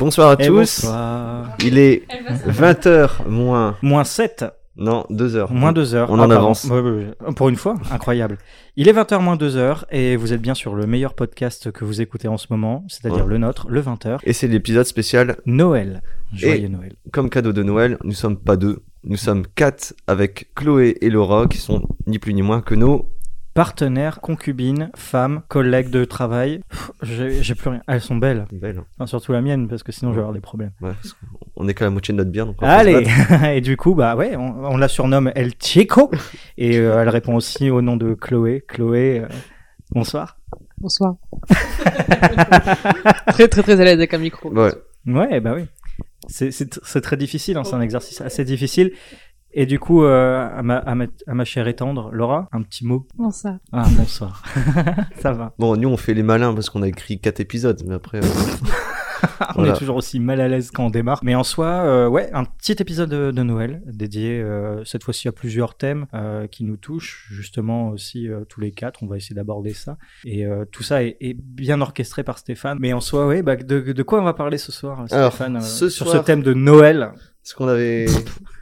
Bonsoir à Et tous. bonsoir. Il est 20h moins. Moins 7, Non, 2h. moins 2 heures. On Ah, en pardon. avance. Ouais, ouais, ouais. Pour une fois, incroyable. Il est 20h moins 2 heures et vous êtes bien sur le meilleur podcast que vous écoutez en ce moment, c'est-à-dire Ouais. le nôtre, le 20h. Et c'est l'épisode spécial. Noël. Joyeux Noël. Comme cadeau de Noël, nous sommes pas deux. Nous sommes quatre avec Chloé et Laura qui sont ni plus ni moins que nos. Partenaires, concubines, femmes, collègues de travail. J'ai plus rien. Elles sont belles. Belles. Enfin, surtout la mienne parce que sinon je vais avoir des problèmes. Ouais, qu'on est qu'à la moitié de notre bière. Donc on Allez. Et du coup, bah ouais, on, on la surnomme El Chico. Et euh, elle répond aussi au nom de Chloé. Chloé, euh, bonsoir. Bonsoir. très très très à l'aise avec un micro. Ouais. Ouais, bah oui. C'est- très difficile, hein, c'est un exercice assez difficile. Et du coup, euh, à, ma, à, ma, à ma chère et tendre, Laura, un petit mot. Bonsoir. Ah, bonsoir. Ça va. Bon, nous on fait les malins parce qu'on a écrit quatre épisodes, mais après. euh, On Voilà. est toujours aussi mal à l'aise quand on démarre. Mais en soi, euh, ouais, un petit épisode de, de Noël dédié euh, cette fois-ci à plusieurs thèmes euh, qui nous touchent, justement aussi euh, tous les quatre. On va essayer d'aborder ça. Et euh, tout ça est, est bien orchestré par Stéphane. Mais en soi, ouais, bah, de, de quoi on va parler ce soir, Alors, Stéphane, euh, ce sur soir- ce thème de Noël? Parce qu'on avait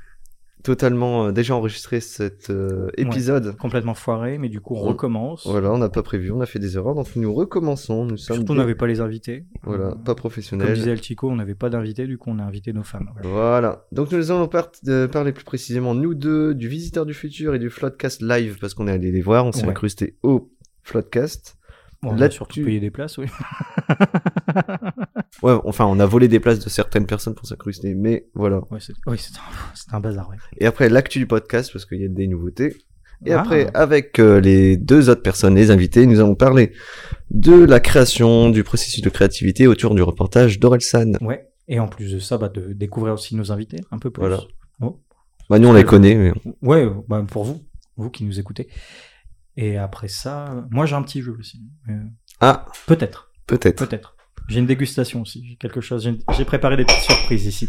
totalement euh, déjà enregistré cet euh, épisode. complètement foiré, mais du coup, on recommence. Voilà, on n'a pas prévu, on a fait des erreurs, donc nous recommençons. Nous sommes Surtout, on n'avait pas les invités. voilà, Euh, pas Comme professionnels. disait El Chico, on n'avait pas d'invités, du coup, on a invité nos femmes. Voilà. Voilà. Donc nous allons par- euh, parler plus précisément, nous deux, du Visiteur du Futur et du Floodcast Live, parce qu'on est allé les voir, on s'est Ouais. incrusté au Floodcast. On Là, a surtout tu- payé des places, oui. Ouais, enfin, on a volé des places de certaines personnes pour s'incruster, mais voilà. Ouais, c'est oui, c'est un, c'est un bazar, ouais. Et après, l'actu du podcast, parce qu'il y a des nouveautés. Et Ah. après, avec euh, les deux autres personnes, les invités, nous allons parler de la création, du processus de créativité autour du reportage d'Orelsan. Ouais. Et en plus de ça, bah, de découvrir aussi nos invités un peu plus. Voilà. Oh. Bah, nous, on les connaît, mais Ouais, bah, pour vous, vous qui nous écoutez. Et après ça, moi j'ai un petit jeu aussi. Euh, Ah, peut-être, peut-être. peut-être. J'ai une dégustation aussi, j'ai quelque chose. J'ai préparé des petites surprises ici.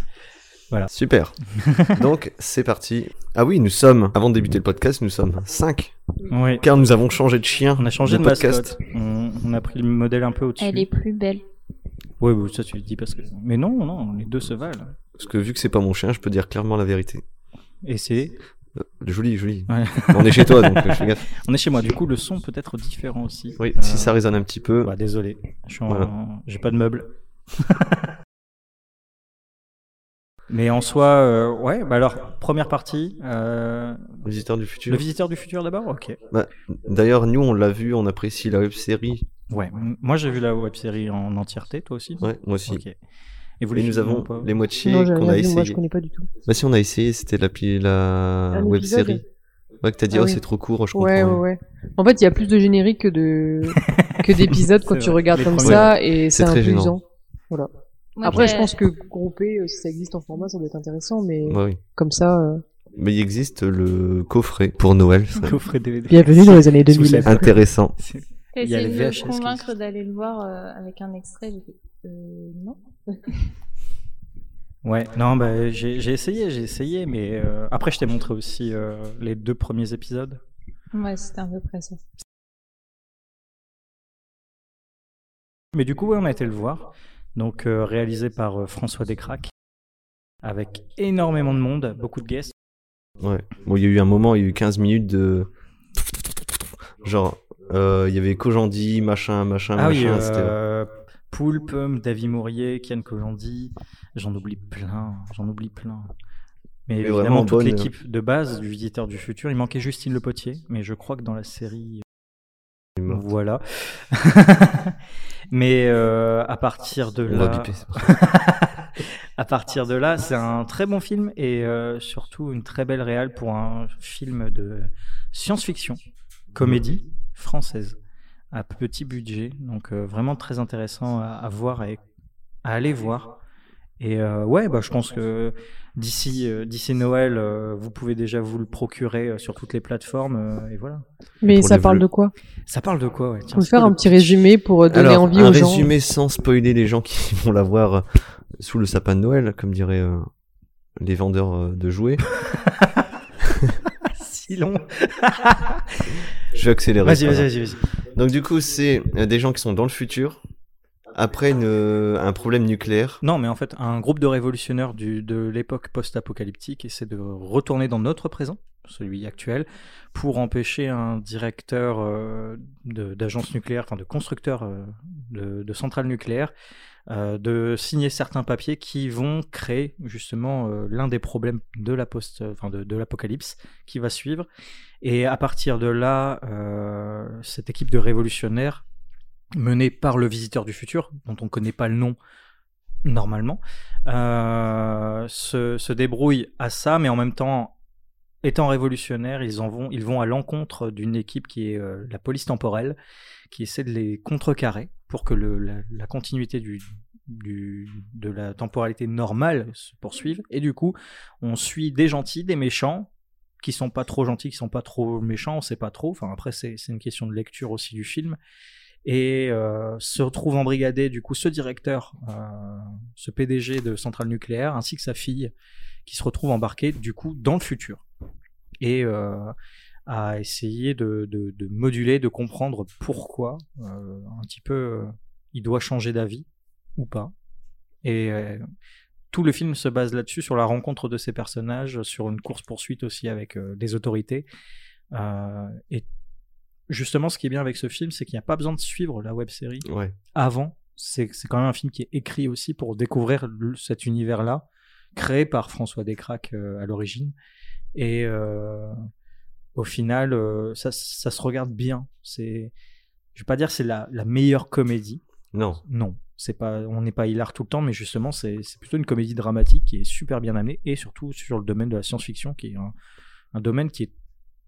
Super. Donc, c'est parti. Ah oui, nous sommes, avant de débuter le podcast, nous sommes 5. Ouais. Car nous avons changé de chien. On a changé de, podcast. mascotte. On, on a pris le modèle un peu au-dessus. Elle est plus belle. Ouais, ça tu le dis parce que. Mais non, non, les deux se valent. Parce que vu que c'est pas mon chien, je peux dire clairement la vérité. Et c'est. Euh, joli, joli. Ouais. On est chez toi, donc je fais gaffe. On est chez moi, du coup le son peut être différent aussi. Oui, Euh, si ça résonne un petit peu. Bah, désolé, je suis en- Voilà. j'ai pas de meubles. Mais en soi, euh, ouais, bah alors, première partie, euh, Visiteur du futur. le visiteur du futur d'abord Ok. D'ailleurs, nous, on l'a vu, on apprécie la web série. Ouais, moi j'ai vu la web série en entièreté, toi aussi Ouais, moi aussi. Ok. Et vous Et les nous avons pas les moitiés qu'on a vu, moi je essayé. connais pas du tout. Bah si, on a essayé, c'était la, la web série. Ouais, que t'as dit, Ah oh, oui. c'est trop court, je Ouais, ouais, comprends. ouais. En fait, il y a plus de génériques que de que d'épisodes quand tu regardes Les comme premiers, ça et C'est très gênant. Voilà. Moi, Après, je pense que grouper, euh, si ça existe en format, ça doit être intéressant, mais Bah oui. comme ça, euh, Mais il existe le coffret pour Noël. ça. Coffret DVD. bienvenue dans les années Sous 2000. cette- Intéressant. C'est- J'ai il y a essayé les de me convaincre d'aller le voir euh, avec un extrait. Euh, non. Ouais, non, bah j'ai j'ai essayé, j'ai essayé, mais euh, après je t'ai montré aussi euh, les deux premiers épisodes. Ouais, c'était un peu près ça. Mais du coup, ouais, on a été le voir. Donc, euh, réalisé par euh, François Descraques, avec énormément de monde, beaucoup de guests. Ouais. Bon, il y a eu un moment, il y a eu 15 minutes de. Genre, euh, il y avait Kojandi, machin, machin, ah oui, machin. c'était- euh, Poulpe, David Mourier, Kian Kojandi, j'en oublie plein, j'en oublie plein. Mais, Mais évidemment, vraiment toute l'équipe de base du Visiteur du Futur, il manquait Justine Le Potier, mais je crois que dans la série, voilà. mais euh, à partir de On va là, biper. à partir de là, c'est un très bon film et euh, surtout une très belle réale pour un film de science-fiction, comédie française, à petit budget, donc euh, vraiment très intéressant à, à voir et à aller voir. Et euh, ouais, bah, je pense que d'ici euh, d'ici Noël, euh, vous pouvez déjà vous le procurer sur toutes les plateformes euh, et voilà. Mais Pour ça parle de quoi? Ça parle de quoi ouais, tiens, Faut c'est faire un petit résumé pour donner Alors, envie un aux gens. résumé sans spoiler les gens qui vont la voir euh, sous le sapin de Noël, comme diraient euh, les vendeurs de jouets. si long. Je vais accélérer. Vas-y, vas-y, vas-y. Donc du coup, c'est euh, des gens qui sont dans le futur après une, euh, un problème nucléaire. Non, mais en fait, un groupe de révolutionnaires du, de l'époque post-apocalyptique essaie de retourner dans notre présent, celui actuel, pour empêcher un directeur euh, d'agence nucléaire, enfin de constructeur euh, de, de centrales nucléaires, euh, de signer certains papiers qui vont créer justement euh, l'un des problèmes de post, enfin de, de l'apocalypse qui va suivre. Et à partir de là, euh, cette équipe de révolutionnaires menée par le visiteur du futur, dont on ne connaît pas le nom normalement, euh, se, se débrouille à ça, mais en même temps, étant révolutionnaires, ils, en vont, ils vont à l'encontre d'une équipe qui est euh, la police temporelle, qui essaie de les contrecarrer pour que la, continuité de la temporalité normale se poursuive. Et du coup, on suit des gentils, des méchants, qui sont pas trop gentils, qui sont pas trop méchants, on sait pas trop. Enfin, après, c'est c'est une question de lecture aussi du film et euh, se retrouve embrigadé du coup ce directeur, euh, ce PDG de centrale nucléaire, ainsi que sa fille, qui se retrouve embarquée du coup dans le futur et euh, à essayer de, de, de moduler, de comprendre pourquoi euh, un petit peu il doit changer d'avis ou pas. Et euh, tout le film se base là-dessus, sur la rencontre de ces personnages, sur une course poursuite aussi avec euh, des autorités. Euh, et justement, ce qui est bien avec ce film, c'est qu'il n'y a pas besoin de suivre la web série Ouais. avant. C'est quand même un film qui est écrit aussi pour découvrir le- cet univers-là, créé par François Descraques euh, à l'origine. Et au final, euh, ça, ça se regarde bien. C'est, je vais pas dire c'est la, la meilleure comédie. Non. Non, c'est pas, on n'est pas hilar tout le temps, mais justement, c'est c'est plutôt une comédie dramatique qui est super bien amenée et surtout sur le domaine de la science-fiction, qui est un, un domaine qui est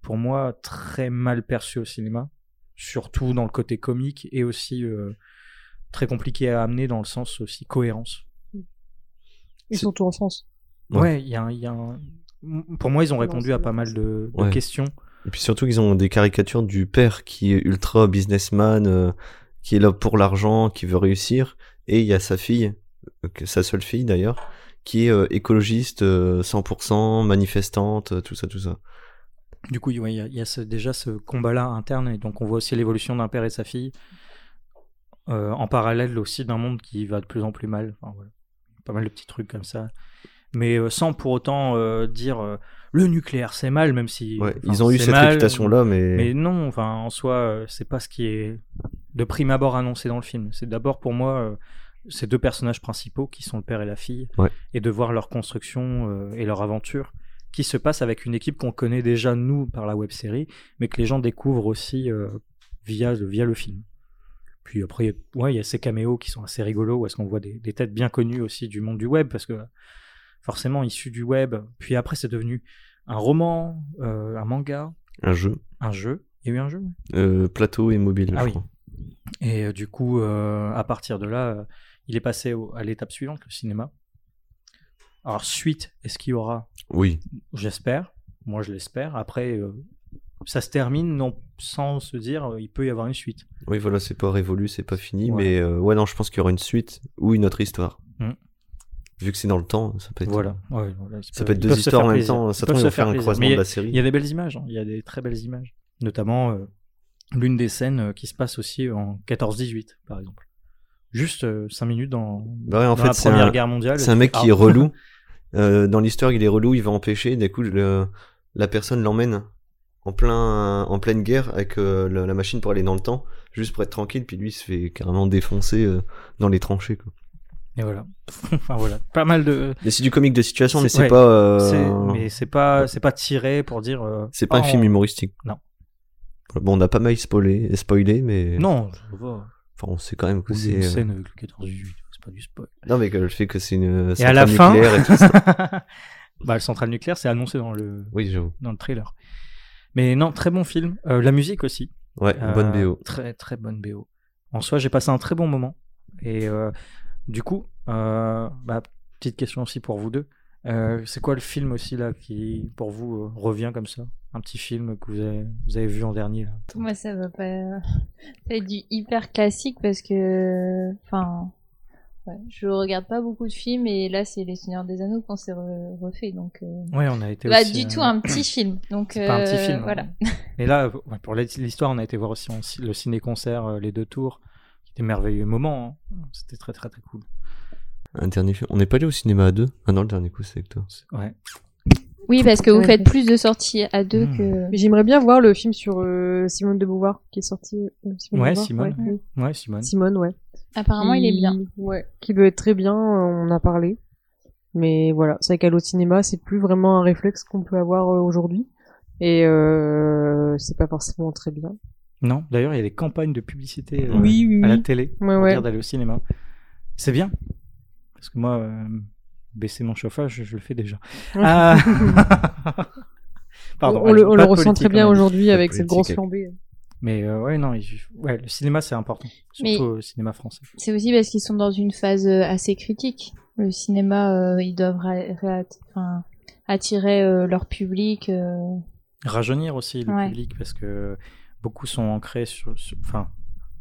pour moi très mal perçu au cinéma, surtout dans le côté comique et aussi euh, très compliqué à amener dans le sens aussi cohérence. Et surtout en France. Ouais. Ouais, il y a, un- il y a un- pour moi, ils ont Non, répondu à pas mal de, de Ouais. questions. Et puis surtout qu'ils ont des caricatures du père qui est ultra businessman, euh, qui est là pour l'argent, qui veut réussir, et il y a sa fille, euh, sa seule fille d'ailleurs, qui est euh, écologiste, euh, 100%, manifestante, tout ça, tout ça. Du coup, ouais, il y a, il y a ce- déjà ce combat-là interne, et donc on voit aussi l'évolution d'un père et sa fille, euh, en parallèle aussi d'un monde qui va de plus en plus mal. Enfin, voilà. Pas mal de petits trucs comme ça. Mais euh, sans pour autant euh, dire euh, le nucléaire c'est mal, même si. Ouais, ils ont eu cette mal, réputation-là, mais... Mais non, enfin, en soi, c'est pas ce qui est de prime abord annoncé dans le film. C'est d'abord pour moi ces deux personnages principaux qui sont le père et la fille, Ouais. et de voir leur construction et leur aventure qui se passe avec une équipe qu'on connaît déjà nous par la web série, mais que les gens découvrent aussi via, le- via le film. Puis après, il y a- ouais, il y a ces caméos qui sont assez rigolos, où est-ce qu'on voit des, des têtes bien connues aussi du monde du web, parce que forcément issus du web. Puis après, c'est devenu un roman, euh, un manga, Un jeu, un jeu. Il y a eu un jeu. euh, plateau et mobile, Ah je oui. crois. Et euh, du coup, à partir de là, il est passé au- à l'étape suivante, le cinéma. Alors, suite, est-ce qu'il y aura? Oui, J'espère. Moi, je l'espère. Après, ça se termine non, sans se dire il peut y avoir une suite. oui, voilà, c'est pas révolu, c'est pas fini, Ouais. mais euh, ouais, non, je pense qu'il y aura une suite ou une autre histoire. Vu que c'est dans le temps, ça peut être... Voilà. Ouais, voilà, ils Ça peuvent- peut être ils deux histoires en faire même plaisir. temps, ça se vont faire un croisement de la Il série. y a des belles images. hein. Il y a des très belles images. Notamment euh, l'une des scènes euh, qui se passe aussi en 14-18, par exemple. Juste 5 minutes dans, Bah ouais, en dans fait, la Première un- Guerre mondiale. C'est un mec qui est ah. relou. Euh, dans l'histoire, il est relou, il va empêcher. D'un coup, le- la personne l'emmène en plein, en pleine guerre avec euh, la, la machine pour aller dans le temps, juste pour être tranquille. Puis lui, il se fait carrément défoncer euh, dans les tranchées. Quoi. Et voilà. enfin voilà. Pas mal de. Mais c'est du comique de situation, mais C'est- ouais, pas. euh, Mais c'est pas, c'est pas tiré pour dire. euh, C'est pas un ah, film humoristique. Non. Bon, on a pas mal spoilé, spoilé mais. Non, je vois. Enfin, on sait quand même que c'est. une euh, scène avec le 14-18, c'est pas du spoil. Non, mais que le fait que c'est une. Et à la fin, centrale nucléaire et tout ça. bah, le centrale nucléaire, c'est annoncé dans le, Oui, j'avoue. dans le trailer. Mais non, très bon film. Euh, la musique aussi. Ouais, bonne BO. Très très bonne BO. En soi, j'ai passé un très bon moment. Et euh, du coup, euh, bah, petite question aussi pour vous deux. Euh, c'est quoi le film aussi là qui, pour vous, euh, revient comme ça? Un petit film que vous avez, vous avez vu en dernier là? Moi, ça va pas. Être du hyper classique parce que. Enfin. Ouais, je regarde pas beaucoup de films et là, c'est Les Seigneurs des Anneaux qu'on s'est re- refait. Donc. euh, Ouais, on a été Pas aussi, du tout un petit film. Donc, C'est pas un petit film. hein. Voilà. Et là, pour l'histoire, on a été voir aussi le ciné-concert Les Deux Tours, des merveilleux moments. hein. C'était très très très cool. Un dernier film. On n'est pas allé au cinéma à deux? Ah non, le dernier coup, c'est avec toi. Ouais. Oui, parce que vous faites plus de sorties à deux Hmm. que. J'aimerais bien voir le film sur euh, Simone de Beauvoir qui est sorti. euh, Simone Ouais, Beauvoir, Simone. oui. Ouais, Simone. Simone, ouais. Apparemment, il est bien. Ouais, qui doit être très bien, on en a parlé. Mais voilà, c'est vrai qu'aller au cinéma, c'est plus vraiment un réflexe qu'on peut avoir euh, aujourd'hui. Et euh, c'est pas forcément très bien. Non, d'ailleurs, il y a des campagnes de publicité euh, Oui, oui, à la oui. télé Ouais, pour ouais. dire d'aller au cinéma. C'est bien. Parce que moi, euh, baisser mon chauffage, je, je le fais déjà. Ah. Pardon, on, le, on le ressent très bien dit. aujourd'hui avec cette grosse flambée. Mais euh, ouais, non, il- ouais, le cinéma, c'est important. Mais- Surtout au cinéma français. C'est aussi parce qu'ils sont dans une phase assez critique. Le cinéma, euh, ils doivent enfin, attirer euh, leur public. euh, Rajeunir aussi le Ouais. public parce que beaucoup sont ancrés sur. sur- Enfin,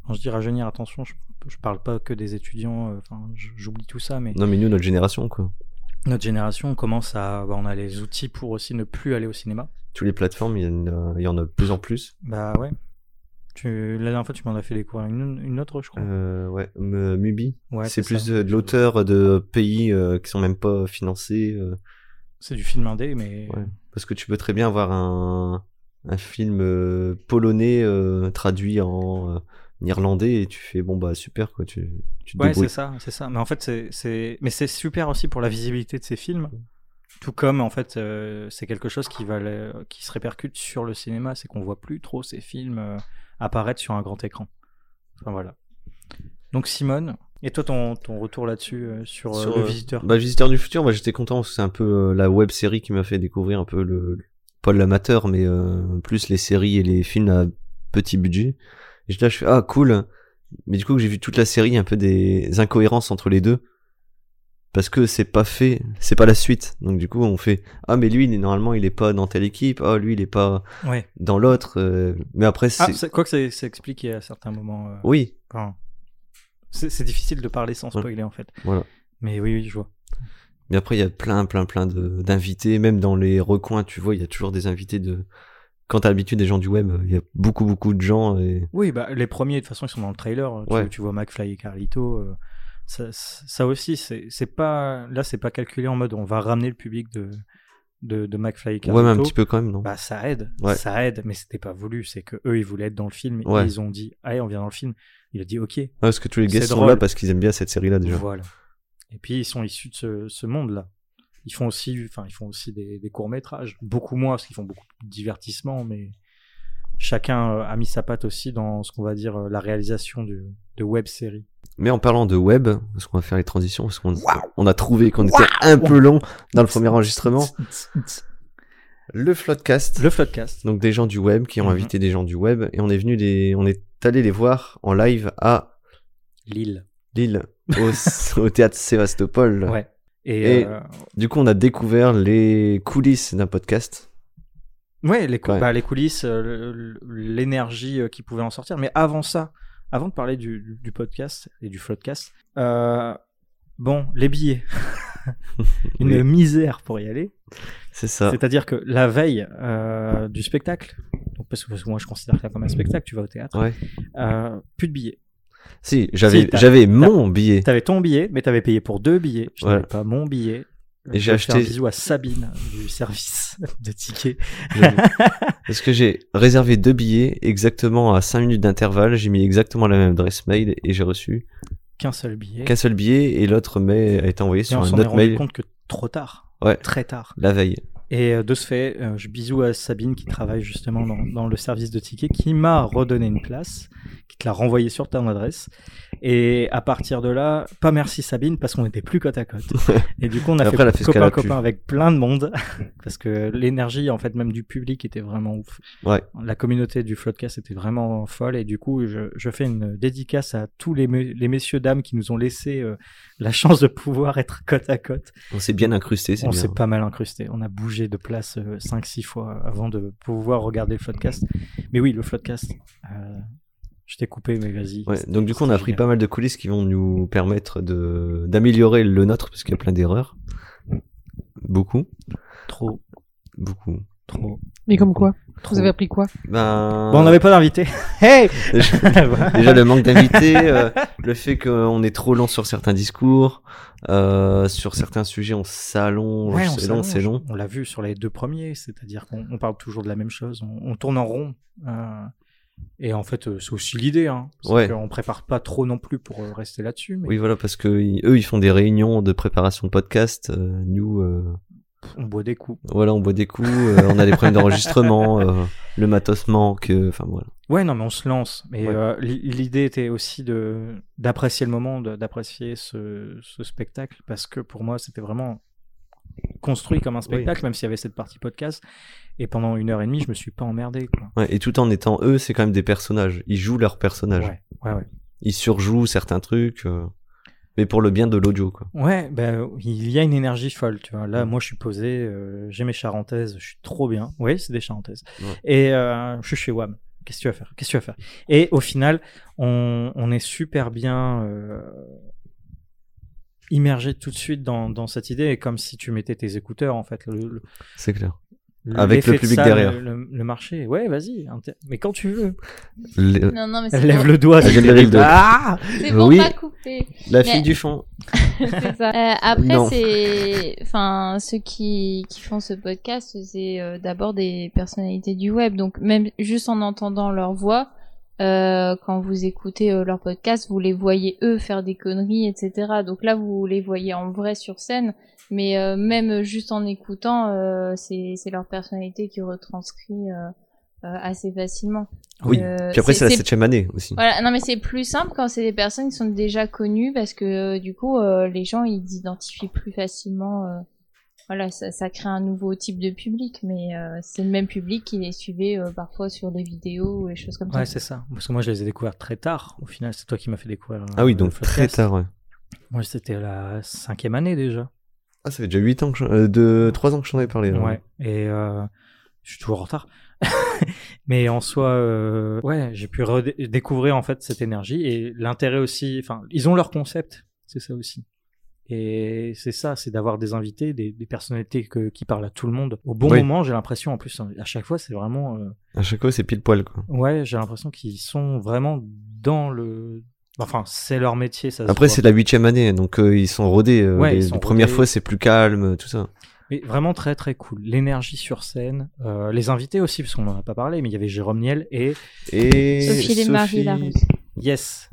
quand je dis rajeunir, attention, je, je parle pas que des étudiants. euh, Enfin, j'oublie tout ça, mais Non, mais nous, notre génération, quoi. notre génération on commence à. bah, on a les outils pour aussi ne plus aller au cinéma. Toutes les plateformes, il y, en a, il y en a de plus en plus. Bah ouais. Tu, la dernière fois, tu m'en as fait découvrir une, une autre, je crois. Euh, ouais, Mubi. ouais, c'est plus ça. de, de l'auteur de pays euh, qui sont même pas financés. euh, C'est du film indé, mais. Ouais. Parce que tu peux très bien avoir un, un film euh, polonais euh, traduit en euh, irlandais et tu fais bon bah super quoi, tu, tu te Ouais, c'est ça, c'est ça. Mais en fait, c'est, c'est, mais c'est super aussi pour la visibilité de ces films. Tout comme en fait, euh, c'est quelque chose qui va, le- qui se répercute sur le cinéma, c'est qu'on voit plus trop ces films euh, apparaître sur un grand écran. Enfin voilà. Donc Simone, et toi ton, ton retour là-dessus euh, sur, euh, Sur, le euh, visiteur? Bah, Visiteur du futur, moi j'étais content parce que c'est un peu euh, la web série qui m'a fait découvrir un peu le, pas l'amateur, mais euh, plus les séries et les films à petit budget. Et là, je fais ah cool. Mais du coup, j'ai vu toute la série, un peu des incohérences entre les deux. Parce que c'est pas fait, c'est pas la suite. Donc du coup, on fait ah mais lui, il est- normalement, il est pas dans telle équipe. Ah lui, il est pas Ouais. dans l'autre. euh, mais après, Ah, c'est c'est- quoi que c'est, expliqué à certains moments. euh, oui, enfin, c'est, difficile de parler sans Ouais. spoiler en fait. Voilà. Mais oui, oui, je vois. Mais après, il y a plein, plein, plein d'invités. Même dans les recoins, tu vois, il y a toujours des invités de. Quand t'as l'habitude des gens du web, il y a beaucoup, beaucoup de gens. Et... Oui, bah, les premiers, de toute façon, ils sont dans le trailer. Tu, Ouais. tu vois McFly et Carlito. euh, ça, ça aussi, c'est pas. Là, c'est pas calculé en mode on va ramener le public de, de, de McFly et Ouais, Carlito. mais un petit peu quand même, non? Bah, ça aide. Ouais. Ça aide, mais c'était pas voulu. C'est que eux, ils voulaient être dans le film. Ouais. Et ils ont dit, allez, on vient dans le film. Il a dit, ok. Ouais, Parce que tous les guests sont là parce qu'ils aiment bien cette série-là déjà. Voilà. Et puis, ils sont issus de ce, ce monde-là. Ils font aussi, enfin, ils font aussi des, des courts-métrages. Beaucoup moins, parce qu'ils font beaucoup de divertissement, mais chacun euh, a mis sa patte aussi dans ce qu'on va dire euh, la réalisation de, de web-séries. Mais en parlant de web, parce qu'on va faire les transitions, parce qu'on on a trouvé qu'on était un peu long dans le premier enregistrement, le Floodcast. Le Floodcast. Donc des gens du web qui ont Mhm. invité des gens du web et on est venu les, on est allé les voir en live à Lille. Lille, au, au théâtre Sébastopol. Ouais. Et, Et- euh, Du coup, on a découvert les coulisses d'un podcast. ouais, les, cou- Ouais. bah, les coulisses, euh, l'énergie euh, qui pouvait en sortir. Mais avant ça, avant de parler du, podcast et du Floodcast, euh, bon, les billets. Une Oui. misère pour y aller. C'est ça. C'est-à-dire que la veille euh, du spectacle, parce que parce que moi je considère ça comme un spectacle, tu vas au théâtre, Ouais. plus de billets. Si, j'avais, Si, j'avais mon billet. T'avais ton billet, mais t'avais payé pour deux billets. Je Ouais. n'avais pas mon billet. Et j'ai acheté- un bisou à Sabine du service de tickets. Parce que j'ai réservé deux billets exactement à 5 minutes d'intervalle. J'ai mis exactement la même adresse mail et j'ai reçu Qu'un seul billet. qu'un seul billet et l'autre mail a été envoyé Et sur on un s'en est autre rendu mail compte que trop tard. Ouais. Très tard. la veille. Et euh, de ce fait, euh, je bisous à Sabine qui travaille justement dans, dans le service de tickets, qui m'a redonné une place, qui te l'a renvoyé sur ton adresse. Et à partir de là, pas merci Sabine parce qu'on était plus côte à côte. Et du coup, on a Après, elle a fait copain copain avec plein de monde parce que l'énergie en fait même du public était vraiment ouf. Ouais. La communauté du Floodcast était vraiment folle et du coup, je, je fais une dédicace à tous les, les messieurs dames qui nous ont laissé euh, la chance de pouvoir être côte à côte. On s'est bien incrusté, c'est On s'est pas mal incrusté. On a bougé de place 5-6 fois avant de pouvoir regarder le Floodcast. Mais oui, le Floodcast. euh, je t'ai coupé, mais vas-y. Ouais, donc du coup, on a appris génial. pas mal de coulisses qui vont nous permettre de d'améliorer le nôtre parce qu'il y a plein d'erreurs. Beaucoup, Trop. beaucoup. Trop. Mais comme quoi trop. Vous avez appris quoi Ben, Bon, on n'avait pas d'invité. Hey déjà, déjà le manque d'invités, euh, le fait qu'on est trop long sur certains discours, euh, sur certains sujets on s'allonge, Ouais, on c'est long, s'allonge. c'est long. On l'a vu sur les deux premiers, c'est-à-dire qu'on on parle toujours de la même chose, on, on tourne en rond. euh, et en fait, euh, c'est aussi l'idée. Hein, Ouais. qu'on prépare pas trop non plus pour euh, rester là-dessus. Mais Oui, voilà, parce que ils- eux, ils font des réunions de préparation de podcast. euh, nous, euh, on boit des coups. voilà, on boit des coups, euh, on a des problèmes d'enregistrement, euh, le matos manque, euh, enfin voilà. Ouais, non, mais on se lance. Mais Ouais. euh, l'idée était aussi de d'apprécier le moment, d'apprécier ce, ce spectacle, parce que pour moi, c'était vraiment construit comme un spectacle, même s'il y avait cette partie podcast. Et pendant une heure et demie, je me suis pas emmerdé. Quoi. Ouais, et tout en étant eux, c'est quand même des personnages. Ils jouent leurs personnages. Ouais, ouais, ouais. Ils surjouent certains trucs, mais pour le bien de l'audio, quoi. Ouais, ben, il y a une énergie folle, tu vois. Là, moi, je suis posé, euh, j'ai mes charentaises, je suis trop bien. Oui, c'est des charentaises. Ouais. Et euh, je suis chez WAM. Qu'est-ce que tu vas faire? Qu'est-ce que tu vas faire? Et au final, on, on est super bien euh, immergé tout de suite dans, dans cette idée, et comme si tu mettais tes écouteurs, en fait. Le, le- C'est clair. Avec le de public derrière. Le, le marché. Ouais, vas-y. inter- Mais quand tu veux. Non, non, mais c'est Lève le doigt. Elle c'est vient de. Ah c'est pour Oui. pas couper. La Mais- fille du fond. c'est ça. Euh, après, c'est, enfin, ceux qui, qui font ce podcast, c'est euh, d'abord des personnalités du web. Donc, même juste en entendant leur voix, euh, quand vous écoutez euh, leur podcast, vous les voyez eux faire des conneries, etc. Donc là, vous les voyez en vrai sur scène. Mais euh, même juste en écoutant, euh, c'est c'est leur personnalité qui retranscrit euh, euh, assez facilement. Oui. Euh, Puis après, c'est la c'est- septième année aussi. voilà, non mais c'est plus simple quand c'est des personnes qui sont déjà connues parce que euh, du coup euh, les gens ils identifient plus facilement. euh, voilà, ça, ça crée un nouveau type de public, mais euh, c'est le même public qui les suivait euh, parfois sur des vidéos ou des choses comme Ouais, ça. c'est ça. Parce que moi, je les ai découverts très tard. Au final, c'est toi qui m'as fait découvrir. Ah oui, donc très tard, ouais. Moi, c'était la cinquième année déjà. Ah, ça fait déjà 8 ans que je... euh, de 3 ans que j'en ai parlé. là. Ouais. Et euh, je suis toujours en retard. Mais en soi, euh, ouais, j'ai pu découvrir en fait cette énergie et l'intérêt aussi. Enfin, ils ont leur concept, c'est ça aussi. Et c'est ça, c'est d'avoir des invités, des, des personnalités que- qui parlent à tout le monde au bon Oui. moment. J'ai l'impression, en plus, à chaque fois, c'est vraiment. euh, À chaque fois, c'est pile poil, quoi. Ouais, j'ai l'impression qu'ils sont vraiment dans le. Enfin, c'est leur métier, ça. Après, c'est la huitième année, donc euh, ils sont rodés. euh, Ouais, les, ils sont les premières rodés. fois, c'est plus calme, tout ça. Mais vraiment très très cool. L'énergie sur scène, euh, les invités aussi, parce qu'on n'en a pas parlé, mais il y avait Jérôme Niel et Et Sophie et Marie. Yes.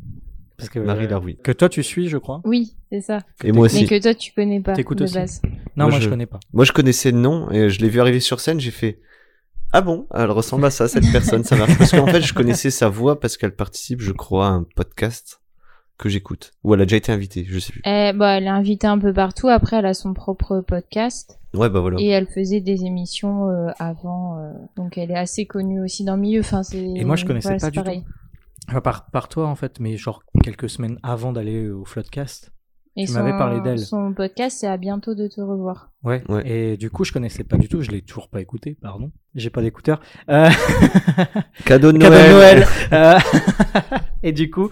Parce que, Marie euh, Larouille. que toi tu suis, je crois. Oui, c'est ça. Et moi aussi. Mais que toi tu connais pas T'écoutes aussi base. Non, Moi, moi, je... je- connais pas. Moi, je connaissais le nom et je l'ai vu arriver sur scène. J'ai fait Ah bon? Elle ressemble à ça, cette personne, ça marche. Parce qu'en fait, je connaissais sa voix parce qu'elle participe, je crois, à un podcast que j'écoute. Ou elle a déjà été invitée, je sais plus. Eh, bah, elle est invitée un peu partout. Après, elle a son propre podcast Ouais, bah voilà. et elle faisait des émissions euh, avant. euh, donc, elle est assez connue aussi dans le milieu. Enfin, c'est. Et moi, je connaissais voilà, pas du pareil. Enfin, par, par toi, en fait, mais genre quelques semaines avant d'aller au Floodcast. Et Tu m'avais son- parlé d'elle. Son podcast, c'est à bientôt de te revoir. Ouais. Ouais. Et du coup, je connaissais pas du tout. Je l'ai toujours pas écouté, pardon. J'ai pas d'écouteur. Euh... Cadeau de Cadeau Noël. de Noël. Euh, et du coup,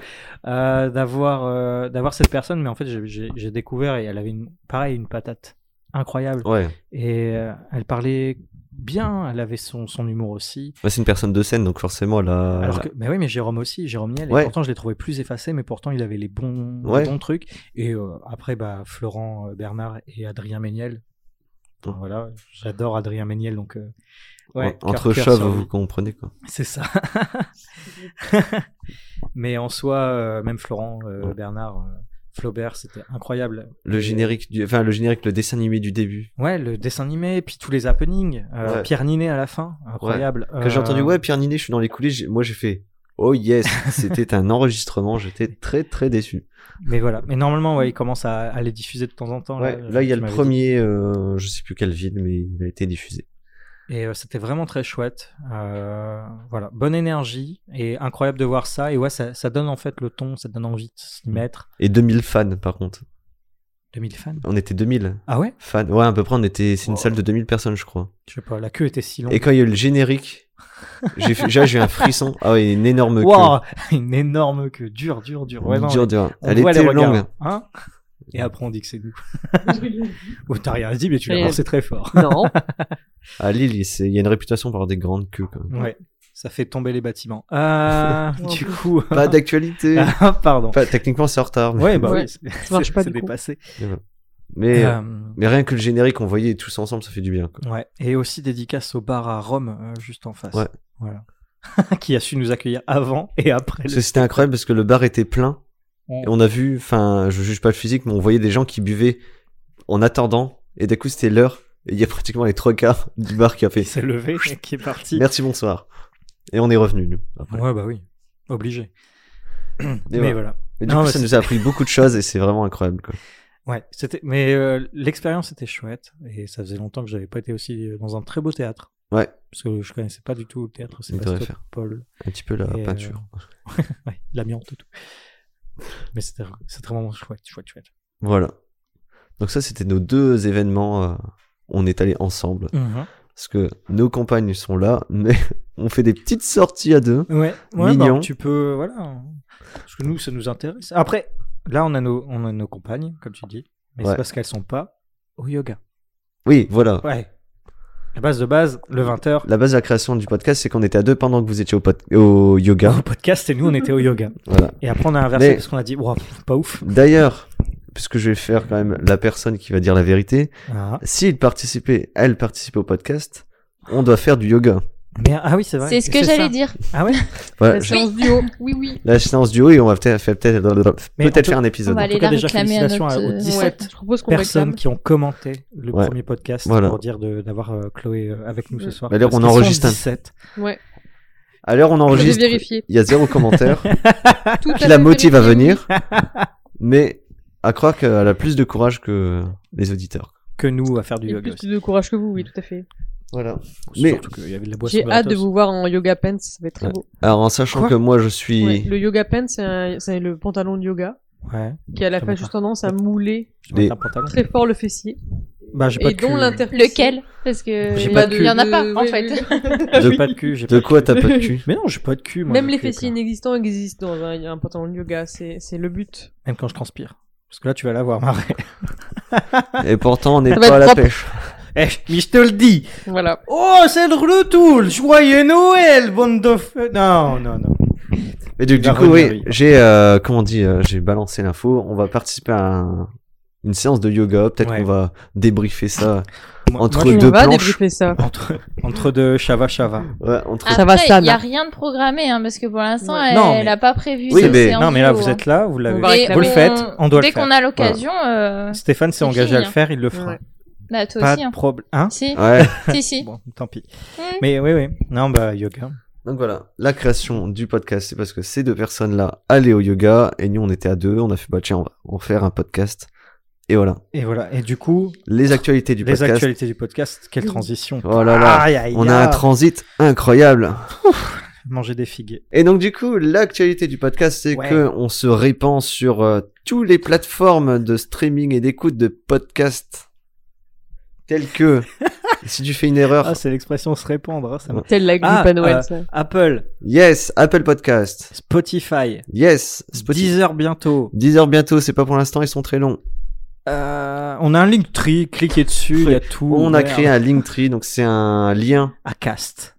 euh, d'avoir euh, d'avoir cette personne, mais en fait, j'ai- j'ai j'ai découvert et elle avait une, pareil une patate incroyable. Ouais. Et euh, elle parlait bien. Elle avait son son humour aussi. Bah, c'est une personne de scène, donc forcément, elle a. Alors que, mais oui, mais Jérôme aussi, Jérôme Niel. Ouais. Et pourtant, je l'ai trouvé plus effacé, mais pourtant, il avait les bons, les bons trucs. Et euh, après, bah, Florent euh, Bernard et Adrien Méniel. Voilà, j'adore Adrien Méniel, donc. euh, ouais, En- Entre chauves, sur vous comprenez, quoi. C'est ça. mais en soi, euh, même Florent. Bernard, Flaubert, c'était incroyable. Le générique, du... enfin, le générique, le dessin animé du début. Ouais, le dessin animé, puis tous les happenings. euh, Ouais. Pierre Ninet à la fin, incroyable. Quand j'ai Euh, entendu, ouais, Pierre Ninet, je suis dans les coulisses, moi, j'ai fait. Oh yes, c'était un enregistrement, j'étais très très déçu. Mais voilà. Mais normalement, ouais, il commence à, à les diffuser de temps en temps. Ouais, là il y a le premier, euh, je sais plus quelle ville, mais il a été diffusé. Et euh, c'était vraiment très chouette. Euh, voilà, bonne énergie et incroyable de voir ça. Et ouais, ça, ça donne en fait le ton, ça donne envie de s'y Mm. mettre. Et 2000 fans par contre. 2000 fans? On était 2000 Ah ouais? Fans. Ouais, à peu près, on était. C'est une salle de 2000 personnes, je crois. Je sais pas, la queue était si longue. Et quand il y a eu le générique, j'ai fait, déjà j'ai eu un frisson. Ah ouais, une énorme queue. Une énorme queue, dur, dur, dur. Ouais, non, Dur, mais dur. on Elle était longue. Hein et après, on dit que c'est nous. Oh, t'as rien dit, mais tu l'as lancé très fort. Non. À Lille, il y a une réputation pour avoir des grandes queues. Quand même. Ouais, ça fait tomber les bâtiments. Ah, Ouais, du coup. Pas d'actualité. Ah, pardon. Pas- techniquement, c'est en retard. Mais, Ouais, bah Ouais, oui, c'est- marche pas, c'est dépassé. mais, Euh, mais rien que le générique, on voyait tous ensemble, ça fait du bien. Quoi. ouais, et aussi dédicace au bar à Rome, euh, juste en face. Ouais. Voilà. qui a su nous accueillir avant et après. C'était incroyable parce que le bar était plein. Ouais. Et on a vu, enfin, je juge pas le physique, mais on voyait des gens qui buvaient en attendant. Et d'un coup, c'était l'heure. Et il y a pratiquement les trois quarts du bar qui a fait s'est levé et qui est parti. merci, bonsoir. Et on est revenu, nous. après. Ouais, bah oui, obligé. Mais voilà. voilà. Mais du Non, coup, mais ça c'est- nous a appris beaucoup de choses et c'est vraiment incroyable. Quoi. Ouais, c'était. Mais euh, l'expérience était chouette et ça faisait longtemps que j'avais pas été aussi dans un très beau théâtre. Ouais. Parce que je connaissais pas du tout le théâtre faire. Paul. Un petit peu la Et, euh, peinture. ouais, l'amiante et tout. Mais c'était vraiment chouette, chouette, chouette. Voilà. Donc ça, c'était nos deux événements. euh, on est allés ensemble. Parce que nos compagnes sont là, mais on fait des petites sorties à deux. Ouais, ouais Mignon. bah, tu peux, voilà. Parce que nous, ça nous intéresse. Après, là, on a nos, on a nos compagnes, comme tu dis, mais Ouais. c'est parce qu'elles sont pas au yoga. Oui, voilà. Ouais. La base de base, le 20h. La base de la création du podcast, c'est qu'on était à deux pendant que vous étiez au, pod- au yoga. Au podcast, et nous, on était au yoga. Voilà. Et après, on a inversé Mais- parce qu'on a dit, wow, pas ouf. D'ailleurs, puisque je vais faire quand même la personne qui va dire la vérité, Ah, s'il participait, elle participait au podcast, on doit faire du yoga. Mais, ah oui, c'est vrai. C'est ce que ça. j'allais dire. Ah ouais Voilà, La séance duo. Oui, oui. la séance du haut et on va peut-être faire peut-être Mais peut-être on faire un On épisode. va En aller tout cas, déjà, réclamer à félicitations notre. aux euh, 17 Ouais, je propose qu'on Personnes réclame. qui ont commenté le Ouais. premier podcast Voilà. pour dire d'avoir euh, Chloé euh, avec nous ce soir. D'ailleurs, Parce on enregistre un- 17. Ouais. À l'heure on enregistre, il y a zéro commentaire Tout qui la motive à venir, mais à croire qu'elle a plus de courage que les auditeurs. Que nous à faire du yoga. plus de courage que vous, oui, tout à fait. Voilà. Mais- de J'ai hâte de vous voir en yoga pants, ça va être très Ouais. beau. Alors en sachant Quoi que moi je suis, Ouais, le yoga pants, c'est un- c'est le pantalon de yoga Ouais. qui a la pas. tendance à mouler pantalon. très fort le fessier. Bah, j'ai pas Et de dont cul. Lequel Parce que J'ai il de y en a pas, De- en fait. J'ai pas de cul. j'ai de pas quoi cul. t'as pas de cul? Mais non, j'ai pas de cul. Moi, Même les fessiers inexistants existent dans un, un pantalon de yoga, c'est c'est le but. Même quand je transpire. Parce que là, tu vas l'avoir, Marais. Et pourtant on n'est pas à la propre. pêche. Eh, mais je te le dis. Voilà. Oh, c'est le retour. Joyeux Noël, bande de feu. Non, non, non. Mais du, du coup oui, j'ai euh, comment on dit, euh, j'ai balancé l'info. On va participer à un- une séance de yoga. Peut-être Ouais. qu'on va débriefer ça Moi- Entre moi, deux va planches. débriefer ça. entre, entre deux chava chava. ouais, entre Après, il y a rien de programmé, hein, parce que pour l'instant, Ouais. elle, Non, mais- pas prévu. Oui, mais- Non, mais là, vous hein. êtes là, vous l'avez. Et Vous le faites, on doit Dès le faire. qu'on a l'occasion, euh, Stéphane s'est engagé fini, à le hein. faire, il le fera. Bah toi Pas aussi. de Hein. problème. Hein? Si, Ouais. si, si. Bon, tant pis. Mm. Mais oui, oui. Non, bah, yoga. Donc voilà, la création du podcast, c'est parce que ces deux personnes-là allaient au yoga et nous on était à deux, on a fait bah tiens on va en faire un podcast et voilà. Et voilà. Et du coup, Les actualités du les podcast. actualités du podcast, quelle transition. Oh là là, Aïe, aïe, on a un transit incroyable. Manger des figues. Et donc du coup, l'actualité du podcast, c'est Ouais. que on se répand sur euh, toutes les plateformes de streaming et d'écoute de podcasts, telles que si tu fais une erreur, Ah, c'est l'expression se répandre. hein, ça me- Telle la grippe Ah, à Noël, euh, ça. Apple, yes, Apple Podcast, Spotify, yes, Spotify. 10 heures bientôt. 10 heures bientôt, c'est pas pour l'instant, ils sont très longs. Euh, on a un Linktree, cliquez dessus, il y a tout. On a créé un Linktree, donc c'est un lien. à Cast.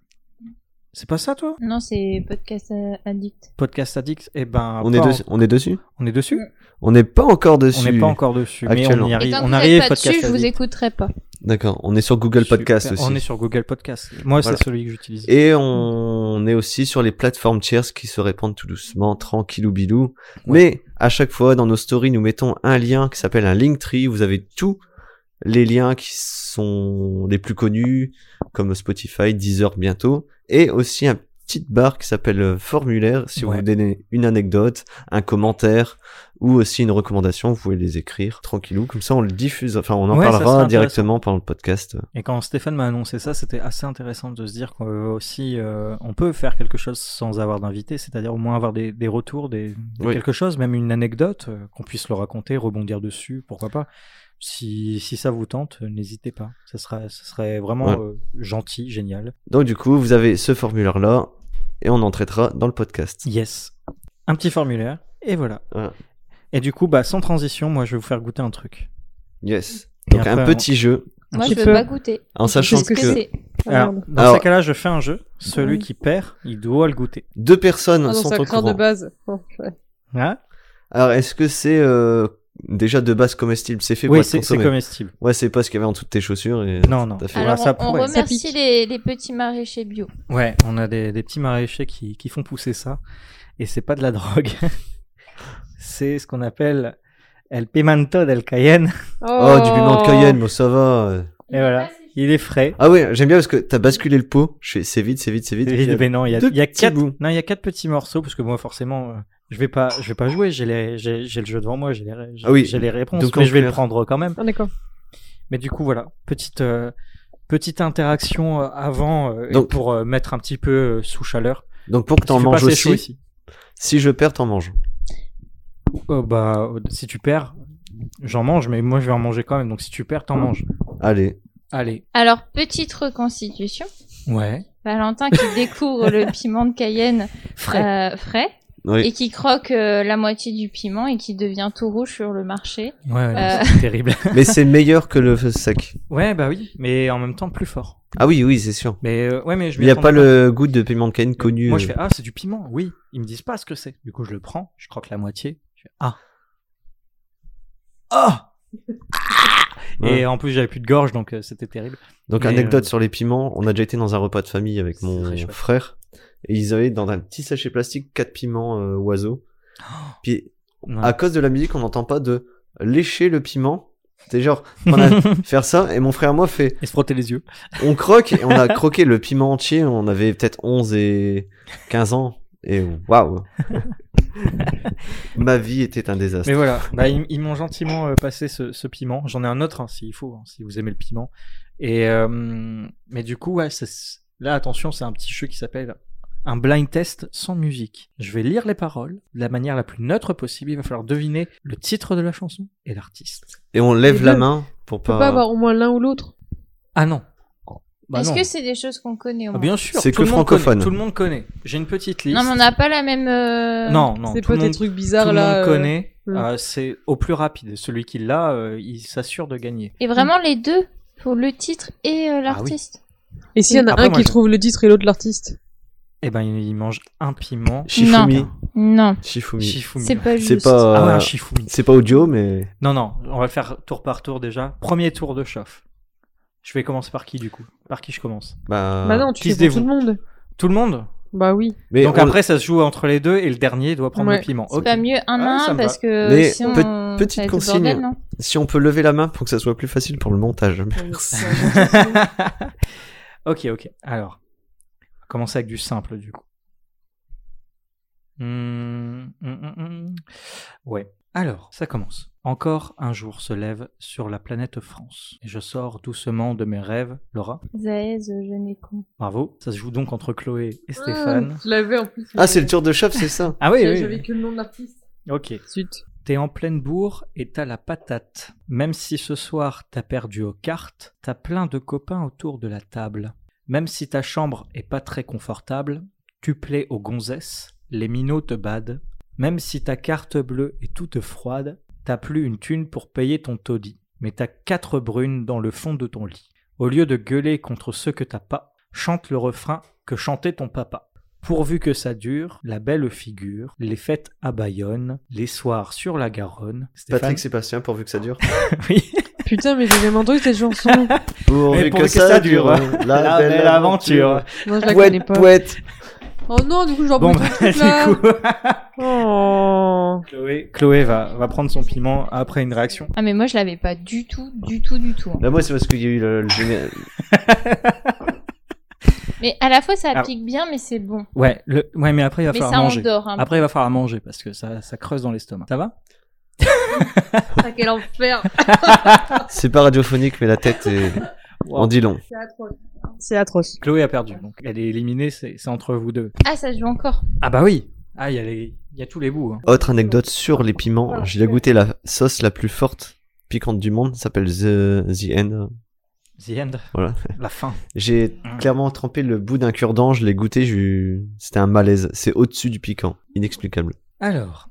C'est pas ça, toi? Non, c'est podcast euh, addict. Podcast Addict Eh ben, On est, en- on est dessus? On est dessus? On n'est pas encore dessus. On n'est pas encore dessus, mais on Actuellement. y Et arrive. tant que On arrive, pas Podcast dessus, je vous écouterai pas. D'accord, on est sur Google Podcast Super. aussi. On est sur Google Podcast. Moi, Voilà. c'est celui que j'utilise. Et on est aussi sur les plateformes tierces qui se répandent tout doucement, tranquillou bilou. Mais à chaque fois, dans nos stories, nous mettons un lien qui s'appelle un Linktree. Vous avez tous les liens qui sont les plus connus, comme Spotify, Deezer bientôt. Et aussi un petite barre qui s'appelle euh, formulaire. Si vous Ouais. vous donnez une anecdote, un commentaire ou aussi une recommandation, vous pouvez les écrire tranquillou. Comme ça, on le diffuse. Enfin, on en Ouais, parlera directement pendant le podcast. Et quand Stéphane m'a annoncé ça, c'était assez intéressant de se dire qu'on veut aussi, euh, on peut faire quelque chose sans avoir d'invité, c'est-à-dire au moins avoir des, des retours, des, de Oui. quelque chose, même une anecdote, euh, qu'on puisse le raconter, rebondir dessus, pourquoi pas. Si, si ça vous tente, n'hésitez pas. Ça serait, ça serait vraiment Ouais. euh, gentil, génial. Donc du coup, vous avez ce formulaire-là et on en traitera dans le podcast. Yes. Un petit formulaire, et voilà. Et du coup, bah, sans transition, moi je vais vous faire goûter un truc. Yes. Et Donc après, un on- petit jeu Moi, je petit veux peu. pas goûter. En sachant ce que Ah, Alors, dans Alors- ces cas-là, je fais un jeu. Celui Oui. qui perd, il doit le goûter. deux personnes Ah sont au craint de courant. base. Oh, ouais. Hein? Alors, est-ce que c'est euh, déjà de base comestible C'est fait pour oui, être c'est comestible. Ouais, c'est pas ce qu'il y avait en dessous de tes chaussures. Et Non, non. t'as fait- Alors, ça on, on remercie les, les petits maraîchers bio. Ouais, on a des, des petits maraîchers qui, qui font pousser ça. Et c'est pas de la drogue. c'est ce qu'on appelle el pimento del Cayenne. Oh, du piment de Cayenne, bon, ça va. Et voilà. Il est frais. Ah ouais, j'aime bien parce que t'as basculé le pot. Je fais, c'est vite, c'est vite, c'est vite. Ben non, il y a, deux il y a petits quatre, bouts. non, il y a quatre petits morceaux parce que moi forcément, euh, je vais pas, je vais pas jouer. J'ai les, j'ai, le jeu devant moi, j'ai les, Ah oui. j'ai les réponses, Donc, mais je vais le prendre quand même. Ah, d'accord. Mais du coup, voilà, petite, euh, petite interaction euh, avant euh, Donc- pour euh, mettre un petit peu euh, sous chaleur. Donc pour que t'en manges aussi, ici. si je perds, t'en manges. Euh, bah, si tu perds, j'en mange, mais moi je vais en manger quand même. Donc si tu perds, t'en manges. Allez. Allez. Alors, petite reconstitution. Ouais. Valentin qui découvre le piment de Cayenne Frais. euh, frais Oui. et qui croque euh, la moitié du piment et qui devient tout rouge sur le marché. Ouais, Euh. c'est terrible. Mais c'est meilleur que le sec. ouais, bah oui, mais en même temps plus fort. Ah oui, oui, c'est sûr. Mais euh, ouais, mais je Il n'y a pas le goût de piment de Cayenne connu. Moi, je fais ah, c'est du piment. Oui, ils me disent pas ce que c'est. Du coup, je le prends, je croque la moitié. Je fais ah. Ah. Ouais. Et en plus, j'avais plus de gorge, donc euh, c'était terrible. Donc Mais, anecdote euh, sur les piments, on a déjà été dans un repas de famille avec mon très chouette. frère et ils avaient dans un petit sachet plastique quatre piments euh, oiseaux. Puis Ouais. à cause de la musique, on n'entend pas de lécher le piment. C'est genre on a faire ça et mon frère et moi fait Et se frotter les yeux. on croque et on a croqué le piment entier, on avait peut-être 11 et 15 ans et waouh. Ma vie était un désastre. Mais voilà, bah, ils, ils m'ont gentiment euh, passé ce, ce piment. J'en ai un autre hein, s'il faut, hein, si vous aimez le piment. Et euh, mais du coup, ouais, c'est- là attention, c'est un petit jeu qui s'appelle un blind test sans musique. Je vais lire les paroles de la manière la plus neutre possible. Il va falloir deviner le titre de la chanson et l'artiste. Et on lève la main pour On peut pas. pas avoir au moins l'un ou l'autre. Ah non. Bah Est-ce que c'est des choses qu'on connaît au Ah, moins bien sûr. C'est tout que le monde francophone. connaît, Tout le monde connaît. J'ai une petite liste. Non, mais on n'a pas la même. euh, Non, non. C'est tout pas le des monde- trucs tout bizarres le là. monde euh, connaît. Euh, c'est au plus rapide. Celui qui l'a, euh, il s'assure de gagner. Et vraiment les deux, pour le titre et euh, l'artiste. Et s'il y en a Après, un moi, qui je- trouve le titre et l'autre l'artiste? Eh ben, il mange un piment. Shifumi. Non, Shifumi. Shifumi. c'est pas juste. C'est pas. Ah ouais, un Shifumi. C'est pas audio, mais. Non, non, on va le faire tour par tour déjà. Premier tour de chauffe. Je vais commencer par qui du coup? Par qui je commence? Bah, Bah non, tu qui pour tout le monde. Tout le monde? Bah oui. mais Donc on- après, ça se joue entre les deux et le dernier doit prendre Ouais. le piment. C'est pas mieux un Ah, à ça un parce que Mais pe- ça petite consigne. bordel, si on peut lever la main pour que ça soit plus facile pour le montage. ok, ok. Alors, on va commencer avec du simple du coup. Hmm, hmm, hmm. Ouais. Alors, ça commence. Encore un jour se lève sur la planète France. Et je sors doucement de mes rêves. Laura, Zaez, je n'ai con. bravo. Ça se joue donc entre Chloé et Stéphane. Ah, je l'avais en plus. Ah, c'est le tour de chauffe, c'est ça Ah oui, oui. J'avais que le nom de l'artiste. Ok. Suite. T'es en pleine bourre et t'as la patate. Même si ce soir t'as perdu aux cartes, t'as plein de copains autour de la table. Même si ta chambre est pas très confortable, tu plais aux gonzesses, les minots te badent. Même si ta carte bleue est toute froide, t'as plus une thune pour payer ton taudis. Mais t'as quatre brunes dans le fond de ton lit. Au lieu de gueuler contre ceux que t'as pas, chante le refrain que chantait ton papa. Pourvu que ça dure, la belle figure, les fêtes à Bayonne, les soirs sur la Garonne. Stéphane Patrick Sébastien, pourvu que ça dure. Oui. Putain, mais j'ai jamais entendu cette chanson. Pourvu que ça dure, la, belle, aventure. Non, je la connais pas. pouette. Oh non, du coup, genre Bon, bon, bah, truc, là. du coup, Oh. Chloé, Chloé va, va prendre son piment après une réaction. Ah, mais moi, je l'avais pas du tout, du tout, du tout. hein. Là, moi, c'est parce qu'il y a eu le, Mais à la fois, ça Alors- pique bien, mais c'est bon. Ouais, le, ouais, mais après il va Mais falloir ça manger. endort. Après il va falloir manger parce que ça, ça creuse dans l'estomac. Ça va? Ah, quel enfer. C'est pas radiophonique, mais la tête est. Wow. En dit long. C'est atroce. Chloé a perdu, donc elle est éliminée, c'est c'est entre vous deux. Ah, ça joue encore. Ah bah oui Ah, il y, a les- il y a tous les bouts. hein. Autre anecdote sur les piments. J'ai déjà goûté la sauce la plus forte piquante du monde. Ça s'appelle The, The End. The end. Voilà. La fin. J'ai clairement trempé le bout d'un cure-dent. Je l'ai goûté. j'ai eu- C'était un malaise. C'est au-dessus du piquant. Inexplicable. Alors,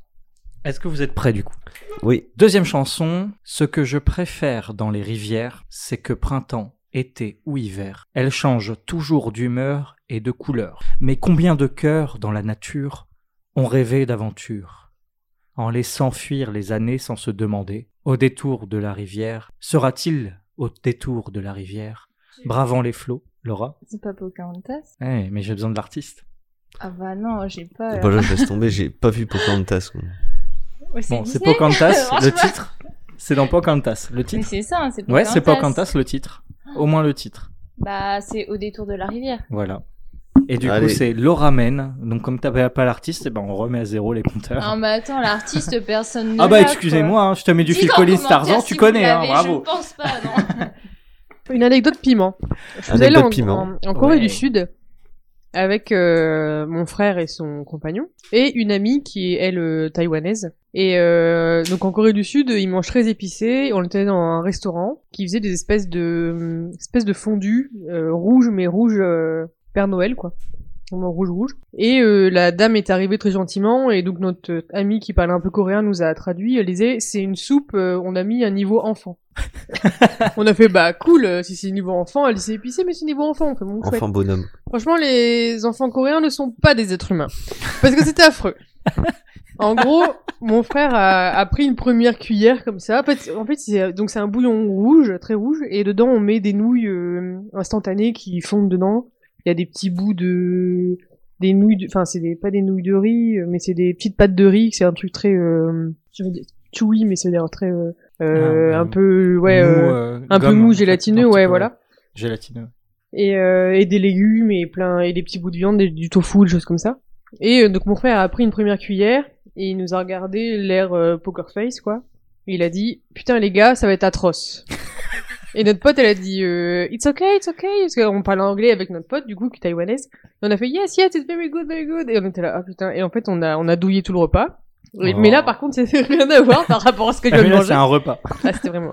Est-ce que vous êtes prêts du coup? Oui. Deuxième chanson, ce que je préfère dans les rivières, c'est que printemps, été ou hiver, elles changent toujours d'humeur et de couleur. Mais combien de cœurs dans la nature ont rêvé d'aventure En laissant fuir les années sans se demander, au détour de la rivière, sera-t-il au détour de la rivière, bravant les flots, Laura? C'est pas Pocahontas? Eh, mais j'ai besoin de l'artiste. Ah bah non, j'ai pas. Bon, là, je laisse tomber, j'ai pas vu Pocahontas. quoi. Ouais, Bon, c'est. Pocahontas, le titre? C'est dans Pocahontas, le Mais titre? c'est ça, hein, c'est Ouais, Pocahontas. c'est Pocahontas le titre. Au moins le titre. Bah, c'est au détour de la rivière. Voilà. Et du Allez. coup, c'est Laura Men. Donc, comme t'avais pas l'artiste, eh ben, on remet à zéro les compteurs. Non, mais attends, l'artiste, personne ne ah bah, excusez-moi, hein, je te mets du. Phil Collins Tarzan, si tu connais, hein, bravo. Je pense pas, non. Une anecdote piment. Je allée Anecdote en, piment. en- en Corée Ouais. du Sud avec euh, mon frère et son compagnon et une amie qui est elle euh, taïwanaise. Et euh, donc en Corée du Sud, ils mangent très épicé. On était dans un restaurant qui faisait des espèces de hum, espèces de fondue euh, rouge mais rouge euh, Père Noël quoi. Vraiment rouge rouge. Et euh, la dame est arrivée très gentiment et donc notre euh, amie qui parlait un peu coréen nous a traduit. Elle disait c'est une soupe. euh, on a mis un niveau enfant. on a fait bah cool euh, si c'est niveau enfant. Elle dit c'est épicé mais c'est niveau enfant. On fait bon. Enfant bonhomme. Franchement, les enfants coréens ne sont pas des êtres humains. Parce que c'était affreux. En gros, mon frère a, a pris une première cuillère comme ça. En fait, en fait c'est, donc c'est un bouillon rouge, très rouge, et dedans on met des nouilles euh, instantanées qui fondent dedans. Il y a des petits bouts de, des nouilles, de- enfin c'est des, pas des nouilles de riz, euh, mais c'est des petites pâtes de riz. C'est un truc très, euh, je veux dire, chewy, mais c'est dire très, euh, euh, Ah, un euh, peu, ouais, Mou, euh, euh, un peu mou, gélatineux, un ouais, peu, voilà Gélatineux. et, euh, et des légumes et plein et des petits bouts de viande, et du tofu, des choses comme ça. Et euh, donc mon frère a pris une première cuillère et il nous a regardé l'air euh, poker face quoi. Et il a dit putain les gars ça va être atroce. et notre pote elle a dit euh, it's okay it's okay parce qu'on parlait anglais avec notre pote du coup qui est taïwanaise. Et on a fait yes yes it's very good very good et on était là ah putain et en fait on a on a douillé tout le repas. Oh. Mais là par contre c'était rien à voir par rapport à ce que je viens de manger. c'est un repas. Ah, c'était vraiment.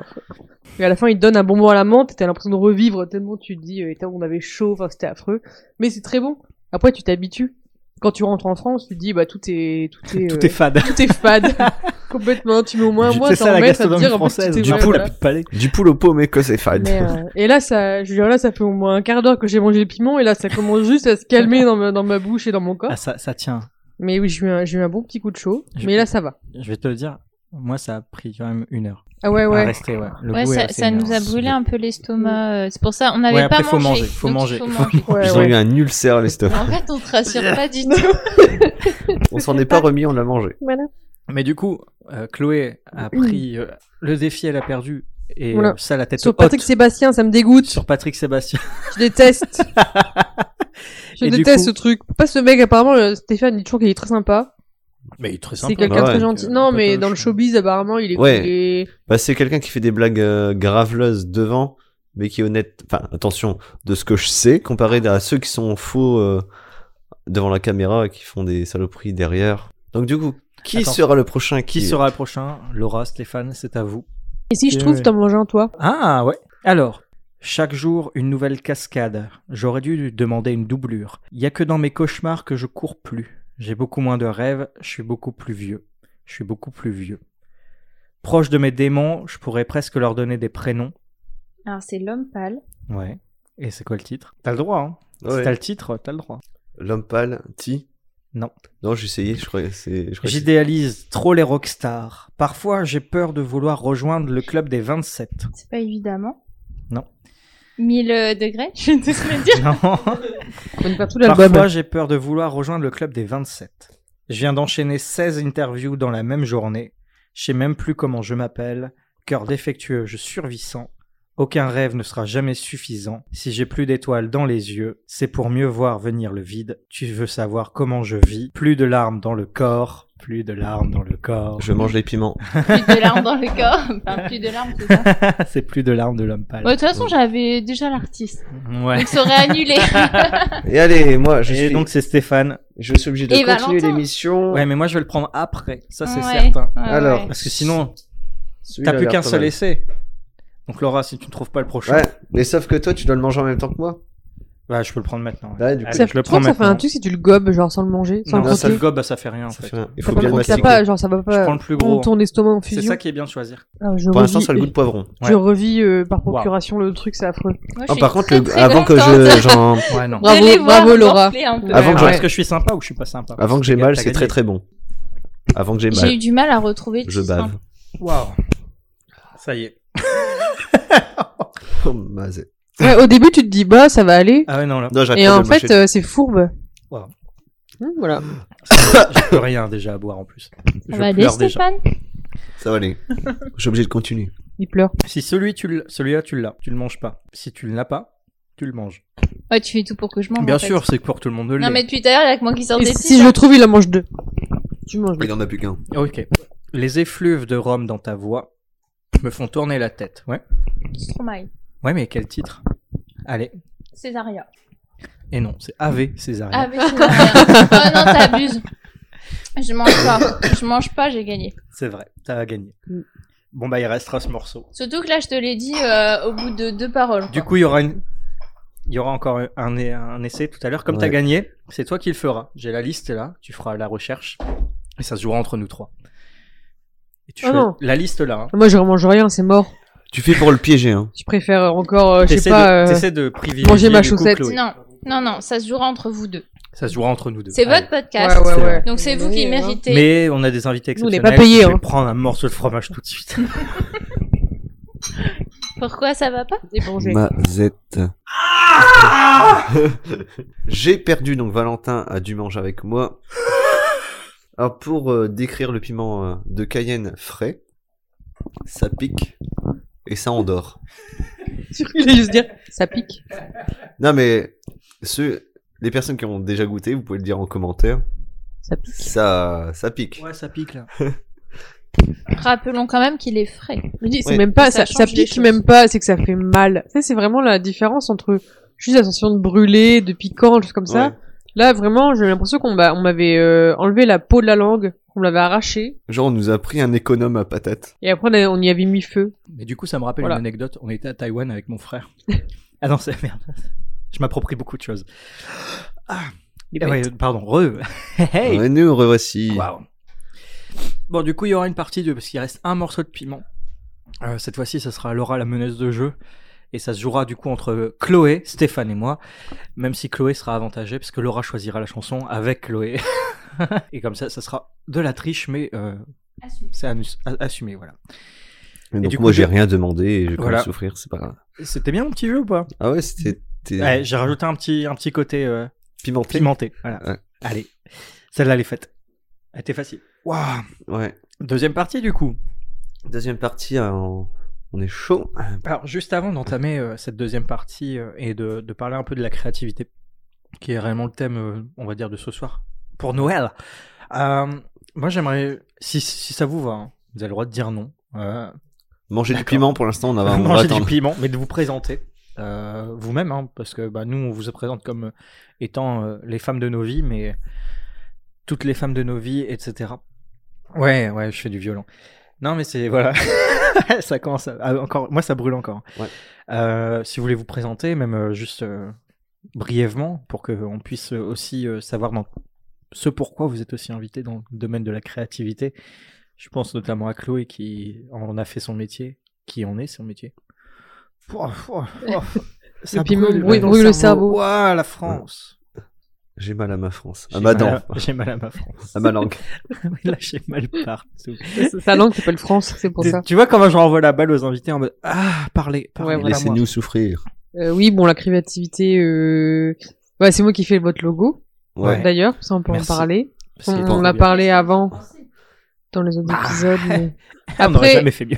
Et à la fin, il te donne un bonbon à la menthe, et t'as l'impression de revivre tellement tu te dis, euh, on avait chaud, enfin, c'était affreux. Mais c'est très bon. Après, tu t'habitues. Quand tu rentres en France, tu te dis, bah, tout est, tout est, Tout euh, est fade. tout est fade. Complètement. Tu mets au moins un Du- mois C'est sans ça la à gastronomie française. Du voilà. la palais. Du poule au pot, mais que c'est fade. Mais, euh, et là, ça, je veux dire, là, ça fait au moins un quart d'heure que j'ai mangé le piment, et là, ça commence juste à se calmer dans ma, dans ma bouche et dans mon corps. Ah, ça, ça tient. Mais oui, j'ai eu un, j'ai eu un bon petit coup de chaud. Je- Mais là, ça va. Je vais te le dire. Moi, ça a pris quand même une heure Ah ouais, à ouais. rester. Ouais, Le Ouais, goût est ça, nous a brûlé un peu l'estomac. euh, C'est pour ça, on n'avait Ouais, pas après, faut mangé. manger, faut manger. faut Faut- manger. Ouais, Ils ont eu un ulcère à l'estomac. En fait, on te rassure pas du tout. On s'en est pas remis, on l'a mangé. Voilà. Mais du coup, euh, Chloé a pris euh, le défi, elle a perdu. Et Voilà. euh, ça, la tête Sur haute. Patrick Sébastien, ça me dégoûte. Sur Patrick Sébastien. Je déteste. Je Et déteste coup- ce truc. Pas ce mec, apparemment, Stéphane dit toujours qu'il est très sympa. Mais il est très C'est quelqu'un Bah très gentil. Euh, Non, mais dans le showbiz, apparemment, il est. Ouais. il est- Bah, c'est quelqu'un qui fait des blagues euh, graveleuses devant, mais qui est honnête. Enfin, attention, de ce que je sais, comparé à ceux qui sont faux euh, devant la caméra et qui font des saloperies derrière. Donc, du coup, qui Attends. sera le prochain Qui sera le prochain? Laura, Stéphane, c'est à vous. Et si je trouve, ouais. t'en manges un, toi? Ah ouais. Alors, chaque jour une nouvelle cascade. J'aurais dû lui demander une doublure. Il y a que dans mes cauchemars que je cours plus. J'ai beaucoup moins de rêves, je suis beaucoup plus vieux. Je suis beaucoup plus vieux. Proche de mes démons, je pourrais presque leur donner des prénoms. Alors, c'est l'homme pâle. Ouais. Et c'est quoi le titre? T'as le droit, hein Si t'as le titre, t'as le droit. L'homme pâle, Ti Non. Non, j'ai essayé, je crois J'idéalise trop les rockstars. Parfois, j'ai peur de vouloir rejoindre le club des 27. C'est pas évidemment. Non. 1000 euh, degrés, je vais te le dire. Non. Parfois, j'ai peur de vouloir rejoindre le club des 27. Je viens d'enchaîner 16 interviews dans la même journée. Je sais même plus comment je m'appelle. Cœur défectueux, je survissant. Aucun rêve ne sera jamais suffisant. Si j'ai plus d'étoiles dans les yeux, c'est pour mieux voir venir le vide. Tu veux savoir comment je vis. Plus de larmes dans le corps. Plus de larmes dans le corps. Je mange les piments. Plus de larmes dans le corps. Enfin, plus de larmes, c'est ça. c'est plus de larmes de l'homme pâle. De toute façon, j'avais déjà l'artiste. Ouais. Donc, ça aurait annulé. Et allez, moi, je Et suis, donc c'est Stéphane. je suis obligé de Et continuer Valentin. l'émission. Ouais, mais moi je vais le prendre après. Ça c'est Ouais, certain. ouais, Alors. Parce que sinon, t'as plus qu'un seul essai. Donc Laura, si tu ne trouves pas le prochain. Ouais, mais sauf que toi, tu dois le manger en même temps que moi. Bah, je peux le prendre maintenant. Ouais, du coup, Allez, Ça, je le prends que ça fait un truc si tu le gobes, genre sans le manger, sans Non, le ça le croquer. gobe, bah, ça fait rien en Ça fait. Il faut pas, bien le mastiquer. pas, genre ça va Je pas prends le plus gros. ton estomac en C'est ça qui est bien de choisir. Ah, je Pour l'instant, revis- ça a le goût de poivron. Je Ouais. revis euh, par Wow. procuration le truc, c'est affreux. Moi, je Ah, suis par contre, très, le- très avant que je, j'en, Ouais, non. Bravo, Laura. Avant que Est-ce que je suis sympa ou je suis pas sympa? Avant que j'ai mal, c'est très très bon. Avant que j'ai J'ai eu mal, du mal à retrouver je tout ça. bave. Waouh. Ça y est. Oh, mazé. Ouais, au début, tu te dis, bah, ça va aller. Ah ouais, non, là. Non, j'arrête Et pas de en le fait, mâcher. euh, c'est fourbe. Wow. Hum, voilà. J'ai plus rien déjà à boire en plus. Ça Je va aller, pleure déjà. Stéphane Ça va aller. Je suis obligé de continuer. Il pleure. Si celui tu l- celui-là tu l'as, tu le manges pas. Si tu ne l'as pas, tu le manges. Ouais, tu fais tout pour que je mange. Bien en fait. sûr, c'est pour tout le monde de Non, l'est. mais depuis tout à l'heure, il y a que moi qui sors Et des si je le trouve, il en mange deux. Tu manges deux. Il en a plus qu'un. Ok. Les effluves de rhum dans ta voix me font tourner la tête. Ouais. Ouais, mais quel titre? Allez. Césaria. Et non, c'est AV Césarien. Ah, mais Césaria. oh non, t'abuses. Je mange pas. Je mange pas, j'ai gagné. C'est vrai, t'as gagné. Mm. Bon bah il restera ce morceau. Surtout que là, je te l'ai dit euh, au bout de deux paroles. Du quoi. coup, il y aura une il y aura encore un, un essai tout à l'heure. Comme Ouais. t'as gagné, c'est toi qui le feras. J'ai la liste là, tu feras la recherche. Et ça se jouera entre nous trois. Et tu fais non. la liste là. hein. Moi, je mange rien, c'est mort. Tu fais pour le piéger, hein. Je préfère encore, euh, je sais pas, de, euh, t'essaies de privilégier manger ma chaussette. Non, non, non, ça se jouera entre vous deux. Ça se jouera entre nous deux. C'est votre podcast. Ouais, ouais, C'est ouais. vrai. Donc c'est vous qui hein. méritez. Mais on a des invités Nous, on n'est exceptionnels. pas payés, Je vais hein. prendre un morceau de fromage tout de suite. Pourquoi ça va pas épongé. Mazette. J'ai perdu, donc Valentin a dû manger avec moi. Alors pour euh, décrire le piment euh, de Cayenne frais, ça pique et ça endort. Je voulais juste dire, ça pique. Non mais ceux, les personnes qui ont déjà goûté, vous pouvez le dire en commentaire. Ça pique. Ça, ça pique. ouais, ça pique là. Rappelons quand même qu'il est frais. C'est Ouais. même pas, Ça pique même pas, c'est que ça fait mal. Ça, c'est vraiment la différence entre juste la sensation de brûler, de piquant, des choses comme ça. Ouais. Là, vraiment, j'ai l'impression qu'on m'a- on m'avait euh, enlevé la peau de la langue, me l'avait arrachée, Genre on nous a pris un économe à patates. et après on, a- on y avait mis feu. Mais du coup, ça me rappelle Voilà. une anecdote. On était à Taïwan avec mon frère. ah non, c'est merde. Je m'approprie beaucoup de choses. Ah, ah ouais, pardon. Re. hey. Ouais, nous revoici. Waouh. Bon, du coup, il y aura une partie 2 parce qu'il reste un morceau de piment. Euh, cette fois-ci, ça sera Laura la meneuse de jeu. Et ça se jouera du coup entre Chloé, Stéphane et moi. Même si Chloé sera avantagée parce que Laura choisira la chanson avec Chloé. et comme ça, ça sera de la triche, mais euh, c'est assumé, voilà. Et donc du moi coup, j'ai je- rien demandé et je vais quand Voilà. même souffrir, c'est pas grave. C'était bien mon petit jeu ou pas? Ah ouais, c'était Ouais, j'ai rajouté un petit, un petit côté euh, pimenté. pimenté. Voilà. Ouais. Allez, celle-là, elle est faite. Elle était facile. Waouh. Ouais. Deuxième partie, du coup. Deuxième partie, euh, on on est chaud. Alors, juste avant d'entamer euh, cette deuxième partie euh, et de, de parler un peu de la créativité, qui est réellement le thème, euh, on va dire, de ce soir, pour Noël, euh, moi j'aimerais, si, si ça vous va, hein, vous avez le droit de dire non. Euh, Manger du piment pour l'instant, on, a- on manger du piment, mais de vous présenter euh, vous-même, hein, parce que bah, nous, on vous présente comme étant les femmes de nos vies, mais toutes les femmes de nos vies, etc. Ouais, ouais, je fais du violon. Non, mais c'est voilà, ça commence à- encore. Moi, ça brûle encore. Ouais. Euh, si vous voulez vous présenter, même juste brièvement, pour qu'on puisse aussi savoir dans ce pourquoi vous êtes aussi invité dans le domaine de la créativité. Je pense notamment à Chloé qui en a fait son métier, qui en est son métier. Pouah, pouah, pouah. Ça brûle, brûle- brûle le cerveau. Ouah, la France. J'ai mal à ma France. À ma dent. J'ai mal à ma France. À ma langue. Là, j'ai mal partout. Sa langue s'appelle France, c'est pour ça. Tu vois comment je renvoie la balle aux invités en mode Ah, parlez, parlez. Ouais. Laissez-nous souffrir. Euh, oui, bon, la créativité, euh... c'est moi qui fais votre logo, Ouais. D'ailleurs, ça on peut Merci. en parler. On, on l'a parlé avant, dans les autres épisodes. mais- On n'aurait Après, jamais fait mieux.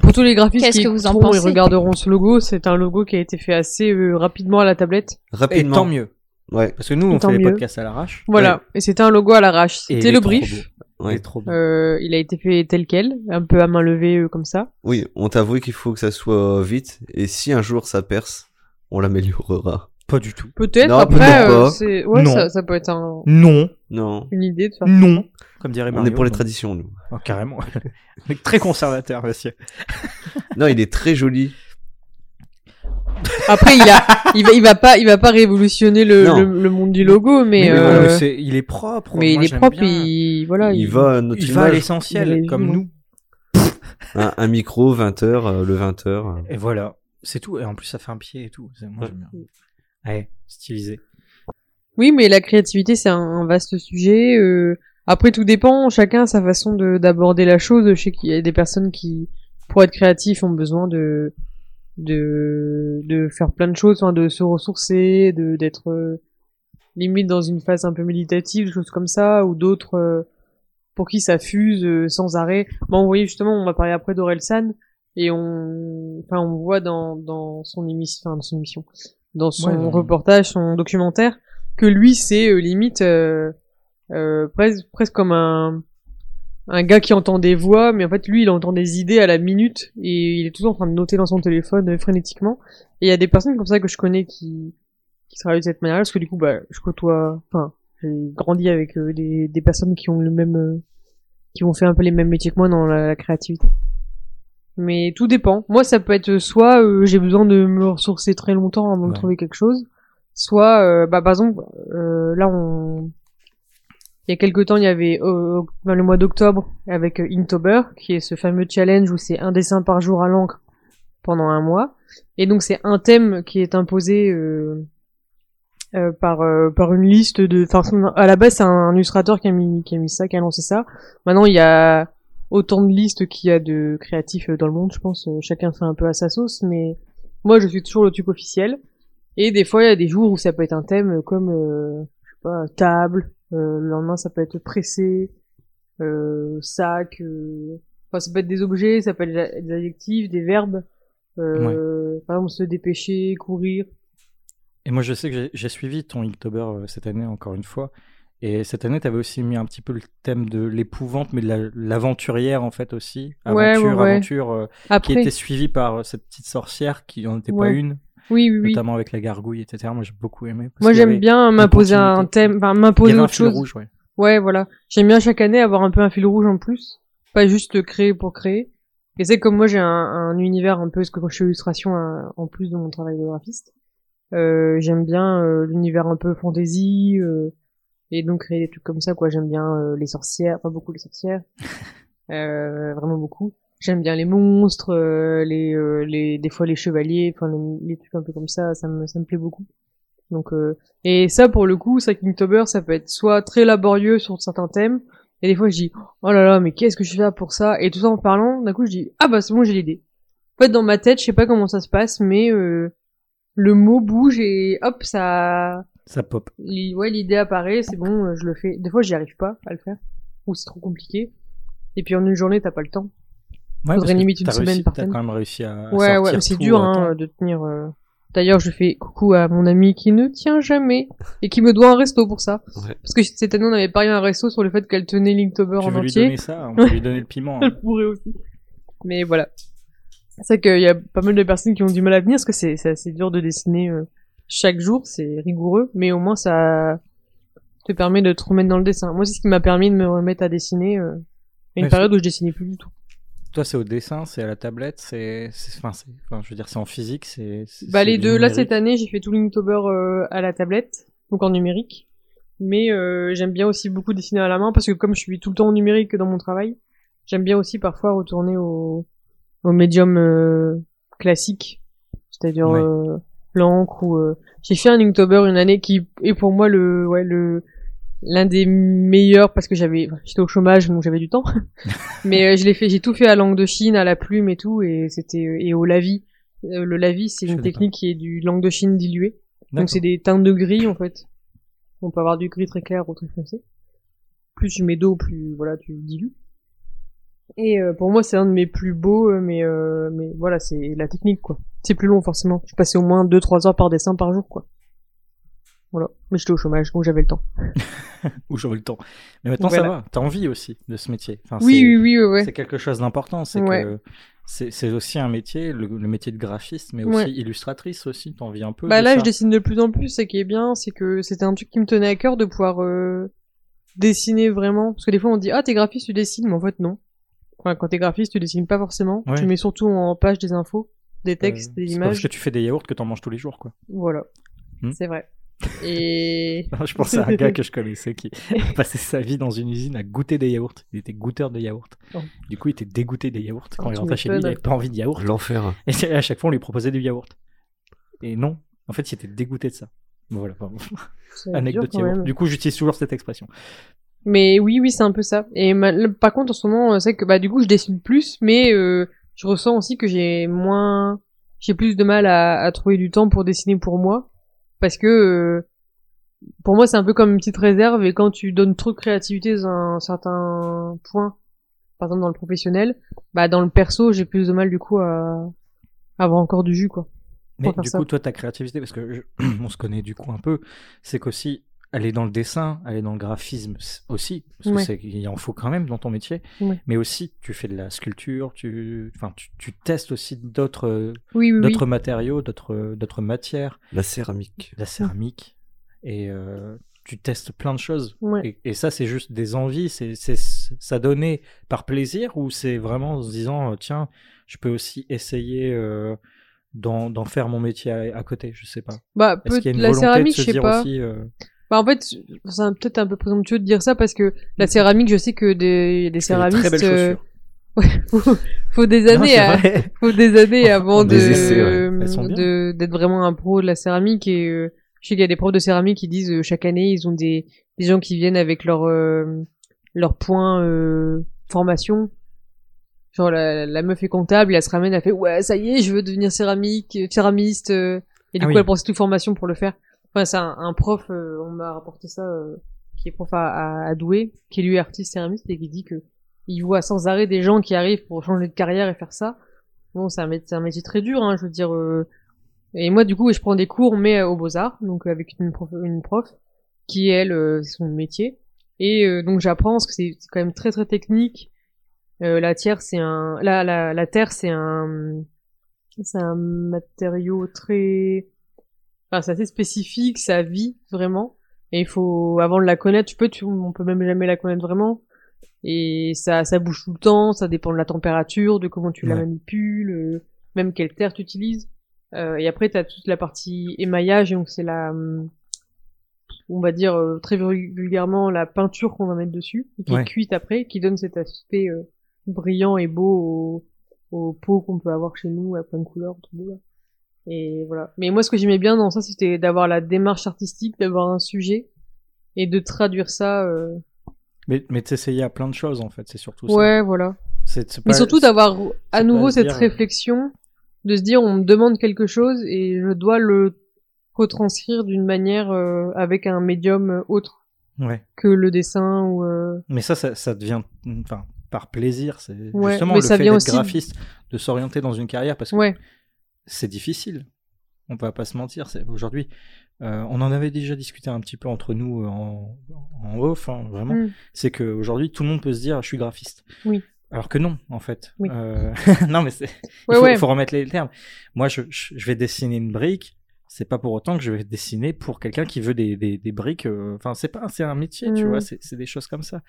pour tous les graphistes qui que vous en et regarderont ce logo, c'est un logo qui a été fait assez euh, rapidement à la tablette. Et Rapidement. tant mieux. Ouais. Parce que nous, on Tant fait les mieux. podcasts à l'arrache. Voilà, et c'était un logo à l'arrache. Et C'était le brief. Ouais. trop beau. Euh, il a été fait tel quel, un peu à main levée euh, comme ça. Oui, on t'a avoué qu'il faut que ça soit vite. Et si un jour ça perce, on l'améliorera. Pas du tout. Peut-être Non, après, peut-être euh, pas. c'est ouais, Non. ça, ça peut être un- Non. Non. une idée de faire. Non. Comme dirait On Mario. est pour les non. traditions, nous. Oh, carrément. On est très conservateur, monsieur. Non, il est très joli. Après, il a, il va, il va pas, il va pas révolutionner le, Non. le, le monde du logo, mais, Mais, euh, c'est- il est propre. mais moi, il est j'aime propre, bien. il, voilà, il va à notre Il va à image. l'essentiel, Il est comme vivant. nous. un, un micro 20 heures euh, le 20 heures Et voilà, c'est tout. Et en plus, ça fait un pied et tout. C'est- Moi, Ouais. j'aime bien. Ouais, stylisé. Oui, mais la créativité, c'est un, vaste sujet. euh, Après, tout dépend. Chacun a sa façon de d'aborder la chose. Je sais qu'il y a des personnes qui, pour être créatifs, ont besoin de de de faire plein de choses, enfin, de se ressourcer, de d'être euh, limite dans une phase un peu méditative, des choses comme ça, ou d'autres euh, pour qui ça fuse euh, sans arrêt. Bon, vous voyez justement, on va parler après d'Orelsan et on, enfin, on voit dans dans son émission, enfin, dans son émission, dans son Ouais, reportage, son documentaire, que lui c'est euh, limite euh, euh, presque presque comme un un gars qui entend des voix, mais en fait lui il entend des idées à la minute et il est toujours en train de noter dans son téléphone euh, frénétiquement. Et il y a des personnes comme ça que je connais qui qui travaillent de cette manière parce que du coup bah je côtoie, enfin j'ai grandi avec euh, des des personnes qui ont le même euh, qui ont fait un peu les mêmes métiers que moi dans la, la créativité. Mais tout dépend. Moi, ça peut être soit euh, j'ai besoin de me ressourcer très longtemps avant de Ouais. trouver quelque chose, soit, euh, bah, par exemple, euh, là, on... il y a quelque temps, il y avait euh, dans le mois d'octobre avec euh, Inktober, qui est ce fameux challenge où c'est un dessin par jour à l'encre pendant un mois. Et donc, c'est un thème qui est imposé euh, euh, par euh, par une liste de. Enfin, à la base, c'est un illustrateur qui a mis qui a mis ça, qui a lancé ça. Maintenant, il y a autant de listes qu'il y a de créatifs euh, dans le monde, je pense. Euh, Chacun fait un peu à sa sauce, mais moi, je suis toujours le truc officiel. Et des fois, il y a des jours où ça peut être un thème euh, comme, euh, je sais pas, table. Euh, le lendemain, ça peut être pressé, euh, sac. Enfin, ça peut être des objets, ça peut être des adjectifs, des verbes. Par exemple, se dépêcher, courir. Et moi, je sais que j'ai- suivi ton Inktober cette année, encore une fois. Et cette année, tu avais aussi mis un petit peu le thème de l'épouvante, mais de la- l'aventurière, en fait, aussi. Aventure, ouais, ouais. aventure, euh, qui Après, était suivie par euh, cette petite sorcière qui en était pas une, oui, oui, oui. notamment avec la gargouille, etc. Moi, j'ai beaucoup aimé. Moi, j'aime bien m'imposer un thème, enfin, m'imposer avait un autre fil chose. rouge, ouais. Ouais, voilà. J'aime bien chaque année avoir un peu un fil rouge en plus. Pas juste créer pour créer. Et c'est comme moi j'ai un, un univers un peu, parce que quand je fais illustration un- en plus de mon travail de graphiste, euh, j'aime bien euh, l'univers un peu fantasy, euh, et donc créer des trucs comme ça, quoi. J'aime bien euh, les sorcières, pas beaucoup les sorcières. euh, vraiment beaucoup. J'aime bien les monstres, euh, les, euh, les, des fois les chevaliers, enfin les, les trucs un peu comme ça, ça me, ça me plaît beaucoup. Donc, euh, et ça pour le coup, ça Kingtober, ça peut être soit très laborieux sur certains thèmes, et des fois je dis, oh là là, mais qu'est-ce que je fais là pour ça? Et tout ça en parlant, d'un coup je dis, ah bah c'est bon, j'ai l'idée. En fait, dans ma tête, je sais pas comment ça se passe, mais euh, le mot bouge et hop, ça, Ça pop. Ouais, l'idée apparaît, c'est bon, euh, je le fais. Des fois, j'y arrive pas à le faire, ou c'est trop compliqué. Et puis en une journée, t'as pas le temps. Ouais, Faudrait parce que limite une t'as semaine réussi- par T'as quand même réussi à. ouais, ouais, c'est dur hein, de tenir. euh. D'ailleurs, je fais coucou à mon ami qui ne tient jamais et qui me doit un resto pour ça. Ouais. Parce que cette année, on avait parié un resto sur le fait qu'elle tenait Linktober Tu en veux lui entier. donner ça On peut lui donner le piment. hein. Elle pourrait aussi. Mais voilà. C'est qu'il y a pas mal de personnes qui ont du mal à venir parce que c'est c'est assez dur de dessiner euh, chaque jour, c'est rigoureux, mais au moins ça te permet de te remettre dans le dessin. Moi, c'est ce qui m'a permis de me remettre à dessiner euh, à une Ouais, période où je dessinais plus du tout. Toi, c'est au dessin, c'est à la tablette, c'est. Enfin, je veux dire, c'est en physique, c'est. Bah les deux, là cette année, j'ai fait tout Linktober euh, à la tablette, donc en numérique. Mais euh, j'aime bien aussi beaucoup dessiner à la main parce que comme je suis tout le temps en numérique dans mon travail, j'aime bien aussi parfois retourner au, au médium classique, c'est-à-dire Ouais. Ou euh, j'ai fait un Inktober une année qui est pour moi le ouais le l'un des meilleurs parce que j'avais j'étais au chômage donc j'avais du temps. Mais euh, je l'ai fait j'ai tout fait à langue de Chine à la plume et tout et c'était et au lavis Euh, le lavis c'est une technique qui est du langue de Chine dilué donc c'est des teintes de gris en fait. On peut avoir du gris très clair ou très foncé. Plus tu mets d'eau plus voilà tu dilues et euh, pour moi c'est un de mes plus beaux euh, mais euh, mais voilà c'est la technique quoi c'est plus long forcément je passais au moins 2-3 heures par dessin par jour quoi voilà mais j'étais au chômage donc j'avais le temps Où j'aurai le temps. Mais maintenant, Voilà. ça va. T'as envie aussi de ce métier. Enfin, oui oui oui ouais. C'est quelque chose d'important. C'est Ouais. que c'est aussi un métier, le, le métier de graphiste, mais Ouais. aussi illustratrice aussi. T'en vis un peu. Bah de là, ça. je dessine de plus en plus. Ce qui est bien, c'est que c'était un truc qui me tenait à cœur de pouvoir euh, dessiner vraiment. Parce que des fois, on dit ah t'es graphiste, tu dessines, mais en fait non. Enfin, quand t'es graphiste, tu dessines pas forcément. Ouais. Tu mets surtout en page des infos, des textes, des Euh, c'est pas parce images. que tu fais des yaourts que t'en manges tous les jours, quoi. Voilà. Hmm. C'est vrai. Et je pensais à un gars que je connaissais qui passait sa vie dans une usine à goûter des yaourts. Il était goûteur de yaourts. Oh. Du coup, il était dégoûté des yaourts. Quand Oh, il tu rentrait chez lui, il m'étonnes. avait pas envie de yaourt. L'enfer. Et à chaque fois, on lui proposait du yaourt. Et non, en fait, il était dégoûté de ça. Voilà, pardon. c'est dur anecdote quand yaourt. Du coup, j'utilise toujours cette expression. Mais oui, oui, c'est un peu ça. Et par contre, en ce moment, euh, c'est que bah du coup, je dessine plus, mais euh, je ressens aussi que j'ai moins, j'ai plus de mal à, à trouver du temps pour dessiner pour moi, parce que euh, pour moi, c'est un peu comme une petite réserve. Et quand tu donnes trop de créativité dans un certain point, par exemple dans le professionnel, bah dans le perso, j'ai plus de mal du coup à, à avoir encore du jus, quoi. Mais du ça. coup, toi, ta créativité, parce que je- on se connaît du coup un peu, c'est qu'aussi, aller dans le dessin, aller dans le graphisme aussi, parce que Ouais. c'est il en faut quand même dans ton métier, Ouais. mais aussi, tu fais de la sculpture, tu, enfin, tu, tu testes aussi d'autres Oui, oui, oui. d'autres matériaux, d'autres d'autres matières, La céramique. la céramique, et euh, tu testes plein de choses. Ouais. Et, et ça, c'est juste des envies, c'est c'est ça donné par plaisir ou c'est vraiment en se disant, euh, tiens, je peux aussi essayer euh, d'en d'en faire mon métier à, à côté, je sais pas. Bah, Est-ce peut qu'il y a une la volonté céramique, de se je sais dire pas. aussi euh, Bah en fait, c'est peut-être un peu présomptueux de dire ça parce que la céramique, je sais que des, des tu fais de très belles céramistes, euh, chaussures. faut, faut des années à, faut des années avant de, Des ouais. d'être vraiment un pro de la céramique et euh, je sais qu'il y a des profs de céramique qui disent euh, chaque année ils ont des des gens qui viennent avec leur euh, leur point euh, formation genre la, la meuf est comptable et elle se ramène elle fait ouais ça y est je veux devenir céramique céramiste et du Ah coup oui. elle pense toute formation pour le faire enfin c'est un, un prof euh, on m'a rapporté ça euh, qui est prof à, à, à Douai qui est lui artiste céramiste et qui dit que il voit sans arrêt des gens qui arrivent pour changer de carrière et faire ça. Bon, c'est un, un métier très dur, hein, je veux dire. euh, Et moi, du coup, je prends des cours, mais euh, aux Beaux-Arts, donc avec une prof, une prof qui, elle, euh, c'est son métier. Et euh, donc, j'apprends, parce que c'est quand même très, très technique. La terre, c'est un... La, la, la terre, c'est un... C'est un matériau très... Enfin, c'est assez spécifique, ça vit vraiment. Et il faut, avant de la connaître, tu peux, tu, on peut même jamais la connaître vraiment. Et ça, ça bouge tout le temps, ça dépend de la température, de comment tu la manipules, euh, même quelle terre tu utilises. Euh, et après, tu as toute la partie émaillage, donc c'est la, hum, on va dire euh, très vul- vulgairement, la peinture qu'on va mettre dessus, qui Ouais. est cuite après, qui donne cet aspect euh, brillant et beau au, au pot qu'on peut avoir chez nous à plein de couleurs. tout. Et voilà. Mais moi, ce que j'aimais bien dans ça, c'était d'avoir la démarche artistique, d'avoir un sujet, et de traduire ça. euh, Mais, mais t'essayais à plein de choses en fait, c'est surtout ça. Ouais, voilà. C'est- c'est Mais surtout d'avoir à nouveau cette dire, réflexion, de se dire on me demande quelque chose et je dois le retranscrire d'une manière euh, avec un médium autre Ouais. que le dessin ou euh, Mais ça, ça, ça devient, enfin, par plaisir. C'est Ouais, justement le ça fait d'être aussi- graphiste, de s'orienter dans une carrière parce que ouais c'est difficile. On va pas se mentir. Aujourd'hui, euh, on en avait déjà discuté un petit peu entre nous euh, en, en off, hein, vraiment. Mm. C'est qu'aujourd'hui, tout le monde peut se dire, je suis graphiste. Oui. Alors que non, en fait. Oui. Euh, non, mais c'est. Il faut, ouais. faut remettre les termes. Moi, je, vais dessiner une brique. C'est pas pour autant que je vais dessiner pour quelqu'un qui veut des, des, des briques. Enfin, c'est pas, c'est un métier, tu Mm. vois. C'est des choses comme ça.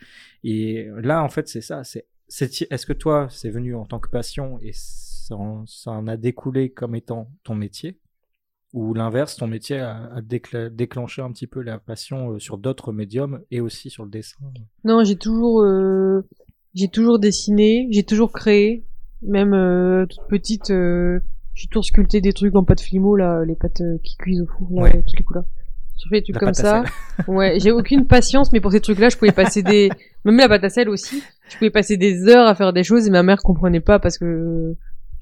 Et là, en fait, c'est ça. C'est- est-ce que toi, c'est venu en tant que passion et ça en, ça en a découlé comme étant ton métier, ou l'inverse, ton métier a, déclenché un petit peu la passion euh, sur d'autres médiums et aussi sur le dessin? non j'ai toujours euh, j'ai toujours dessiné j'ai toujours créé même euh, toute petite euh, j'ai toujours sculpté des trucs en pâte flimo là les pâtes qui cuisent au four là, Ouais. toutes les couleurs des trucs La comme ça Ouais, j'ai aucune patience, mais pour ces trucs-là, je pouvais passer des, même la pâte à sel aussi, je pouvais passer des heures à faire des choses et ma mère comprenait pas parce que,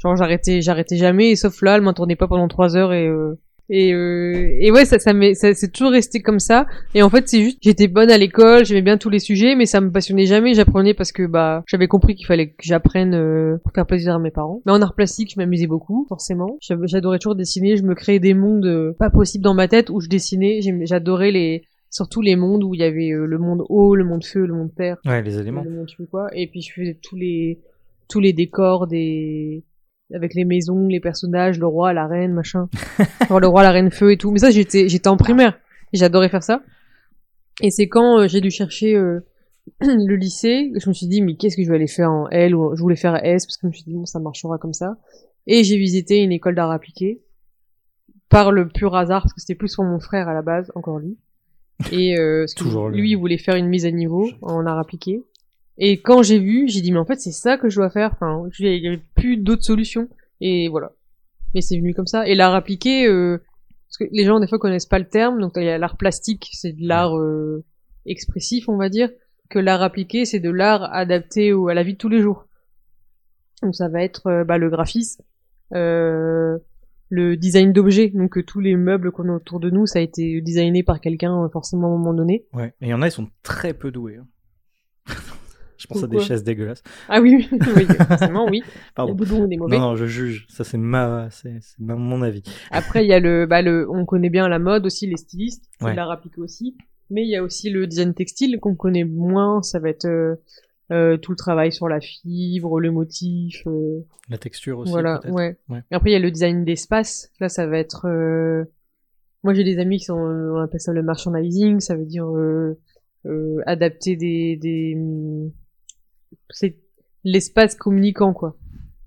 genre, j'arrêtais, j'arrêtais jamais, et sauf là, elle m'entendait pas pendant trois heures et, euh, et, euh, et ouais, ça, ça m'est, ça, c'est toujours resté comme ça. Et en fait, c'est juste, j'étais bonne à l'école, j'aimais bien tous les sujets, mais ça me passionnait jamais. J'apprenais parce que, bah, j'avais compris qu'il fallait que j'apprenne euh, pour faire plaisir à mes parents. Mais en art plastique, je m'amusais beaucoup, forcément. J'adorais toujours dessiner. Je me créais des mondes euh, pas possibles dans ma tête où je dessinais. J'adorais les, surtout les mondes où il y avait euh, le monde eau, le monde feu, le monde terre, Ouais, les éléments. le monde je sais quoi. Et puis je faisais tous les, tous les décors des, avec les maisons, les personnages, le roi, la reine, machin. Genre le roi, la reine feu et tout. Mais ça, j'étais, j'étais en primaire. J'adorais faire ça. Et c'est quand euh, j'ai dû chercher euh, le lycée, que je me suis dit, mais qu'est-ce que je vais aller faire en L ou je voulais faire S parce que je me suis dit, bon, ça marchera comme ça. Et j'ai visité une école d'art appliqué par le pur hasard parce que c'était plus pour mon frère à la base, encore lui. Et euh, Toujours le- lui, il voulait faire une mise à niveau en art appliqué. Et quand j'ai vu, j'ai dit mais en fait c'est ça que je dois faire. Enfin, il y avait plus d'autres solutions. Et voilà. Mais c'est venu comme ça. Et l'art appliqué, euh, parce que les gens des fois connaissent pas le terme. Donc il y a l'art plastique, c'est de l'art euh, expressif, on va dire. Que l'art appliqué, c'est de l'art adapté au, à la vie de tous les jours. Donc ça va être euh, bah, le graphisme, euh, le design d'objets. Donc euh, tous les meubles qu'on a autour de nous, ça a été designé par quelqu'un forcément à un moment donné. Ouais. Et il y en a, ils sont très peu doués. hein. Je pense à des chaises dégueulasses. Ah oui, oui, oui, forcément oui. Pardon. des mauvais. Non, non, je juge. Ça, c'est ma, c'est, mon avis. Après, il y a le, bah, le, on connaît bien la mode aussi, les stylistes, Ouais. l'art appliqué aussi. Mais il y a aussi le design textile qu'on connaît moins. Ça va être euh, euh, tout le travail sur la fibre, le motif. euh, La texture aussi. voilà, ouais. Ouais. Et après, il y a le design d'espace. Là, ça va être. Moi, j'ai des amis qui sont, on appelle ça le merchandising. Ça veut dire adapter des, des, c'est l'espace communicant, quoi.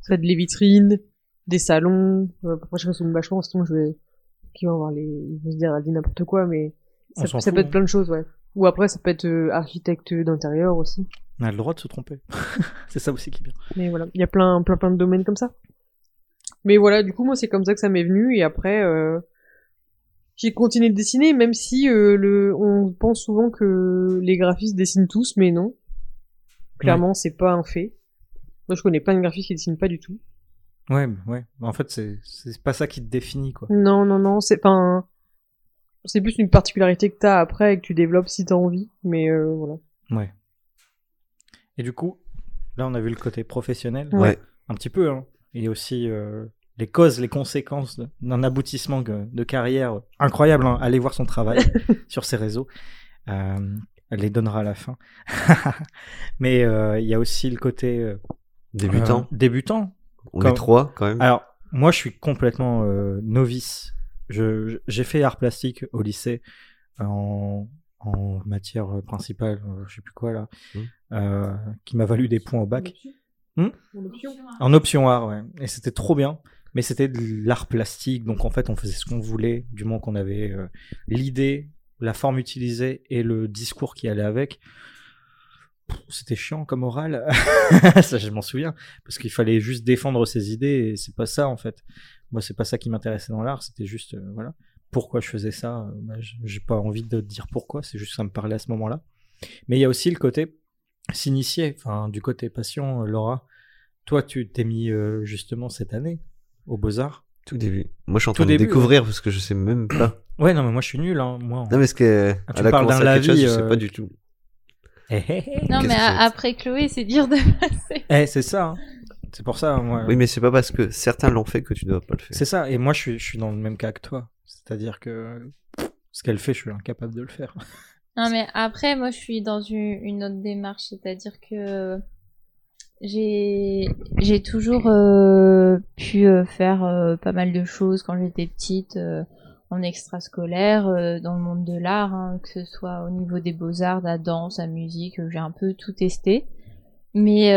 Ça être les vitrines, des salons. Euh, après, je une bâche sinon je vais, qui vont avoir les, ils vont se dire, elle dit n'importe quoi, mais ça, s'en ça fout, peut être hein. plein de choses, ouais. Ou après, ça peut être euh, architecte d'intérieur aussi. On a le droit de se tromper. c'est ça aussi qui est bien. Mais voilà, il y a plein, plein, plein de domaines comme ça. Mais voilà, du coup, moi, c'est comme ça que ça m'est venu. Et après, euh, j'ai continué de dessiner, même si euh, le, on pense souvent que les graphistes dessinent tous, mais non. Clairement, c'est pas un fait. Moi, je connais plein de graphistes qui dessinent pas du tout. Ouais, ouais. En fait, c'est, c'est pas ça qui te définit, quoi. Non, non, non, c'est pas un... C'est plus une particularité que t'as après et que tu développes si t'as envie. Mais euh, voilà. Ouais. Et du coup, là, on a vu le côté professionnel. Ouais. Un petit peu, hein. Et aussi euh, les causes, les conséquences d'un aboutissement de, de carrière incroyable. Hein. Allez voir son travail sur ses réseaux. Euh, elle les donnera à la fin. Mais euh, il y a aussi le côté euh, Débutant. euh, débutant. On comme- est trois quand même. Alors, moi, je suis complètement euh, novice. Je, j'ai fait art plastique au lycée en, en matière principale, je sais plus quoi là, euh, qui m'a valu des points au bac. Hmm En option. En option art, ouais. Et c'était trop bien. Mais c'était de l'art plastique, donc en fait, on faisait ce qu'on voulait, du moment qu'on avait euh, l'idée, la forme utilisée et le discours qui allait avec. C'était chiant comme oral, ça je m'en souviens, parce qu'il fallait juste défendre ses idées et c'est pas ça en fait. Moi, c'est pas ça qui m'intéressait dans l'art, c'était juste euh, voilà pourquoi je faisais ça. euh, bah, j'ai pas envie de dire pourquoi, c'est juste que ça me parlait à ce moment-là. Mais il y a aussi le côté s'initier, enfin du côté passion, euh, Laura. Toi, tu t'es mis euh, justement cette année au Beaux-Arts. Tout début. Moi, je suis en Tout train de début, découvrir parce que je sais même pas. Ouais, non, mais moi je suis nul, hein. Moi, Non, mais ce que Ah, tu parles d'un chose, je sais euh, pas du tout. Eh, eh, eh. Non, Qu'est-ce mais que a- c'est après Chloé, c'est dur de passer. Eh, c'est ça. hein. C'est pour ça, moi. Oui, mais c'est pas parce que certains l'ont fait que tu dois pas le faire. C'est ça. Et moi, je suis, je suis dans le même cas que toi. C'est-à-dire que ce qu'elle fait, je suis incapable de le faire. Non, mais après, moi, je suis dans une, une autre démarche, c'est-à-dire que j'ai toujours euh, pu euh, faire euh, pas mal de choses quand j'étais petite euh, en extrascolaire, euh, dans le monde de l'art, hein, que ce soit au niveau des beaux-arts, de la danse, la musique, euh, j'ai un peu tout testé, mais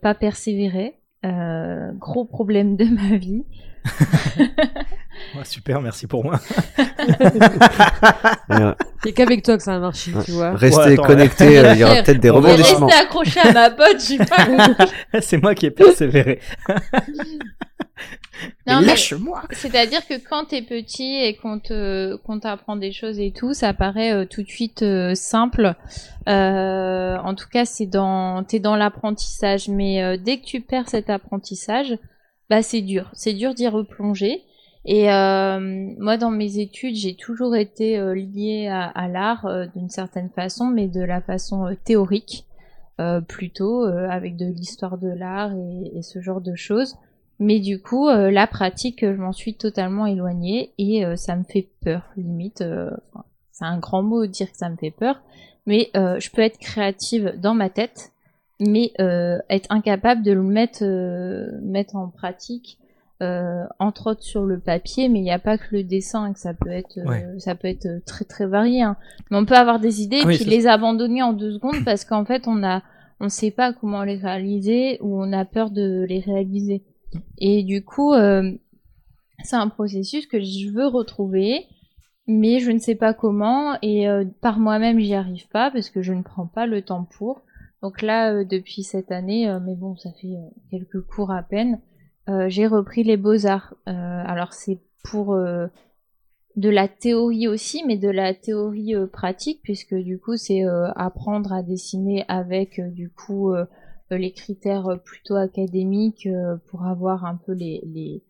pas persévéré. Gros problème de ma vie. Ouais, super, merci pour moi. C'est qu'avec toi que ça a marché, Ouais. tu vois. Restez attends, connectés, euh, il y aura peut-être des rebondissements. rester accroché à ma botte, j'ai pas compris. c'est moi qui ai persévéré. Non, mais- Lâche-moi. C'est-à-dire que quand t'es petit et qu'on te qu'on t'apprend des choses et tout, ça paraît euh, tout de suite euh, simple. Euh, en tout cas, c'est dans t'es dans l'apprentissage, mais euh, dès que tu perds cet apprentissage, bah c'est dur. C'est dur d'y replonger. Et euh, moi, dans mes études, j'ai toujours été euh, liée à, l'art euh, d'une certaine façon, mais de la façon euh, théorique, plutôt avec de l'histoire de l'art et, ce genre de choses. Mais du coup, la pratique, je m'en suis totalement éloignée et ça me fait peur, limite. c'est un grand mot de dire que ça me fait peur, mais je peux être créative dans ma tête, mais être incapable de le mettre, mettre en pratique, euh, entre autres sur le papier. Mais il n'y a pas que le dessin, que ça peut être, euh, ça peut être très très varié. hein. Mais on peut avoir des idées Ah oui, et puis les abandonner en deux secondes parce qu'en fait on a, on sait pas comment les réaliser ou on a peur de les réaliser. Et du coup, euh, c'est un processus que je veux retrouver, mais je ne sais pas comment et euh, par moi-même j'y arrive pas parce que je ne prends pas le temps pour. Donc là, euh, depuis cette année, euh, mais bon, ça fait euh, quelques cours à peine, euh, j'ai repris les beaux-arts. Euh, alors c'est pour euh, de la théorie aussi, mais de la théorie euh, pratique, puisque du coup c'est euh, apprendre à dessiner avec euh, du coup les critères plutôt académiques pour avoir un peu les, les,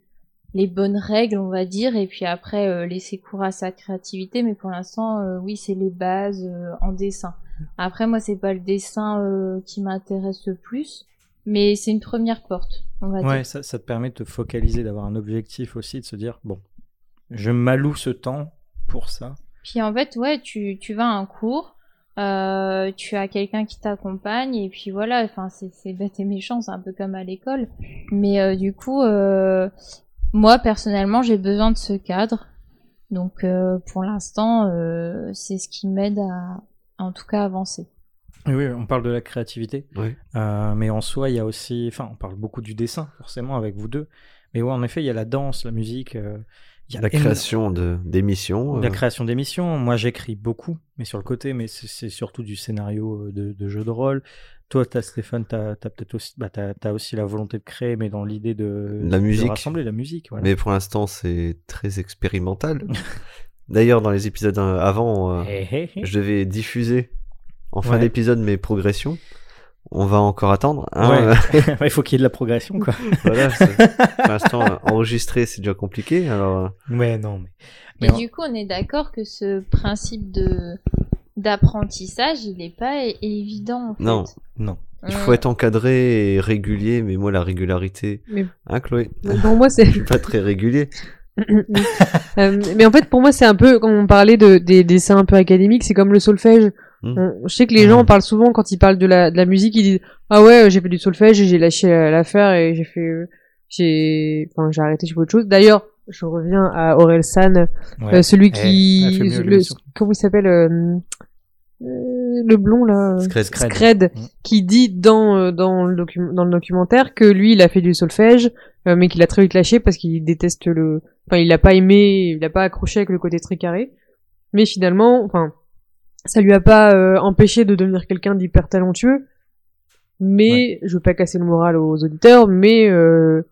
les bonnes règles, on va dire, et puis après laisser cours à sa créativité. Mais pour l'instant, oui, c'est les bases en dessin. Après, moi, c'est pas le dessin qui m'intéresse le plus, mais c'est une première porte, on va Ouais, dire. ça, ça te permet de te focaliser, d'avoir un objectif aussi, de se dire bon, je m'alloue ce temps pour ça. Puis en fait, ouais, tu, tu vas à un cours, euh, tu as quelqu'un qui t'accompagne, et puis voilà, enfin, c'est bête et méchant, c'est un peu comme à l'école. Mais euh, du coup, euh, moi, personnellement, j'ai besoin de ce cadre. Donc, pour l'instant, c'est ce qui m'aide à, en tout cas, avancer. Oui, on parle de la créativité. Euh, mais en soi, il y a aussi, enfin, on parle beaucoup du dessin, forcément, avec vous deux. Mais ouais, en effet, il y a la danse, la musique, euh, il y a La création de d'émissions. La euh, création d'émissions, moi j'écris beaucoup, mais sur le côté, mais c'est c'est surtout du scénario de, de jeux de rôle. Toi, as, Stéphane, tu as, peut-être aussi, bah, t'as- t'as aussi la volonté de créer, mais dans l'idée de, La de rassembler la musique. Voilà. Mais pour l'instant, c'est très expérimental. D'ailleurs, dans les épisodes avant, Hé, hé, hé. je devais diffuser en fin Ouais. d'épisode mes progressions. On va encore attendre. hein. Ouais. Il faut qu'il y ait de la progression, quoi. voilà, pour l'instant, enregistrer, c'est déjà compliqué. Alors, euh, Ouais, non, mais. Mais mais en- du coup, on est d'accord que ce principe de d'apprentissage, il n'est pas évident. En fait. Non. Non. il faut être encadré et régulier, mais moi, la régularité. Mais- Hein, Chloé? Pour moi, c'est. Je suis pas très régulier. Euh, mais en fait, pour moi, c'est un peu, quand on parlait de, des dessins un peu académiques, c'est comme le solfège. Mm. On- je sais que les gens parlent souvent, quand ils parlent de la, de la musique, ils disent Ah ouais, j'ai fait du solfège et j'ai lâché la- l'affaire et j'ai fait. euh, J'ai enfin, j'ai arrêté, j'ai fait autre chose. D'ailleurs, je reviens à Aurel San, Ouais. euh, celui Eh, qui. le, comment il s'appelle euh, euh, Le blond, là. Scred. Scred. Scred, Mm. qui dit dans, euh, dans, le docu- dans le documentaire que lui, il a fait du solfège, euh, mais qu'il a très vite lâché parce qu'il déteste le... Enfin, il l'a pas aimé, il a pas accroché avec le côté très carré. Mais finalement, enfin, ça lui a pas euh, empêché de devenir quelqu'un d'hyper talentueux. Mais, je veux pas casser le moral aux auditeurs, mais euh,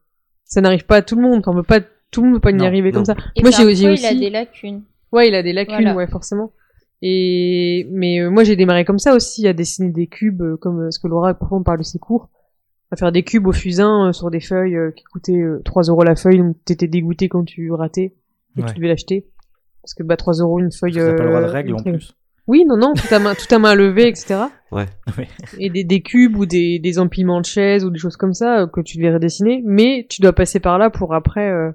ça n'arrive pas à tout le monde. On peut pas, tout le monde peut pas y arriver non. comme ça. Et Moi, j'ai- j'ai il a aussi- des lacunes. Ouais, il a des lacunes, Voilà. ouais, forcément. Et mais euh, moi j'ai démarré comme ça aussi, à dessiner des cubes, euh, comme euh, ce que Laura parfois on parle de ses cours, à faire des cubes au fusain euh, sur des feuilles euh, qui coûtaient euh, 3 euros la feuille, donc t'étais dégoûté quand tu ratais et Ouais. tu devais l'acheter. Parce que bah 3 euros une feuille. T'as pas le droit de règles en plus. Oui, non, non, tout à main, tout à main levée, etc. Ouais. Ouais. Et des, des cubes ou des, des empilements de chaises ou des choses comme ça euh, que tu devais redessiner, mais tu dois passer par là pour après euh,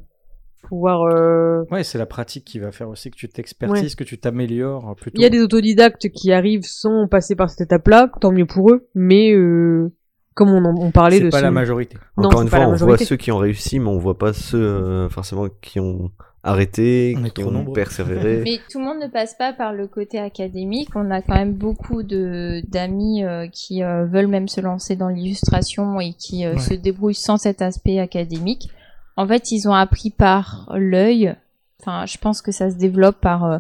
pouvoir. euh, Ouais, c'est la pratique qui va faire aussi que tu t'expertises, que tu t'améliores euh, plutôt. Il y a des autodidactes qui arrivent sans passer par cette étape-là, tant mieux pour eux, mais euh, comme on, en, on parlait C'est de pas ce- la majorité. Non, Encore c'est une pas fois, la on voit majorité. ceux qui ont réussi, mais on voit pas ceux euh, forcément qui ont arrêté, On qui trop ont nombreux. persévéré. Mais tout le monde ne passe pas par le côté académique. On a quand même beaucoup de d'amis euh, qui euh, veulent même se lancer dans l'illustration et qui euh, Ouais. se débrouillent sans cet aspect académique. En fait, ils ont appris par l'œil. Enfin, je pense que ça se développe par euh,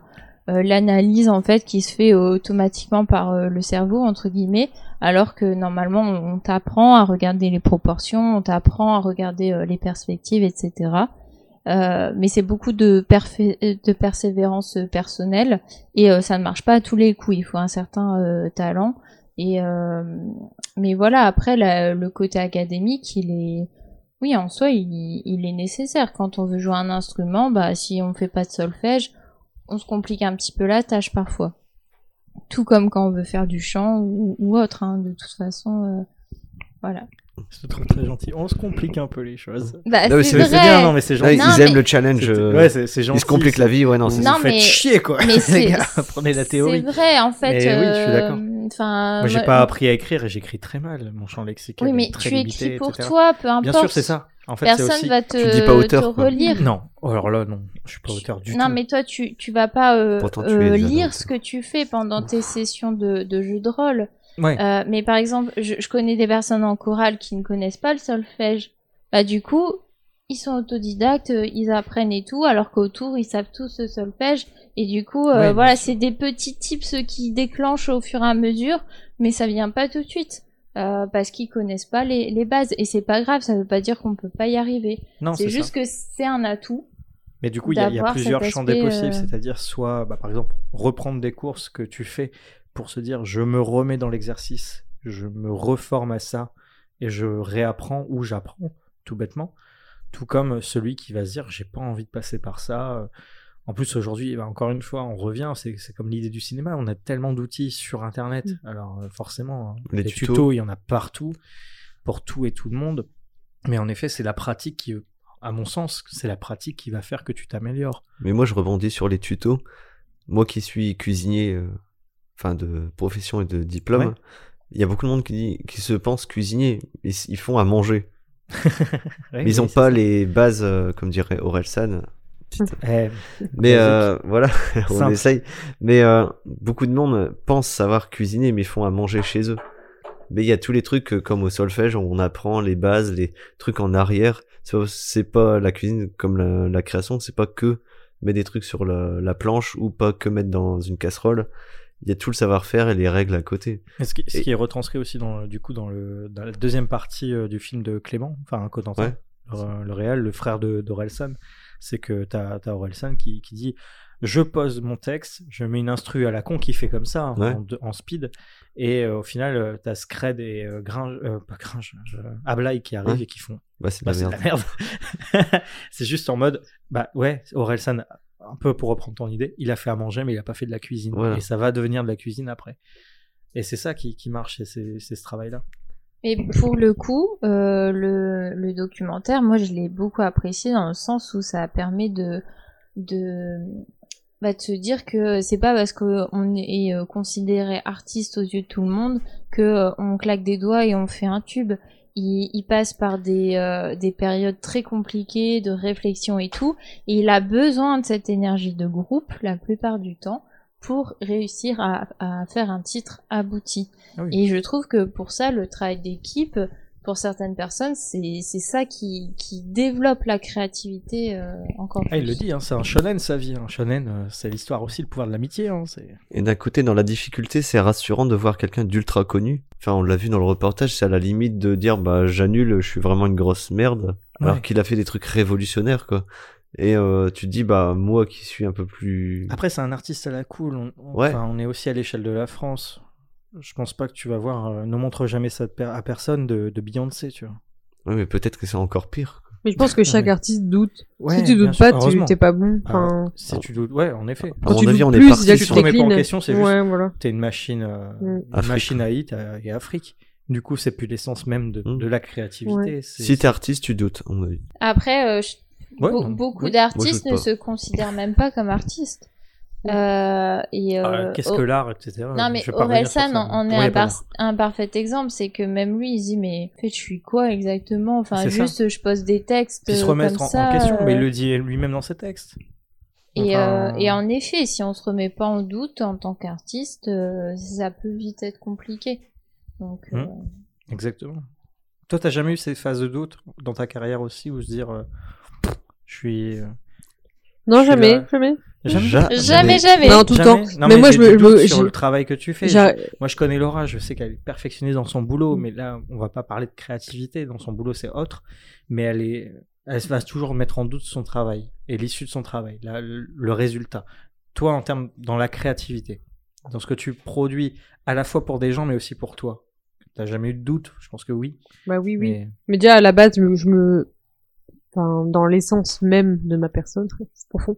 euh, l'analyse en fait qui se fait automatiquement par euh, le cerveau entre guillemets, alors que normalement on, on t'apprend à regarder les proportions, on t'apprend à regarder euh, les perspectives, etc. Euh, mais c'est beaucoup de, de persévérance personnelle et euh, ça ne marche pas à tous les coups. Il faut un certain euh, talent. Et euh, mais voilà, après le côté académique, il est, oui, en soi, il, est nécessaire. Quand on veut jouer un instrument, bah si on fait pas de solfège, on se complique un petit peu la tâche parfois. Tout comme quand on veut faire du chant ou, ou autre. Hein, de toute façon, euh, voilà. Je te trouve très gentil. On se complique un peu les choses. Bah, Non, mais c'est bien, non, mais c'est gentil. ils Non, aiment mais- le challenge. C'est- euh, Ouais, c'est c'est gentil. ils se compliquent la vie, ouais, non, c'est Non, mais- chier, quoi. Mais les c'est gars, prenez la théorie. C'est vrai, en fait. Mais oui, je suis euh, d'accord. Enfin, Moi, j'ai pas appris à écrire et j'écris très mal. Mon champ lexical Oui, mais est très tu limité, écris pour etc. toi, peu importe. Bien sûr, c'est ça. En fait, c'est Personne aussi. va te, tu dis pas auteur, te relire. Non, Oh, alors là, non, je suis pas auteur du non, tout. mais toi, tu, tu vas pas euh, Pourtant, tu euh, lire ce que tu fais pendant tes sessions de, de jeux de rôle. Ouais. Euh, mais par exemple, je, je connais des personnes en chorale qui ne connaissent pas le solfège. Bah du coup, ils sont autodidactes, euh, ils apprennent et tout, alors qu'autour ils savent tous le solfège. Et du coup, euh, Ouais, voilà, c'est des petits tips qui déclenchent au fur et à mesure, mais ça vient pas tout de suite. euh, parce qu'ils connaissent pas les, les bases et c'est pas grave, ça veut pas dire qu'on peut pas y arriver. Non, C'est juste ça. que c'est un atout. Mais du coup, il y a, y plusieurs champs des possibles, euh, c'est-à-dire soit, bah, par exemple, reprendre des courses que tu fais pour se dire, je me remets dans l'exercice, je me reforme à ça et je réapprends ou j'apprends, tout bêtement. Tout comme celui qui va se dire, j'ai pas envie de passer par ça. En plus, aujourd'hui, bah, encore une fois, on revient, c'est c'est comme l'idée du cinéma, on a tellement d'outils sur Internet. Mm. Alors, euh, forcément, hein, Les les, tutos. tutos, il y en a partout, pour tout et tout le monde. Mais en effet, c'est la pratique qui, à mon sens, c'est la pratique qui va faire que tu t'améliores. Mais moi, je rebondis sur les tutos. Moi qui suis cuisinier, euh, enfin de profession et de diplôme, Ouais. il y a beaucoup de monde qui, dit, qui se pense cuisinier. Ils, ils font à manger. Mais ils n'ont pas ça. les bases, euh, comme dirait Orelsan. Petite- Eh, Mais Basique. euh, voilà, on Simple. essaye. Mais euh, beaucoup de monde pense savoir cuisiner, mais ils font à manger chez eux. Mais il y a tous les trucs euh, comme au solfège, où on apprend les bases, les trucs en arrière. C'est pas- C'est pas la cuisine comme la, la création, c'est pas que mettre des trucs sur la, la planche ou pas que mettre dans une casserole. Il y a tout le savoir-faire et les règles à côté. Et Ce qui, ce Et- qui est retranscrit aussi dans, du coup dans, le, dans la deuxième partie euh, du film de Clément, enfin Cotentin, Ouais. le, le réel, le frère d'Orelsan, c'est que t'as as Orelsan qui, qui dit je pose mon texte, je mets une instru à la con qui fait comme ça hein, Ouais. en, speed, et euh, au final euh, t'as Scred et euh, Gringe, pas Gringe, Ablai qui arrivent Ouais. et qui font Bah, c'est bah, de la merde. c'est juste en mode, bah ouais, Orelsan, un peu pour reprendre ton idée, il a fait à manger, mais il a pas fait de la cuisine. Voilà. Et ça va devenir de la cuisine après. Et c'est ça qui, qui marche, c'est ce travail-là. Et pour le coup, euh, le, le documentaire, moi je l'ai beaucoup apprécié dans le sens où ça permet de, de, bah, de se dire que c'est pas parce qu'on est euh, considéré artiste aux yeux de tout le monde que euh, on claque des doigts et on fait un tube. Il, il passe par des, euh, des périodes très compliquées de réflexion et tout, et il a besoin de cette énergie de groupe la plupart du temps pour réussir à, à faire un titre abouti. Ah oui. Et je trouve que pour ça, le travail d'équipe, pour certaines personnes, c'est ça qui, qui développe la créativité euh, encore plus. Ah, il le dit, hein, c'est un shonen sa vie. Un shonen, euh, c'est l'histoire aussi, le pouvoir de l'amitié. Hein, c'est- Et d'un côté, dans la difficulté, c'est rassurant de voir quelqu'un d'ultra connu. Enfin, on l'a vu dans le reportage, c'est à la limite de dire, bah, j'annule, je suis vraiment une grosse merde. Alors Ouais. qu'il a fait des trucs révolutionnaires, quoi. Et euh, tu te dis, bah, moi qui suis un peu plus... Après, c'est un artiste à la cool. On, on- Ouais. on est aussi à l'échelle de la France. Je pense pas que tu vas voir euh, Ne montre jamais ça à personne de, de Beyoncé, tu vois. Ouais, mais peut-être que c'est encore pire. Mais je pense que chaque Ouais. artiste doute. Ouais, si tu doutes pas, tu t'es pas bon. Ah, si tu doutes, ouais, en effet. Quand tu avis, doutes on est plus, que tu tu te remets pas en question, c'est juste- Ouais, voilà. T'es une machine, euh, Mm. une machine à hit euh, et Afrique. Du coup, c'est plus l'essence même de, Mm. de la créativité. c'est- Si t'es artiste, tu doutes, à mon avis. Après, euh, je- Ouais, be- non, beaucoup oui. d'artistes ne se considèrent même pas comme artistes. Euh, et, Ah, euh, Qu'est-ce oh- que l'art, etc. Non mais Orelsan en en est un, pardon. par- un parfait exemple, c'est que même lui il dit mais en fait je suis quoi exactement? Enfin ça. juste je pose des textes Puis se remettre comme en, ça. en question, mais il euh, le dit lui-même dans ses textes. et, Enfin, euh, et en effet, si on se remet pas en doute en tant qu'artiste, euh, ça peut vite être compliqué. Donc euh, Exactement. Toi, t'as jamais eu ces phases de doute dans ta carrière aussi, où se dire, euh, je suis. euh, Non, Je suis jamais, là. jamais. Ja- jamais jamais. Non, tout le temps. Non, mais, moi, je me, sur le travail que tu fais. Moi, je connais Laura, je sais qu'elle est perfectionniste dans son boulot, mais là, on va pas parler de créativité. Dans son boulot, c'est autre. Mais elle est, elle va toujours mettre en doute son travail et l'issue de son travail, la- le, résultat. Toi, en termes, dans la créativité, dans ce que tu produis, à la fois pour des gens, mais aussi pour toi. T'as jamais eu de doute? Je pense que oui. Bah oui, oui. Mais... Mais déjà, à la base, je me- enfin, dans l'essence même de ma personne, c'est profond,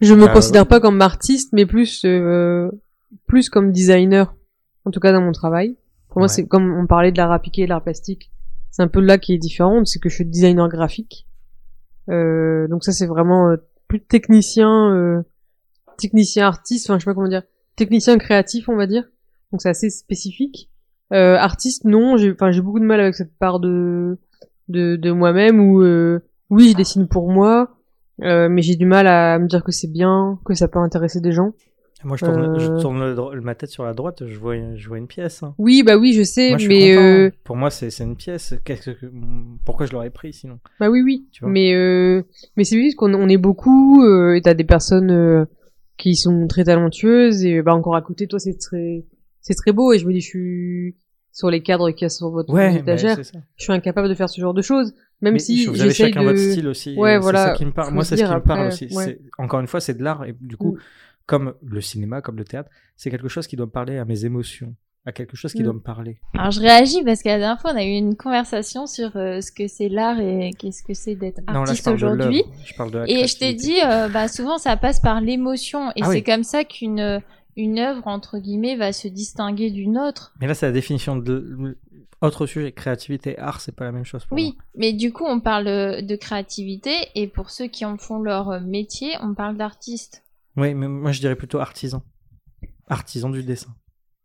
je me Ah, considère pas comme artiste, mais plus, euh, plus comme designer. En tout cas, dans mon travail. Pour moi, c'est comme on parlait de l'art appliqué et de l'art plastique. C'est un peu là qui est différent, c'est que je suis designer graphique. Euh, donc ça, c'est vraiment euh, plus technicien, euh, technicien artiste, enfin, je sais pas comment dire, technicien créatif, on va dire. Donc c'est assez spécifique. Euh, artiste, non, j'ai, enfin, j'ai beaucoup de mal avec cette part de, de, de moi-même où, euh, oui, je dessine pour moi, euh, mais j'ai du mal à me dire que c'est bien, que ça peut intéresser des gens. Moi, je tourne, je Euh. tourne le dro- ma tête sur la droite, je vois, je vois une pièce. hein. Oui, bah oui, je sais, Moi, je suis mais euh, pour moi, c'est une pièce. Qu'est-ce que, pourquoi je l'aurais pris sinon? Bah oui, oui. Mais euh, mais c'est juste qu'on on est beaucoup. Et t'as des personnes qui sont très talentueuses et bah encore à côté, toi, c'est très c'est très beau. Et je me dis, je suis sur les cadres qu'il y a sur votre Ouais, bah, étagère, je suis incapable de faire ce genre de choses, même Mais si vous avez chacun de. votre style aussi. Ouais, voilà, C'est ça qui me parle. Moi, c'est ce qui me parle aussi. ouais. Encore une fois, c'est de l'art et du coup, Mm. comme le cinéma, comme le théâtre, c'est quelque chose qui doit me parler à mes émotions, à quelque chose qui Mm. doit me parler. Alors je réagis parce qu'à la dernière fois on a eu une conversation sur euh, ce que c'est l'art et qu'est-ce que c'est d'être non, là, je artiste aujourd'hui. l'œuvre. Je parle de la Et je t'ai dit, euh, bah souvent ça passe par l'émotion et Ah c'est oui. comme ça qu'une une œuvre entre guillemets va se distinguer d'une autre. Mais là, c'est la définition de autre sujet. Créativité, art, c'est pas la même chose pour Oui, mais du coup on parle euh, de créativité et pour ceux qui en font leur euh, métier, on parle d'artiste. Oui, mais moi, je dirais plutôt artisan. Artisan du dessin.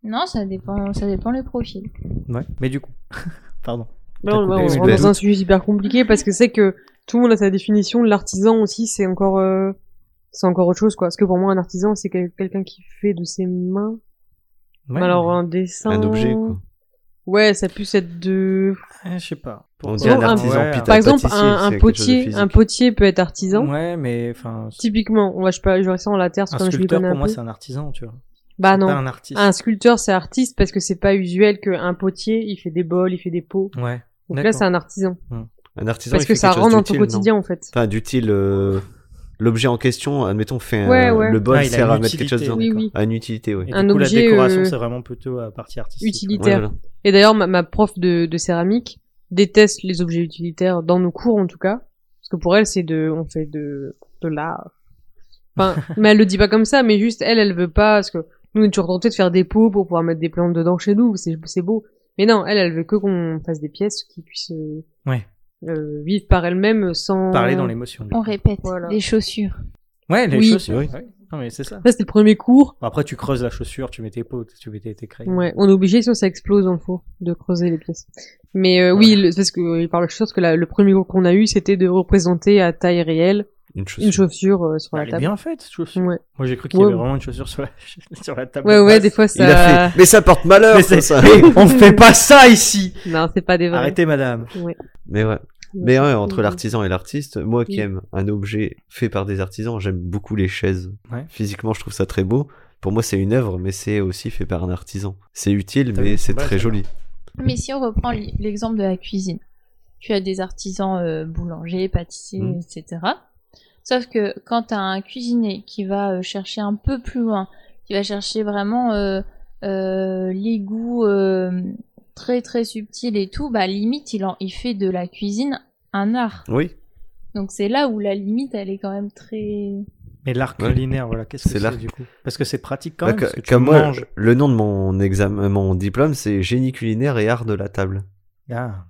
Non, ça dépend, ça dépend les profils. Ouais. Mais du coup, pardon. Là, on, oui, dans le un sujet hyper compliqué parce que c'est que tout le monde a sa définition. L'artisan aussi, c'est encore, euh, c'est encore autre chose, quoi. Parce que pour moi, un artisan, c'est quel- quelqu'un qui fait de ses mains. Ouais, Alors, un dessin. Un objet, quoi. Ouais, ça puisse être de. Ouais, je sais pas. On un artisan ouais, Par exemple, un, potier, un potier peut être artisan. Ouais, mais enfin, Typiquement, on va, je pas, je reste en la terre, un comme je sculpteur connais pour un moi, peu. c'est un artisan, tu vois. Bah non. Pas un artiste. Un sculpteur, c'est artiste parce que c'est pas usuel qu'un potier, il fait des bols, il fait des pots. Ouais. Donc là, c'est un artisan. Un artisan, Parce il que fait ça rentre dans ton quotidien, en fait. Enfin, d'utile. euh, L'objet en question, admettons, fait un- Ouais, ouais. le bol Ah, il a sert une à mettre quelque chose utilité, dedans. Oui, oui. À une utilité, oui. Et Un du coup, objet, la décoration, euh, c'est vraiment plutôt à partie artistique. Utilitaire. Ouais, voilà. Et d'ailleurs, ma, ma prof de, de céramique déteste les objets utilitaires dans nos cours, en tout cas. Parce que pour elle, c'est de, on fait de, de l'art. Enfin, mais elle le dit pas comme ça, mais juste, elle, elle veut pas, parce que nous, on est toujours tentés de faire des pots pour pouvoir mettre des plantes dedans chez nous, c'est, c'est beau. Mais non, elle, elle veut que qu'on fasse des pièces qui puissent, euh, Ouais. Euh, vivre par elles-mêmes sans... Parler dans l'émotion. On répète Voilà. les chaussures. Ouais, les Oui. chaussures. Oui. ouais. Non, mais c'est ça. Ça, c'était le premier cours. Après, tu creuses la chaussure, tu mets tes pots, tu mets tes, tes crayons. Ouais, on est obligé, sinon ça explose dans le four, de creuser les pièces. Mais euh, oui, le- parce que euh, il parle de chaussures, parce que la- le premier cours qu'on a eu, c'était de représenter à taille réelle Une chaussure. une chaussure euh, sur la elle est table. bien faite, cette chaussure. Ouais, Moi, j'ai cru qu'il y Ouais. avait vraiment une chaussure sur la, sur la table. ouais, de ouais, des fois Il a ça. fait. Mais ça porte malheur, Mais ça, on fait pas ça ici Non, c'est pas des vrais. Arrêtez, madame. Ouais. Mais ouais. Mais ouais, entre l'artisan et l'artiste, moi qui aime un objet fait par des artisans, j'aime beaucoup les chaises. Ouais. Physiquement, je trouve ça très beau. Pour moi, c'est une œuvre, mais c'est aussi fait par un artisan. C'est utile, mais c'est très joli. Mais si on reprend l'exemple de la cuisine, tu as des artisans euh, boulangers, pâtissiers, Mm. etc. Sauf que quand tu as un cuisinier qui va euh, chercher un peu plus loin, qui va chercher vraiment euh, euh, les goûts euh, très très subtils et tout, bah limite il, en, il fait de la cuisine un art. Oui, Donc c'est là où la limite elle est quand même très... Mais l'art Ouais. culinaire, voilà, qu'est-ce que C'est du coup? Parce que c'est pratique quand Bah, même. que- parce que tu comme moi, manges. le nom de mon examen, mon diplôme, c'est génie culinaire et art de la table. Ah.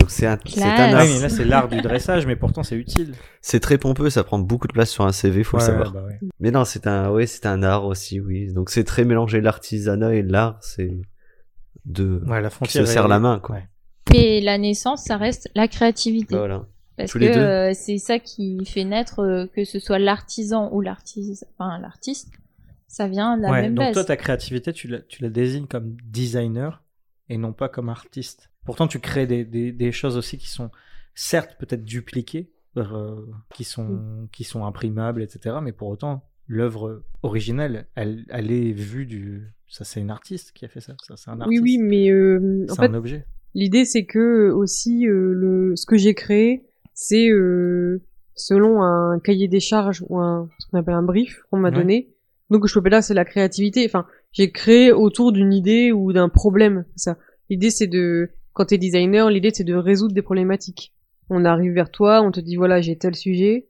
Donc c'est un, c'est un art. Oui, mais là, c'est l'art du dressage, mais pourtant, c'est utile. C'est très pompeux, ça prend beaucoup de place sur un CV, faut Ouais, le savoir. bah ouais. Mais non, c'est un, ouais, c'est un art aussi, oui. Donc c'est très mélangé l'artisanat et l'art, c'est de Ouais, la qui se serre la main, quoi. Ouais. Mais la naissance, ça reste la créativité. Voilà. Parce Tous que euh, c'est ça qui fait naître euh, que ce soit l'artisan ou l'artiste, enfin l'artiste, ça vient de la Ouais, même donc base. toi, ta créativité, tu la, tu la désignes comme designer et non pas comme artiste. Pourtant, tu crées des, des, des choses aussi qui sont certes peut-être dupliquées, euh, qui, sont, qui sont imprimables, etc. Mais pour autant, l'œuvre originelle, elle, elle est vue du... Ça, c'est une artiste qui a fait ça. ça c'est un Oui, artiste. oui, mais euh, en C'est fait, un objet. l'idée c'est que aussi euh, le ce que j'ai créé, c'est euh, selon un cahier des charges ou un ce qu'on appelle un brief qu'on m'a Ouais. donné. Donc je peux là c'est la créativité. Enfin, j'ai créé autour d'une idée ou d'un problème. c'est Ça. L'idée c'est de quand t'es designer, l'idée c'est de résoudre des problématiques. On arrive vers toi, on te dit voilà j'ai tel sujet,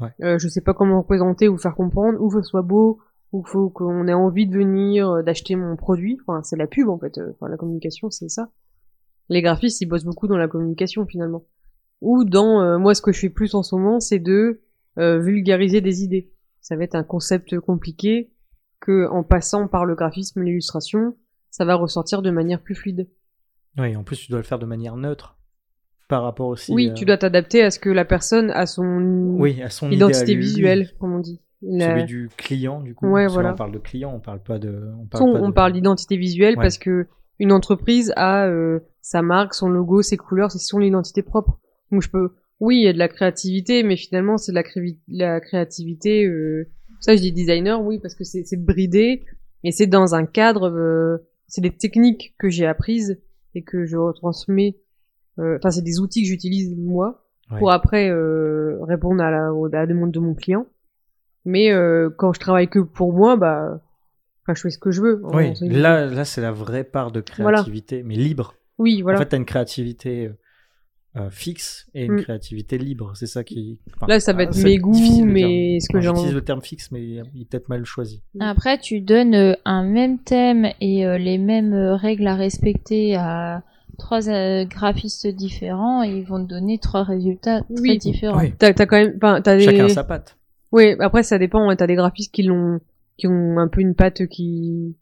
Ouais. euh, je sais pas comment représenter ou faire comprendre, ou faut que ce soit beau, ou faut qu'on ait envie de venir, euh, d'acheter mon produit. Enfin c'est la pub en fait. euh, Enfin la communication c'est ça. Les graphistes ils bossent beaucoup dans la communication finalement. Ou dans euh, moi ce que je fais plus en ce moment c'est de euh, vulgariser des idées. Ça va être un concept compliqué que en passant par le graphisme, l'illustration, ça va ressortir de manière plus fluide. Oui, en plus, tu dois le faire de manière neutre par rapport aussi. oui, euh, tu dois t'adapter à ce que la personne a son Oui, à son identité visuelle, comme on dit. Celui du client, du coup. Ouais, voilà. On parle de client, on parle pas de. On parle, pas on de- parle d'identité visuelle Ouais. parce que une entreprise a euh, sa marque, son logo, ses couleurs, c'est son identité propre. Donc je peux, oui, il y a de la créativité, mais finalement c'est de la, crévi- la créativité. euh, Ça, je dis designer, oui, parce que c'est bridé, et c'est dans un cadre. c'est des techniques que j'ai apprises et que je retransmets. euh, Enfin, c'est des outils que j'utilise moi Ouais. pour après euh, répondre à la, au- à la demande de mon client. Mais euh, quand je travaille que pour moi, bah, enfin, je fais ce que je veux. Oui, là, là c'est la vraie part de Voilà. créativité, mais libre. Oui, voilà. En fait, tu as une créativité euh, fixe et une Mm. créativité libre. C'est ça qui. enfin, Là, ça va être c'est mes goûts, mais ce que j'ai J'utilise le terme fixe, mais il est peut-être mal choisi. Après, tu donnes euh, un même thème et euh, les mêmes règles à respecter à trois graphistes différents et ils vont te donner trois résultats très Oui. différents. Oui. T'as, t'as quand même, enfin, t'as des. Chacun sa patte. Oui, après ça dépend. hein, T'as des graphistes qui l'ont, qui ont un peu une patte qui,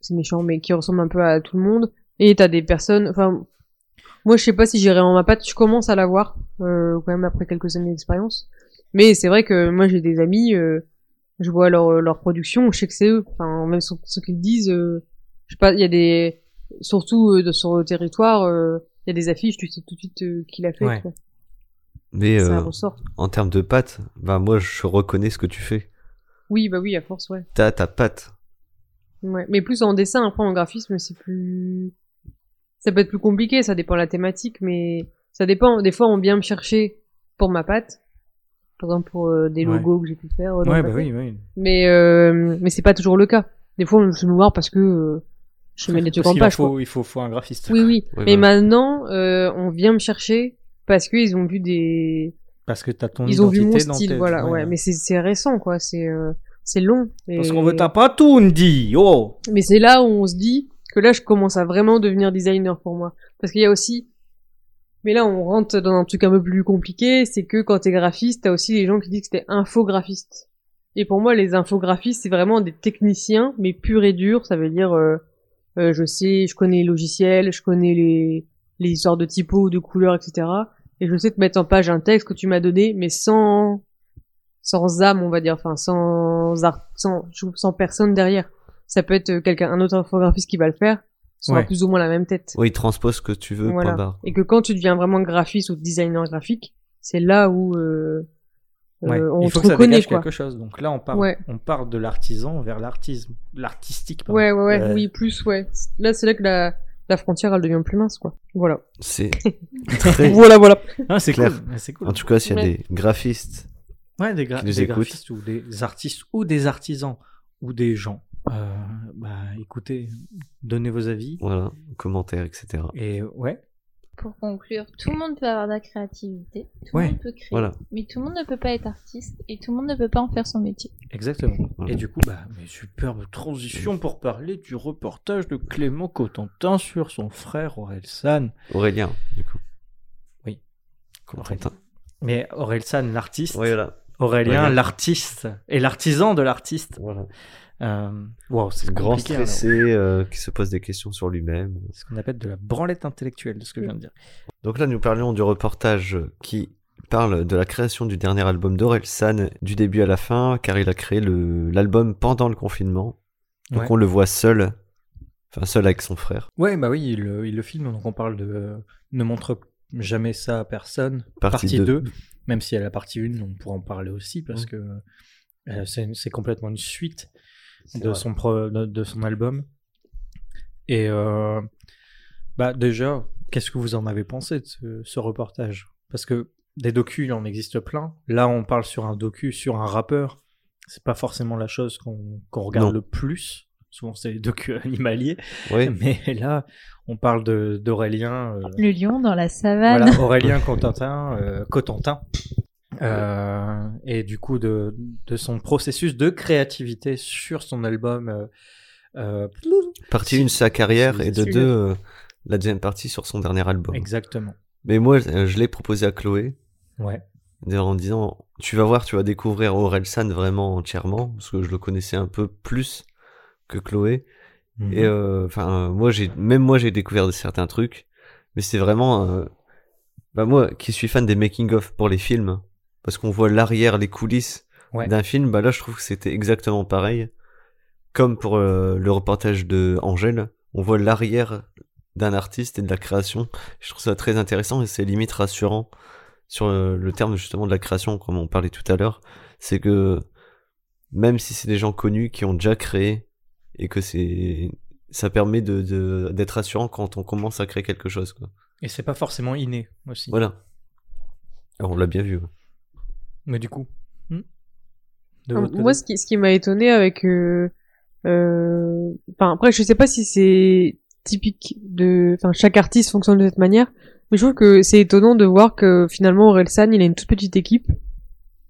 c'est méchant, mais qui ressemble un peu à tout le monde. Et t'as des personnes, enfin, moi je sais pas si j'irai en ma patte. Je commence à l'avoir euh, quand même après quelques années d'expérience. Mais c'est vrai que moi j'ai des amis, euh, je vois leur leur production, je sais que c'est eux. Enfin, même sur ce qu'ils disent, euh, je sais pas, il y a des, surtout euh, de- sur le territoire, euh, il y a des affiches, tu sais tout de suite euh, qui l'a fait. Ouais. quoi. Mais Ça euh, ressort. en termes de patte, bah moi je reconnais ce que tu fais. Oui, bah oui, à force, ouais. T'as ta patte. Ouais, mais plus en dessin, après en graphisme, c'est plus. Ça peut être plus compliqué, ça dépend de la thématique, mais ça dépend. Des fois, on vient me chercher pour ma patte. Par exemple, pour euh, des Ouais. logos que j'ai pu faire. euh, Ouais, bah oui, oui. Mais, euh, mais c'est pas toujours le cas. Des fois, on me fait me voir parce que euh, je mets des trucs en page. quoi. faut, il faut, faut un graphiste. Oui, oui. Oui, mais maintenant, euh, on vient me chercher parce qu'ils ont vu des. Parce que t'as ton Ils ont vu identité mon dans style, tes- voilà. Ouais, mais c'est c'est récent, quoi. C'est euh, c'est long. Et... Parce qu'on veut ta patoune, dit Oh Mais c'est là où on se dit que là, je commence à vraiment devenir designer pour moi. Parce qu'il y a aussi... Mais là, on rentre dans un truc un peu plus compliqué, c'est que quand t'es graphiste, t'as aussi les gens qui disent que t'es infographiste. Et pour moi, les infographistes, c'est vraiment des techniciens, mais purs et durs. Ça veut dire, euh, euh, je sais, je connais les logiciels, je connais les, les histoires de typos, de couleurs, etc. Et je sais te mettre en page un texte que tu m'as donné, mais sans, sans âme, on va dire, enfin, sans sans, sans personne derrière. Ça peut être quelqu'un, un autre infographiste qui va le faire, ça aura Ouais. plus ou moins la même tête. Oui, transpose ce que tu veux, Voilà. point barre. Et que quand tu deviens vraiment graphiste ou designer graphique, c'est là où euh, Ouais, euh, on il faut te que ça reconnaît dégage quoi. quelque chose. Donc là, on part, Ouais. on part de l'artisan vers l'artisme, l'artistique. Ouais, ouais, ouais, Euh, oui, plus, ouais. Là, c'est là que la, la frontière, elle devient plus mince, quoi. Voilà. C'est très. Voilà, voilà. Ah, c'est Clair. cool. C'est cool. En tout cas, s'il y a Ouais. des graphistes, Ouais, des, gra- qui nous des écoutent. graphistes ou des artistes ou des artisans ou des gens. Euh, bah, écoutez, donnez vos avis. voilà, commentaires, etc. Et ouais, Pour conclure, tout le monde peut avoir de la créativité, tout Ouais, le monde peut créer, voilà. mais tout le monde ne peut pas être artiste et tout le monde ne peut pas en faire son métier. exactement. Voilà. Et du coup, bah, mais superbe transition pour parler du reportage de Clément Cotentin sur son frère Orelsan. Aurélien, du coup. Oui. Mais Orelsan, l'artiste. Oui, voilà. Aurélien, Aurélien. l'artiste. Et l'artisan de l'artiste. voilà. Euh, wow, c'est Grand hein, stressé euh, qui se pose des questions sur lui-même. C'est ce qu'on appelle de la branlette intellectuelle, de ce que je viens de dire. Donc là, nous parlions du reportage qui parle de la création du dernier album d'Aurel San du début à la fin, car il a créé l'album pendant le confinement. Donc Ouais. on le voit seul, enfin seul avec son frère. Ouais, bah oui, il, le- il le filme, donc on parle de euh, Ne montre jamais ça à personne, Partie partie, deux. 2, même si à la partie 1, on pourra en parler aussi, parce que euh, c'est complètement une suite de vrai. son, pro- de, de son album. Et euh, bah déjà, qu'est-ce que vous en avez pensé de ce, ce reportage? Parce que des docus, il en existe plein. Là, on parle sur un docu, sur un rappeur. C'est pas forcément la chose qu'on qu'on regarde Non. le plus. Souvent, c'est les docus animaliers. Oui, Mais là, on parle de- d'Aurélien. euh, Le lion dans la savane. voilà, Aurélien Cotentin, euh, Cotentin. Euh, et du coup, de, de son processus de créativité sur son album. euh, euh, partie 1 sa carrière et de Celui-là. deux euh, la deuxième partie sur son dernier album. exactement. Mais moi, euh, je l'ai proposé à Chloé Ouais. d'ailleurs, en disant tu vas voir, tu vas découvrir Aurel San vraiment entièrement parce que je le connaissais un peu plus que Chloé. Mhm. Et enfin, euh, moi j'ai même moi j'ai découvert certains trucs, mais c'est vraiment euh, bah moi qui suis fan des making of pour les films parce qu'on voit l'arrière, les coulisses Ouais. d'un film, bah là je trouve que c'était exactement pareil. Comme pour euh, le reportage de Angèle, on voit l'arrière d'un artiste et de la création. Je trouve ça très intéressant et c'est limite rassurant sur euh, le terme justement de la création, comme on parlait tout à l'heure. C'est que même si c'est des gens connus qui ont déjà créé et que c'est ça permet de de- d'être rassurant quand on commence à créer quelque chose. Quoi. Et c'est pas forcément inné aussi. Voilà. Alors, on l'a bien vu. ouais. Mais du coup. hmm votre Moi, côté ce qui, ce qui m'a étonné avec, euh, euh, enfin après, je sais pas si c'est typique de, enfin chaque artiste fonctionne de cette manière, mais je trouve que c'est étonnant de voir que finalement Orelsan, il a une toute petite équipe.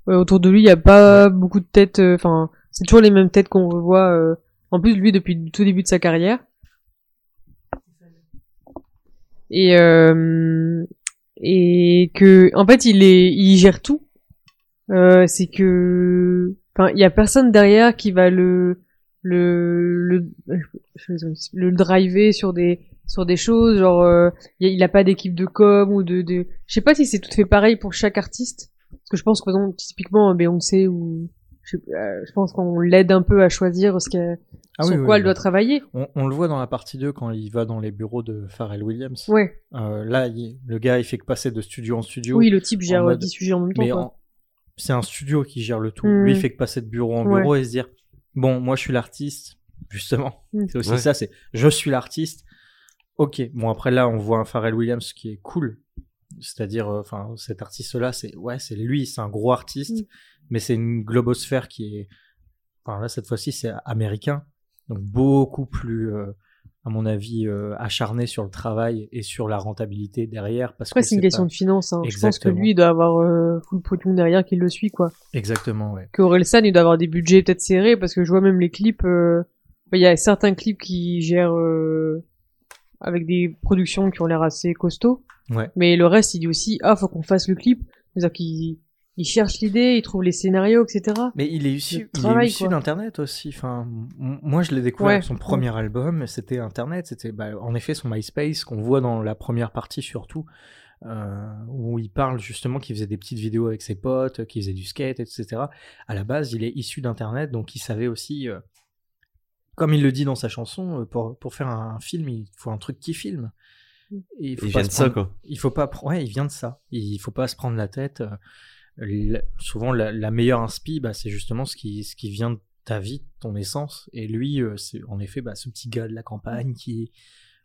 Euh, autour de lui, il y a pas beaucoup de têtes, euh, enfin c'est toujours les mêmes têtes qu'on revoit. euh, en plus, lui depuis le tout début de sa carrière. Et euh, et que en fait il est il gère tout euh, c'est que enfin il y a personne derrière qui va le le le le driver sur des sur des choses genre euh, il a- pas d'équipe de com ou de de je sais pas si c'est tout fait pareil pour chaque artiste parce que je pense que par exemple, typiquement Beyoncé ou je, euh, je pense qu'on l'aide un peu à choisir ce qu'elle Ah sur oui, quoi oui. elle doit travailler On, on le voit dans la partie 2 quand il va dans les bureaux de Pharrell Williams. ouais Euh, là, il- le gars, il fait que passer de studio en studio. oui le type gère en mode- 10 sujets en même temps mais quoi. en- c'est un studio qui gère le tout. Mm. Lui, il fait que passer de bureau en bureau et se dire bon, moi, je suis l'artiste, justement. Mm. C'est aussi Ouais. ça, c'est je suis l'artiste. Ok, bon après là, on voit un Pharrell Williams qui est cool. C'est-à-dire, euh, enfin, cet artiste-là, c'est ouais, c'est lui, c'est un gros artiste, Mm. mais c'est une globosphère qui est, enfin là cette fois-ci, c'est américain, donc beaucoup plus, euh, à mon avis, euh, acharné sur le travail et sur la rentabilité derrière, parce Après, que c'est une question pas- de finance. Hein. Je pense que lui, il doit avoir euh, full pognon derrière qui le suit, quoi. Exactement, ouais. Que Orelsan, il doit avoir des budgets peut-être serrés, parce que je vois même les clips. euh, Il y a certains clips qui gèrent euh, avec des productions qui ont l'air assez costauds. Ouais. Mais le reste, il dit aussi, ah, faut qu'on fasse le clip. C'est-à-dire qu'il il cherche l'idée, il trouve les scénarios, etc. Mais il est issu, d'Internet aussi. Enfin, moi, je l'ai découvert Ouais. avec son premier album. C'était Internet. C'était, bah, en effet, son MySpace qu'on voit dans la première partie surtout, euh, où il parle justement qu'il faisait des petites vidéos avec ses potes, qu'il faisait du skate, etc. À la base, il est issu d'Internet, donc il savait aussi, euh, comme il le dit dans sa chanson, euh, pour, pour faire un film, il faut un truc qui filme. Et il faut Il pas vient de ça, quoi. il faut pas ouais il vient de ça il faut pas se prendre la tête euh, souvent la, la meilleure inspi bah, c'est justement ce qui ce qui vient de ta vie ton essence. Et lui euh, c'est en effet bah, ce petit gars de la campagne qui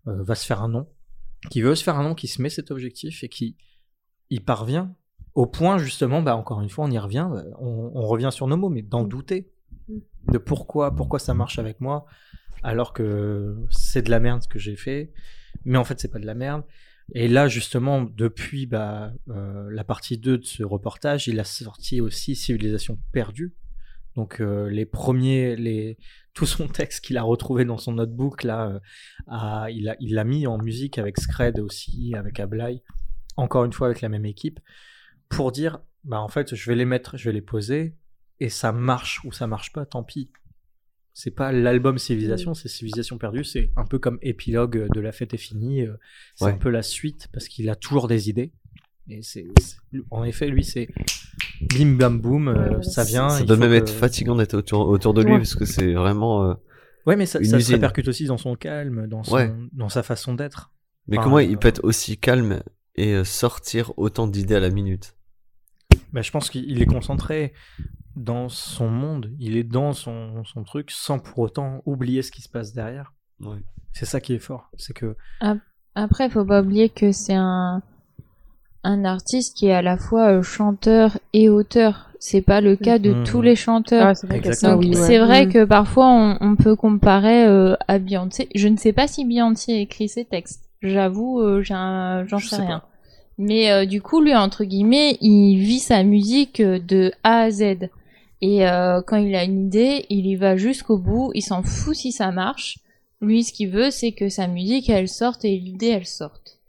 euh, va se faire un nom qui veut se faire un nom qui se met cet objectif et qui y parvient au point justement bah encore une fois on y revient bah, on, on revient sur nos mots mais d'en Mm. douter de pourquoi pourquoi ça marche avec moi alors que c'est de la merde ce que j'ai fait. Mais en fait c'est pas de la merde et là justement depuis bah, euh, la partie 2 de ce reportage il a sorti aussi Civilisation perdue. Donc euh, les premiers les tout son texte qu'il a retrouvé dans son notebook là euh, il l'a mis en musique avec Scred aussi avec Ablai encore une fois avec la même équipe pour dire bah en fait je vais les mettre je vais les poser et ça marche ou ça marche pas tant pis c'est pas l'album Civilisation, c'est Civilisation perdue, c'est un peu comme épilogue de La fête est finie, euh, c'est Ouais. un peu la suite parce qu'il a toujours des idées. Et c'est, c'est- en effet, lui, c'est bim bam boum, euh, ça vient. Ça doit même que- être fatigant d'être autour, autour de lui Ouais. parce que c'est vraiment. euh, Ouais, mais ça, une ça se répercute aussi dans son calme, dans, son, Ouais. dans sa façon d'être. Mais Enfin, comment il euh, peut être aussi calme et sortir autant d'idées à la minute? Bah, je pense qu'il il est concentré dans son monde, il est dans son, son truc sans pour autant oublier ce qui se passe derrière. Ouais. C'est ça qui est fort, c'est que Après, faut pas oublier que c'est un un artiste qui est à la fois euh, chanteur et auteur. C'est pas le cas de Mhm. tous les chanteurs. Ah, c'est vrai ça, oui, ouais. Que parfois on, on peut comparer euh, à Beyoncé. Je ne sais pas si Beyoncé a écrit ses textes. J'avoue, euh, j'en Je sais sais rien. pas. Mais euh, du coup, lui, entre guillemets, il vit sa musique de A à Z. Et euh, quand il a une idée, il y va jusqu'au bout. Il s'en fout si ça marche. Lui, ce qu'il veut, c'est que sa musique, elle sorte et l'idée, elle sorte.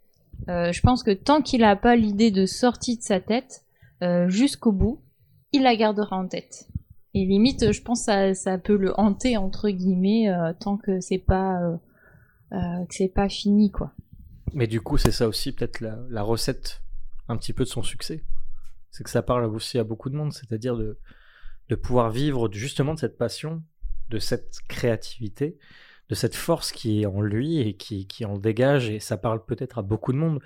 Euh, je pense que tant qu'il a pas l'idée de sortie de sa tête, euh, jusqu'au bout, il la gardera en tête. Et limite, je pense que ça, ça peut le hanter entre guillemets tant que c'est pas c'est pas fini quoi. Mais du coup, c'est ça aussi peut-être la recette un petit peu de son succès. C'est que ça parle aussi à beaucoup de monde, c'est-à-dire de de pouvoir vivre justement de cette passion, de cette créativité, de cette force qui est en lui et qui, qui en dégage. Et ça parle peut-être à beaucoup de monde.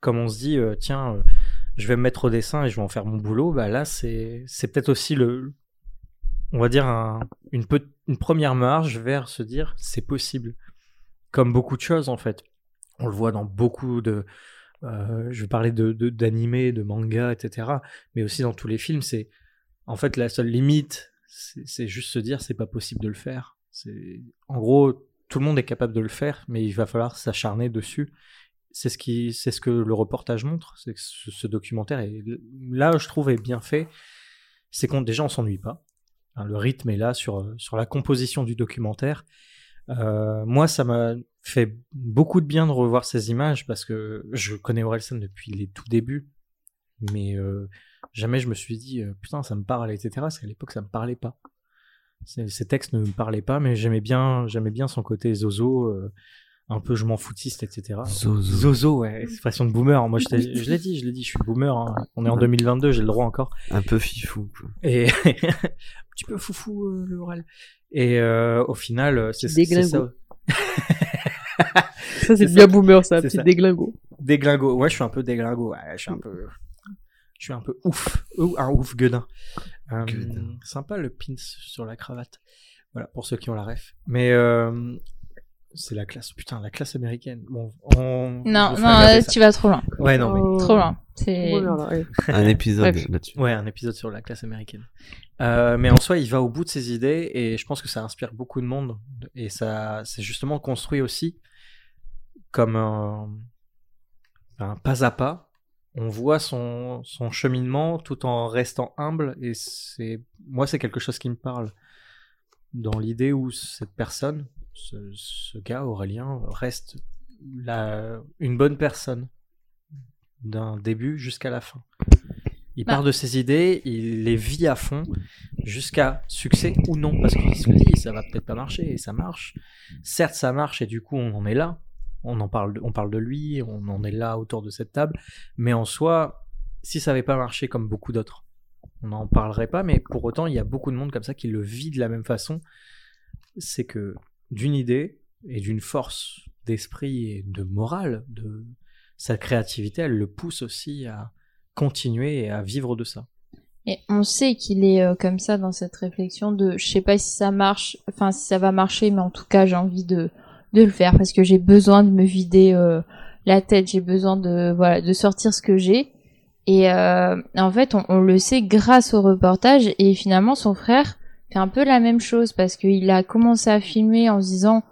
Comme on se dit, euh, tiens, euh, je vais me mettre au dessin et je vais en faire mon boulot. Bah là, c'est, peut-être aussi le, on va dire un- une, une première marge vers se dire c'est possible. Comme beaucoup de choses en fait. On le voit dans beaucoup de, euh, je vais parler de, de- d'animés, de mangas, etc. Mais aussi dans tous les films, c'est en fait la seule limite, c'est, juste se dire c'est pas possible de le faire. En gros, tout le monde est capable de le faire, mais il va falloir s'acharner dessus. C'est ce qui, ce que le reportage montre. C'est que ce, ce documentaire est là, je trouve, est bien fait. C'est qu'on déjà on s'ennuie pas. Hein, le rythme est là sur sur la composition du documentaire. Euh, moi, ça m'a fait beaucoup de bien de revoir ces images parce que je connais Orelsan depuis les tout débuts, mais euh, jamais je me suis dit euh, putain ça me parle etc. Parce qu'à l'époque ça me parlait pas. Ces, textes ne me parlaient pas, mais j'aimais bien j'aimais bien son côté zozo, euh, un peu je m'en foutiste etc. Zozo. Zozo, ouais, expression de boomer. Moi je, l'ai dit, je l'ai dit, je suis boomer. hein. On est en Ouais. 2022, j'ai le droit encore. Un peu fifou. quoi. Et un petit peu foufou euh, le oral. Et euh, au final, c'est ça. déglingo. Ça, c'est bien ça. boomer, ça, C'est petit déglingo. Déglingo. Ouais, je suis un peu déglingo. Ouais, je suis un peu. Je suis un peu ouf. Ou un ouf gueudin. Euh, Gueudin. Sympa le pins sur la cravate. Voilà, pour ceux qui ont la ref. Mais euh, c'est la classe. Putain, la classe américaine. Bon, on. Non, non, euh, tu vas trop loin. Ouais, non, mais. Oh. Trop loin. C'est. Boomer, là, ouais. Un épisode là-dessus. Ouais, un épisode sur la classe américaine. Euh, mais en soi, il va au bout de ses idées et je pense que ça inspire beaucoup de monde. Et ça, c'est justement construit aussi comme un, un pas à pas. On voit son, son cheminement tout en restant humble et c'est, moi, c'est quelque chose qui me parle. Dans l'idée où cette personne, ce, ce gars, Aurélien, reste la, une bonne personne d'un début jusqu'à la fin. Il Bah. part de ses idées, il les vit à fond jusqu'à succès ou non, parce qu'il se dit, ça va peut-être pas marcher et ça marche. Certes, ça marche et du coup, on en est là. On en parle, de, on parle de lui, on en est là autour de cette table. Mais en soi, si ça avait pas marché comme beaucoup d'autres, on n'en parlerait pas. Mais pour autant, il y a beaucoup de monde comme ça qui le vit de la même façon. C'est que d'une idée et d'une force d'esprit et de morale, de sa créativité, elle le pousse aussi à continuer et à vivre de ça. Et on sait qu'il est euh, comme ça dans cette réflexion de je sais pas si ça marche, enfin si ça va marcher, mais en tout cas j'ai envie de de le faire parce que j'ai besoin de me vider euh, la tête, j'ai besoin de voilà de sortir ce que j'ai. Et euh, en fait, on, le sait grâce au reportage et finalement son frère fait un peu la même chose parce qu'il a commencé à filmer en se disant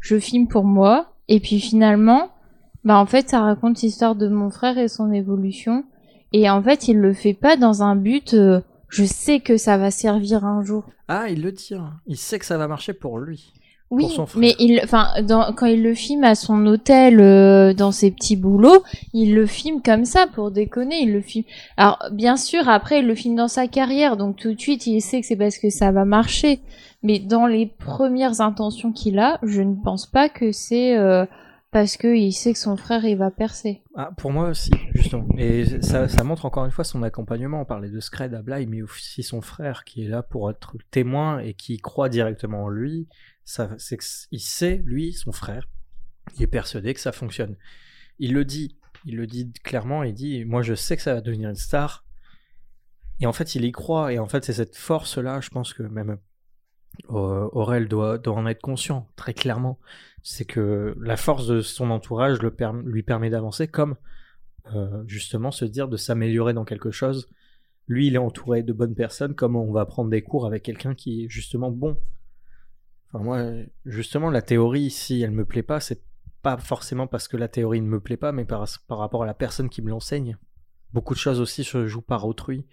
je filme pour moi et puis finalement bah en fait ça raconte l'histoire de mon frère et son évolution et en fait, il le fait pas dans un but. euh, je sais que ça va servir un jour. Ah, il le dit. hein. Il sait que ça va marcher pour lui. Oui, Pour son frère. mais il, enfin, quand il le filme à son hôtel, euh, dans ses petits boulots, il le filme comme ça pour déconner. Il le filme. Alors, bien sûr, après, il le filme dans sa carrière, donc tout de suite, il sait que c'est parce que ça va marcher. Mais dans les premières intentions qu'il a, je ne pense pas que c'est euh, parce que il sait que son frère il va percer. Ah, pour moi aussi, justement. Et ça, ça montre encore une fois son accompagnement. On parlait de Scred à Bly, mais aussi son frère qui est là pour être témoin et qui croit directement en lui. C'est que s- il sait, lui, son frère, il est persuadé que ça fonctionne. Il le dit, il le dit clairement. Il dit, moi, je sais que ça va devenir une star. Et en fait, il y croit. Et en fait, c'est cette force-là, je pense que même euh, Aurel doit, en être conscient, très clairement. C'est que la force de son entourage lui permet d'avancer, comme euh, justement se dire de s'améliorer dans quelque chose. Lui, il est entouré de bonnes personnes, comme on va prendre des cours avec quelqu'un qui est justement bon. Moi, justement, la théorie, si elle me plaît pas, c'est pas forcément parce que la théorie ne me plaît pas, mais par, par rapport à la personne qui me l'enseigne. Beaucoup de choses aussi se jouent par autrui,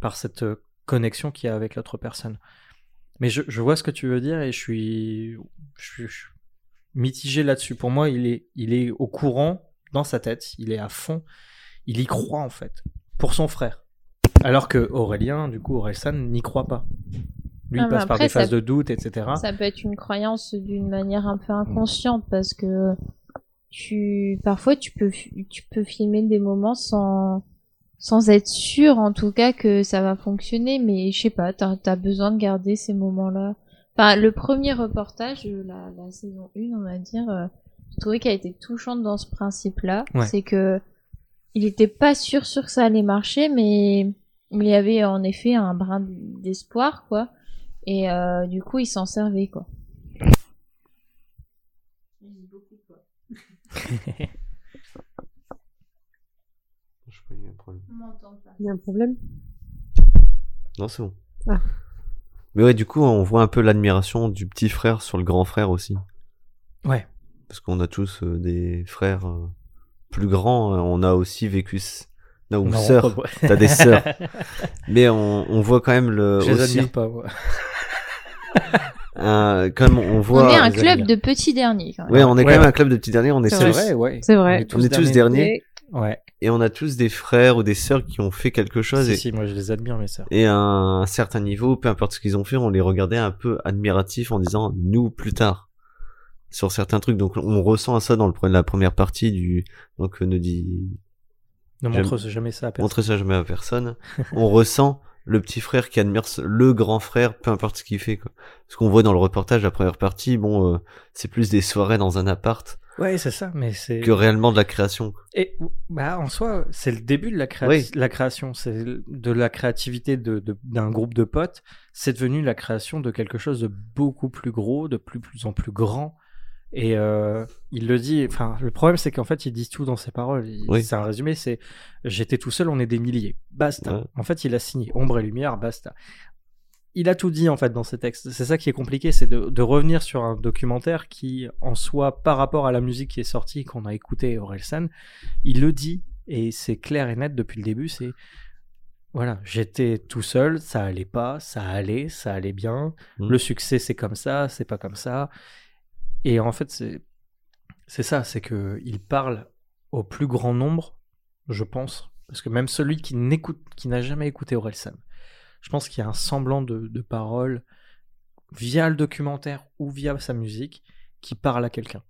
par cette euh, connexion qu'il y a avec l'autre personne. Mais je, vois ce que tu veux dire et je suis mitigé là-dessus. Pour moi, il est, il est au courant dans sa tête, il est à fond, il y croit en fait, pour son frère. Alors que Aurélien, du coup, Orelsan n'y croit pas. Lui, Ah, passe par des phases de doute, etc. Ça peut être une croyance d'une manière un peu inconsciente parce que tu parfois tu peux tu peux filmer des moments sans sans être sûr en tout cas que ça va fonctionner, mais je sais pas, t'as as besoin de garder ces moments-là. Enfin, le premier reportage, euh, la, la saison 1, on va dire, euh, je trouvais qu'elle était touchante dans ce principe-là. Ouais. C'est que il était pas sûr sûr que ça allait marcher, mais il y avait en effet un brin d'espoir, quoi. Et euh, du coup, il s'en servait, quoi. Je sais pas, il y a un problème. Il y a un problème? Non, c'est bon. Ah. Mais ouais, du coup, on voit un peu l'admiration du petit frère sur le grand frère aussi. Ouais. Parce qu'on a tous euh, des frères euh, plus grands. euh, On a aussi vécu. Non, ou sœurs. pas- T'as des sœurs. Mais on, on voit quand même le. Je les aussi, admire pas, moi. Un- quand même, on voit. on est un club amis. de petits derniers, quand même. Ouais, on est quand même un club de petits derniers. On est C'est tous. C'est vrai, ouais. C'est vrai. On est tous derniers. Et Ouais. Et on a tous des frères ou des sœurs qui ont fait quelque chose. Si, et, si, moi je les admire, mes sœurs. et à un certain niveau, peu importe ce qu'ils ont fait, on les regardait un peu admiratifs en disant nous plus tard sur certains trucs. Donc on ressent ça dans le, pre- la première partie du donc euh, ne dit Ne montre jamais ça à personne. montrez ça jamais à personne. on ressent le petit frère qui admire le grand frère, peu importe ce qu'il fait. Quoi. Ce qu'on voit dans le reportage, la première partie, bon, euh, c'est plus des soirées dans un appart Ouais, c'est ça, mais c'est. que réellement de la création. Et bah en soi, c'est le début de la, créa- Oui. la création, c'est de la créativité de- de- d'un groupe de potes. C'est devenu la création de quelque chose de beaucoup plus gros, de plus, plus en plus grand. Et euh, il le dit. Enfin, le problème c'est qu'en fait, ils disent tout dans ses paroles. Il- Oui. C'est un résumé. C'est j'étais tout seul, on est des milliers. Basta. Ouais. En fait, il a signé ombre et lumière. Basta. Il a tout dit en fait dans ses textes. C'est ça qui est compliqué, c'est de, de revenir sur un documentaire qui, en soi, par rapport à la musique qui est sortie, qu'on a écouté Orelsan, il le dit et c'est clair et net depuis le début. C'est voilà, j'étais tout seul, ça allait pas, ça allait, ça allait bien. Mm. Le succès c'est comme ça, c'est pas comme ça. Et en fait, c'est c'est ça, c'est que il parle au plus grand nombre, je pense, parce que même celui qui n'écoute, qui n'a jamais écouté Orelsan, je pense qu'il y a un semblant de, de parole via le documentaire ou via sa musique qui parle à quelqu'un.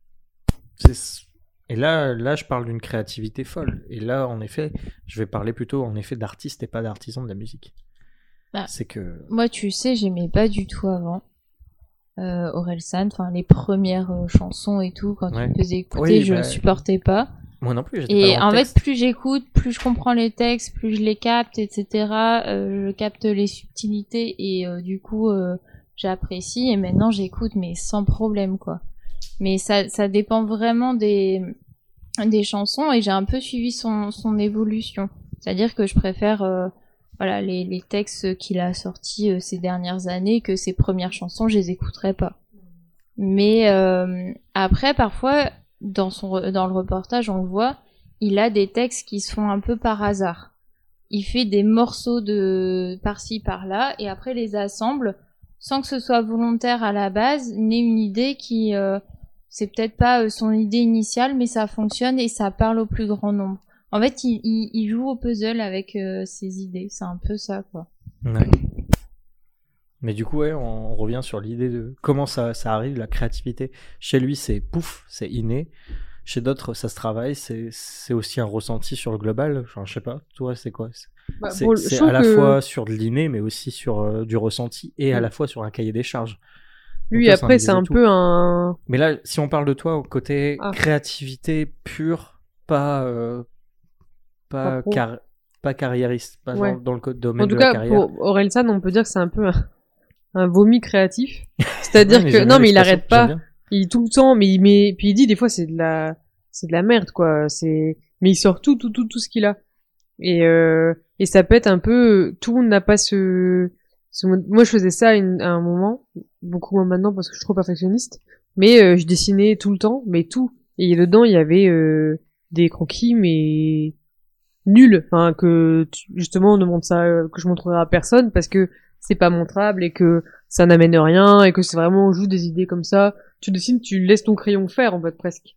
C'est- Et là, là, je parle d'une créativité folle. Et là, en effet, je vais parler plutôt en effet d'artiste et pas d'artisan de la musique. Ah. C'est que Moi, tu sais, j'aimais pas du tout avant. Euh, Orelsan, enfin les premières euh, chansons et tout, quand Ouais. tu me faisais écouter, Oui, je bah, ne supportais pas. moi non plus. j'étais Et en fait, texte. plus j'écoute, plus je comprends les textes, plus je les capte, etc. Euh, je capte les subtilités et euh, du coup, euh, j'apprécie. Et maintenant, j'écoute, mais sans problème, quoi. Mais ça, ça dépend vraiment des des chansons et j'ai un peu suivi son son évolution. C'est-à-dire que je préfère euh, voilà les, les textes qu'il a sortis euh, ces dernières années que ses premières chansons, je les écouterai pas. Mais euh, après, parfois, dans son dans le reportage, on le voit, il a des textes qui se font un peu par hasard. Il fait des morceaux de par-ci par-là et après les assemble sans que ce soit volontaire à la base, ni une idée qui euh, c'est peut-être pas euh, son idée initiale, mais ça fonctionne et ça parle au plus grand nombre. En fait, il, il, il joue au puzzle avec euh, ses idées. C'est un peu ça, quoi. Ouais. Mais du coup, ouais, on revient sur l'idée de comment ça, ça arrive, la créativité. Chez lui, c'est pouf, c'est inné. Chez d'autres, ça se travaille. C'est c'est aussi un ressenti sur le global. Enfin, je sais pas, toi, c'est quoi? C'est Bah, c'est- à la que fois sur de l'inné, mais aussi sur euh, du ressenti et à Mm. la fois sur un cahier des charges. Lui, Donc après, c'est un peu un. Mais là, si on parle de toi au côté Ah. créativité pure, pas euh, Pas car- pas carriériste, pas Ouais. dans, dans le co- domaine En tout de la cas, carrière. pour Orelsan, on peut dire que c'est un peu un, un vomi créatif. C'est-à-dire Ouais, que non, mais il arrête pas. Il tout le temps, mais il met. Puis il dit des fois c'est de la, c'est de la merde quoi. C'est, mais il sort tout, tout, tout, tout ce qu'il a. Et euh... et ça peut être un peu. Tout le monde n'a pas ce. ce... Moi, je faisais ça à, une- à un moment, beaucoup moins maintenant parce que je suis trop perfectionniste. Mais euh, je dessinais tout le temps, mais tout. Et dedans, il y avait euh, des croquis, mais nuls. Enfin, que tu- justement, on ne montre ça, euh, que je montrerai à personne parce que c'est pas montrable et que ça n'amène rien et que c'est vraiment on joue des idées comme ça. Tu dessines, tu laisses ton crayon faire en fait presque.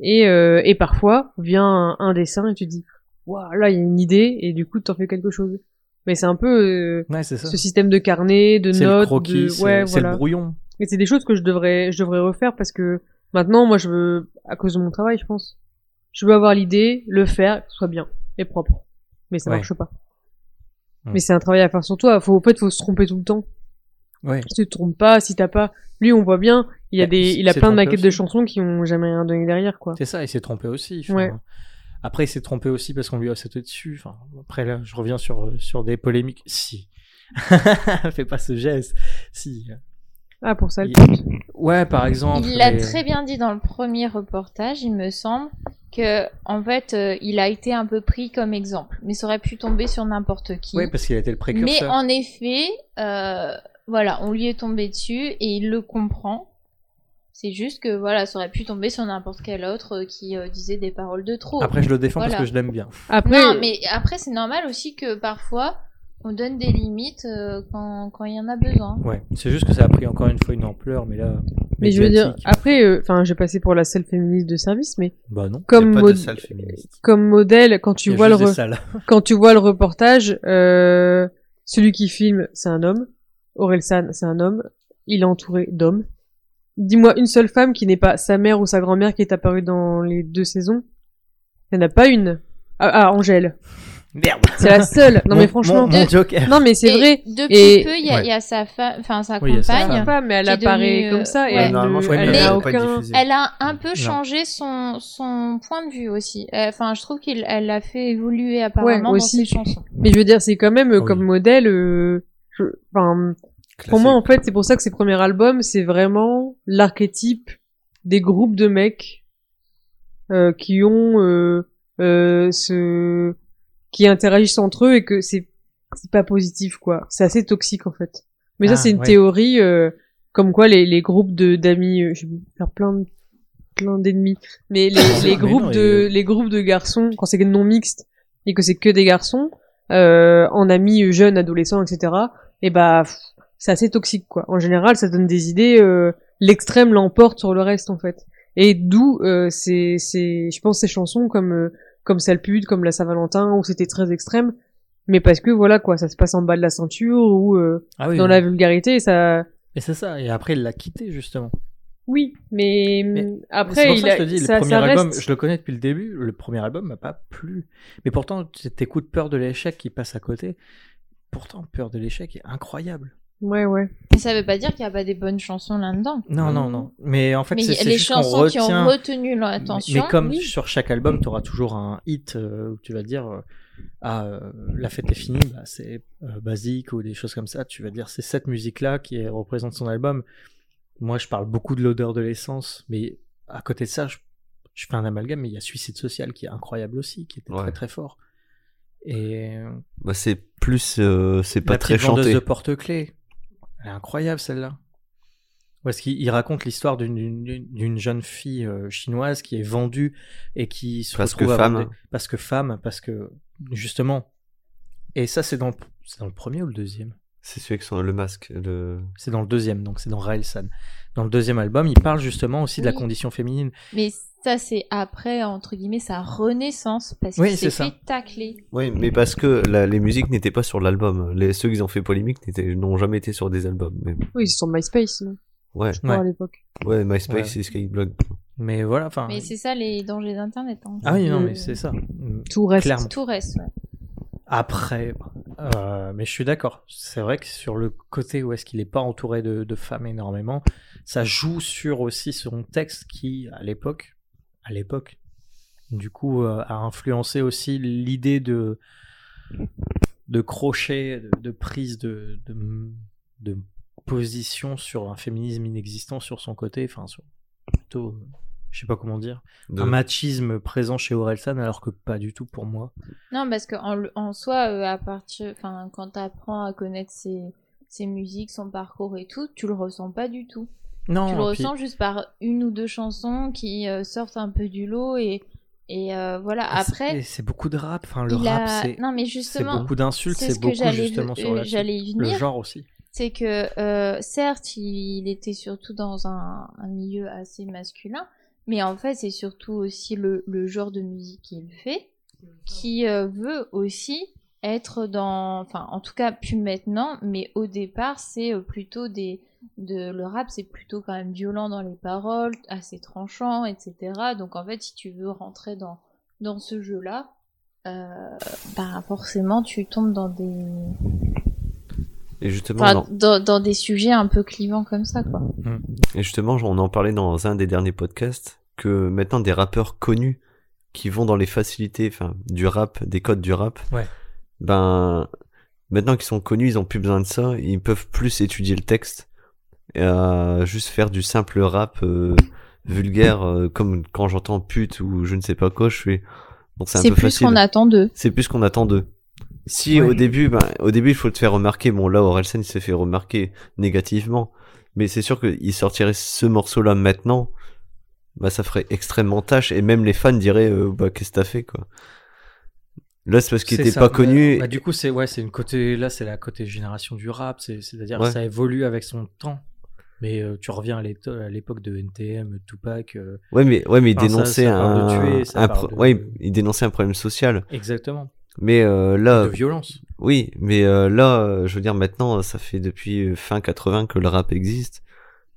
Et euh, et parfois vient un, un dessin et tu dis waouh là il y a une idée et du coup t'en fais quelque chose. Mais c'est un peu euh, Ouais, ce système de carnet, de le notes, croquis, de c'est ouais c'est voilà. le brouillon. Et c'est des choses que je devrais je devrais refaire parce que maintenant moi je veux à cause de mon travail je pense. Je veux avoir l'idée, le faire, que ce soit bien et propre. mais ça Ouais. marche pas. Hmm. Mais c'est un travail à faire sur toi. Faut, en fait, faut se tromper tout le temps. Ouais. Si tu te trompes pas, si t'as pas, lui, on voit bien, il a Bah, des, il il a s'est plein de maquettes de chansons qui ont jamais rien donné derrière, quoi. C'est ça, il s'est trompé aussi. Ouais. Après, il s'est trompé aussi parce qu'on lui a sauté dessus. Enfin, après, là, je reviens sur, euh, sur des polémiques. Si. Fais pas ce geste. Si. Ah, pour ça, le Il-. Ouais, par exemple. Il l'a mais- très bien dit dans le premier reportage, il me semble, que en fait, euh, il a été un peu pris comme exemple, mais ça aurait pu tomber sur n'importe qui. Ouais, parce qu'il a été le mais précurseur. en effet, euh, voilà, on lui est tombé dessus et il le comprend. C'est juste que voilà, ça aurait pu tomber sur n'importe quel autre euh, qui euh, disait des paroles de trop. Après, je le défends Voilà. parce que je l'aime bien. Après, Non, mais après, c'est normal aussi que parfois, on donne des limites euh, quand quand il y en a besoin. Ouais, c'est juste que ça a pris encore une fois une ampleur, mais là. mais je veux dire, après, euh, enfin, j'ai passé pour la seule féministe de service, mais Bah non. comme, y a pas mod- de salle féministe. comme modèle, quand tu vois le, quand tu vois le reportage, euh, celui qui filme, c'est un homme. Aurel San, c'est un homme. Il est entouré d'hommes. Dis-moi une seule femme qui n'est pas sa mère ou sa grand-mère qui est apparue dans les deux saisons. Il n'y en a pas une. Ah, ah, Angèle. Merde. C'est la seule. Non, Mon- mais franchement. Mon, mon Joker. Non, mais c'est vrai. Depuis Et- peu, il y, a- Ouais. il y a sa femme, enfin sa Oui, compagne. Sa femme, mais elle apparaît devenue, comme ça et euh, elle, ouais. Aucun. a un peu changé son, son point de vue aussi. Euh, Enfin, je trouve qu'elle elle l'a fait évoluer apparemment dans aussi. ses chansons. Mais je veux dire, c'est quand même euh, Oui. comme modèle. euh, je- Enfin, pour moi, en fait, c'est pour ça que ses premiers albums, c'est vraiment l'archétype des groupes de mecs euh, qui ont euh, euh, ce qui interagissent entre eux et que c'est c'est pas positif quoi. C'est assez toxique en fait. Mais Ah, ça, c'est une ouais. théorie euh, comme quoi les, les groupes de d'amis, euh, je vais faire plein de plein d'ennemis, mais les, les Mais groupes non, de et- les groupes de garçons quand c'est non mixte et que c'est que des garçons euh, en amis euh, jeunes, adolescents, etc. Et bah pff, c'est assez toxique quoi. En général, ça donne des idées. euh, L'extrême l'emporte sur le reste en fait. Et d'où euh, c'est c'est je pense ces chansons comme euh, comme Sale pute, comme la Saint-Valentin où c'était très extrême, mais parce que voilà quoi, ça se passe en bas de la ceinture ou euh, Ah oui. dans oui. la vulgarité ça Et c'est ça. Et après, il l'a quitté justement. oui, mais, Mais- Mais après pour il ça a je te dis, ça, le premier album, reste je le connais depuis le début. Le premier album m'a pas plu. Mais pourtant, t'écoutes Peur de l'échec qui passe à côté. Pourtant, Peur de l'échec est incroyable. Ouais ouais. Mais ça veut pas dire qu'il y a pas des bonnes chansons là-dedans. Non, non, non. Mais en fait, Mais c'est y a c'est les juste qu'on chansons qui ont retient. retenu l'attention. Mais comme oui. sur chaque album, tu auras toujours un hit euh, où tu vas dire euh, ah euh, la fête est finie, bah, c'est euh, basique ou des choses comme ça. Tu vas dire c'est cette musique là qui représente son album. Moi, je parle beaucoup de l'odeur de l'essence, mais à côté de ça, je, je fais un amalgame. Mais il y a Suicide Social qui est incroyable aussi, qui était Ouais. très très fort. Et Bah, c'est plus, euh, c'est pas la très petite vendeuse chanté. de porte-clés, elle est incroyable celle-là. Où est-ce qu'il il raconte l'histoire d'une- jeune fille euh, chinoise qui est vendue et qui se Parce retrouve que femme. des- parce que femme, parce que justement. Et ça, c'est dans, dans le premier ou le deuxième? C'est celui avec son, le masque. Le... C'est dans le deuxième, donc c'est dans Railsan. Dans le deuxième album, il parle justement aussi de la condition féminine. Mais ça, c'est après, entre guillemets, sa renaissance, parce Oui, qu'il s'est c'est ça. fait tacler. Oui, mais parce que la- les musiques n'étaient pas sur l'album. Les, ceux qui ont fait polémique n'ont jamais été sur des albums. Mais, Oui, sur MySpace, non ouais, je crois, Ouais. à l'époque. ouais, MySpace Ouais. et Skyblog. Mais voilà, enfin. Mais c'est ça les dangers d'Internet. hein. Ah oui, non, Mm. mais c'est ça. Tout reste. Clairement. Tout reste, ouais. Après, euh, mais je suis d'accord. C'est vrai que sur le côté où est-ce qu'il n'est pas entouré de, de femmes énormément, ça joue sur aussi son texte qui, à l'époque, à l'époque, du coup, euh, a influencé aussi l'idée de de crochet, de, de prise de, de de position sur un féminisme inexistant sur son côté, enfin sur plutôt, je sais pas comment dire, De- un machisme présent chez Orelsan alors que pas du tout pour moi. Non, parce que en, en soi, euh, à partir, enfin, quand t'apprends à connaître ses, ses musiques, son parcours et tout, tu le ressens pas du tout. Non, tu le puis- ressens juste par une ou deux chansons qui euh, sortent un peu du lot et et euh, voilà. Après, c'est beaucoup de rap. Enfin, le rap, a... c'est non mais c'est justement, beaucoup d'insultes, c'est ce que beaucoup j'allais justement sur la le genre aussi. c'est que euh, certes il, était surtout dans un, un milieu assez masculin mais en fait c'est surtout aussi le, le genre de musique qu'il fait qui veut aussi être dans enfin en tout cas plus maintenant mais au départ c'est plutôt des de le rap c'est plutôt quand même violent dans les paroles assez tranchant etc donc en fait si tu veux rentrer dans dans ce jeu là euh, bah forcément tu tombes dans des, Et justement, enfin, dans- dans, des sujets un peu clivants comme ça quoi. Et justement, on en parlait dans un des derniers podcasts, que maintenant des rappeurs connus qui vont dans les facilités, enfin, du rap, des codes du rap, Ouais. ben, maintenant qu'ils sont connus, ils ont plus besoin de ça, ils peuvent plus étudier le texte, et euh, juste faire du simple rap euh, vulgaire, euh, comme quand j'entends pute ou je ne sais pas quoi, je fais, bon, c'est plus facile. qu'on attend d'eux. C'est plus qu'on attend d'eux. Si au début, ben, au début, il faut te faire remarquer. Bon, là, Orelsan, il s'est fait remarquer négativement. Mais c'est sûr qu'il sortirait ce morceau-là maintenant. Bah, ça ferait extrêmement tâche. Et même les fans diraient, euh, bah, qu'est-ce que t'as fait, quoi. Là, c'est parce qu'il était ça. pas Bah, connu. bah, du coup, c'est ouais, c'est une côté là, c'est la côté génération du rap, c'est- c'est-à-dire Ouais. ça évolue avec son temps. Mais euh, tu reviens à l'époque de NTM, Tupac, euh, Ouais, mais, ouais, mais ça- ça de un, tuer, ça un parle pro- de- ouais, il dénonçait un problème social. exactement, Mais, euh, là, de violence. oui, mais, euh, là, je veux dire, maintenant, ça fait depuis fin 80 que le rap existe.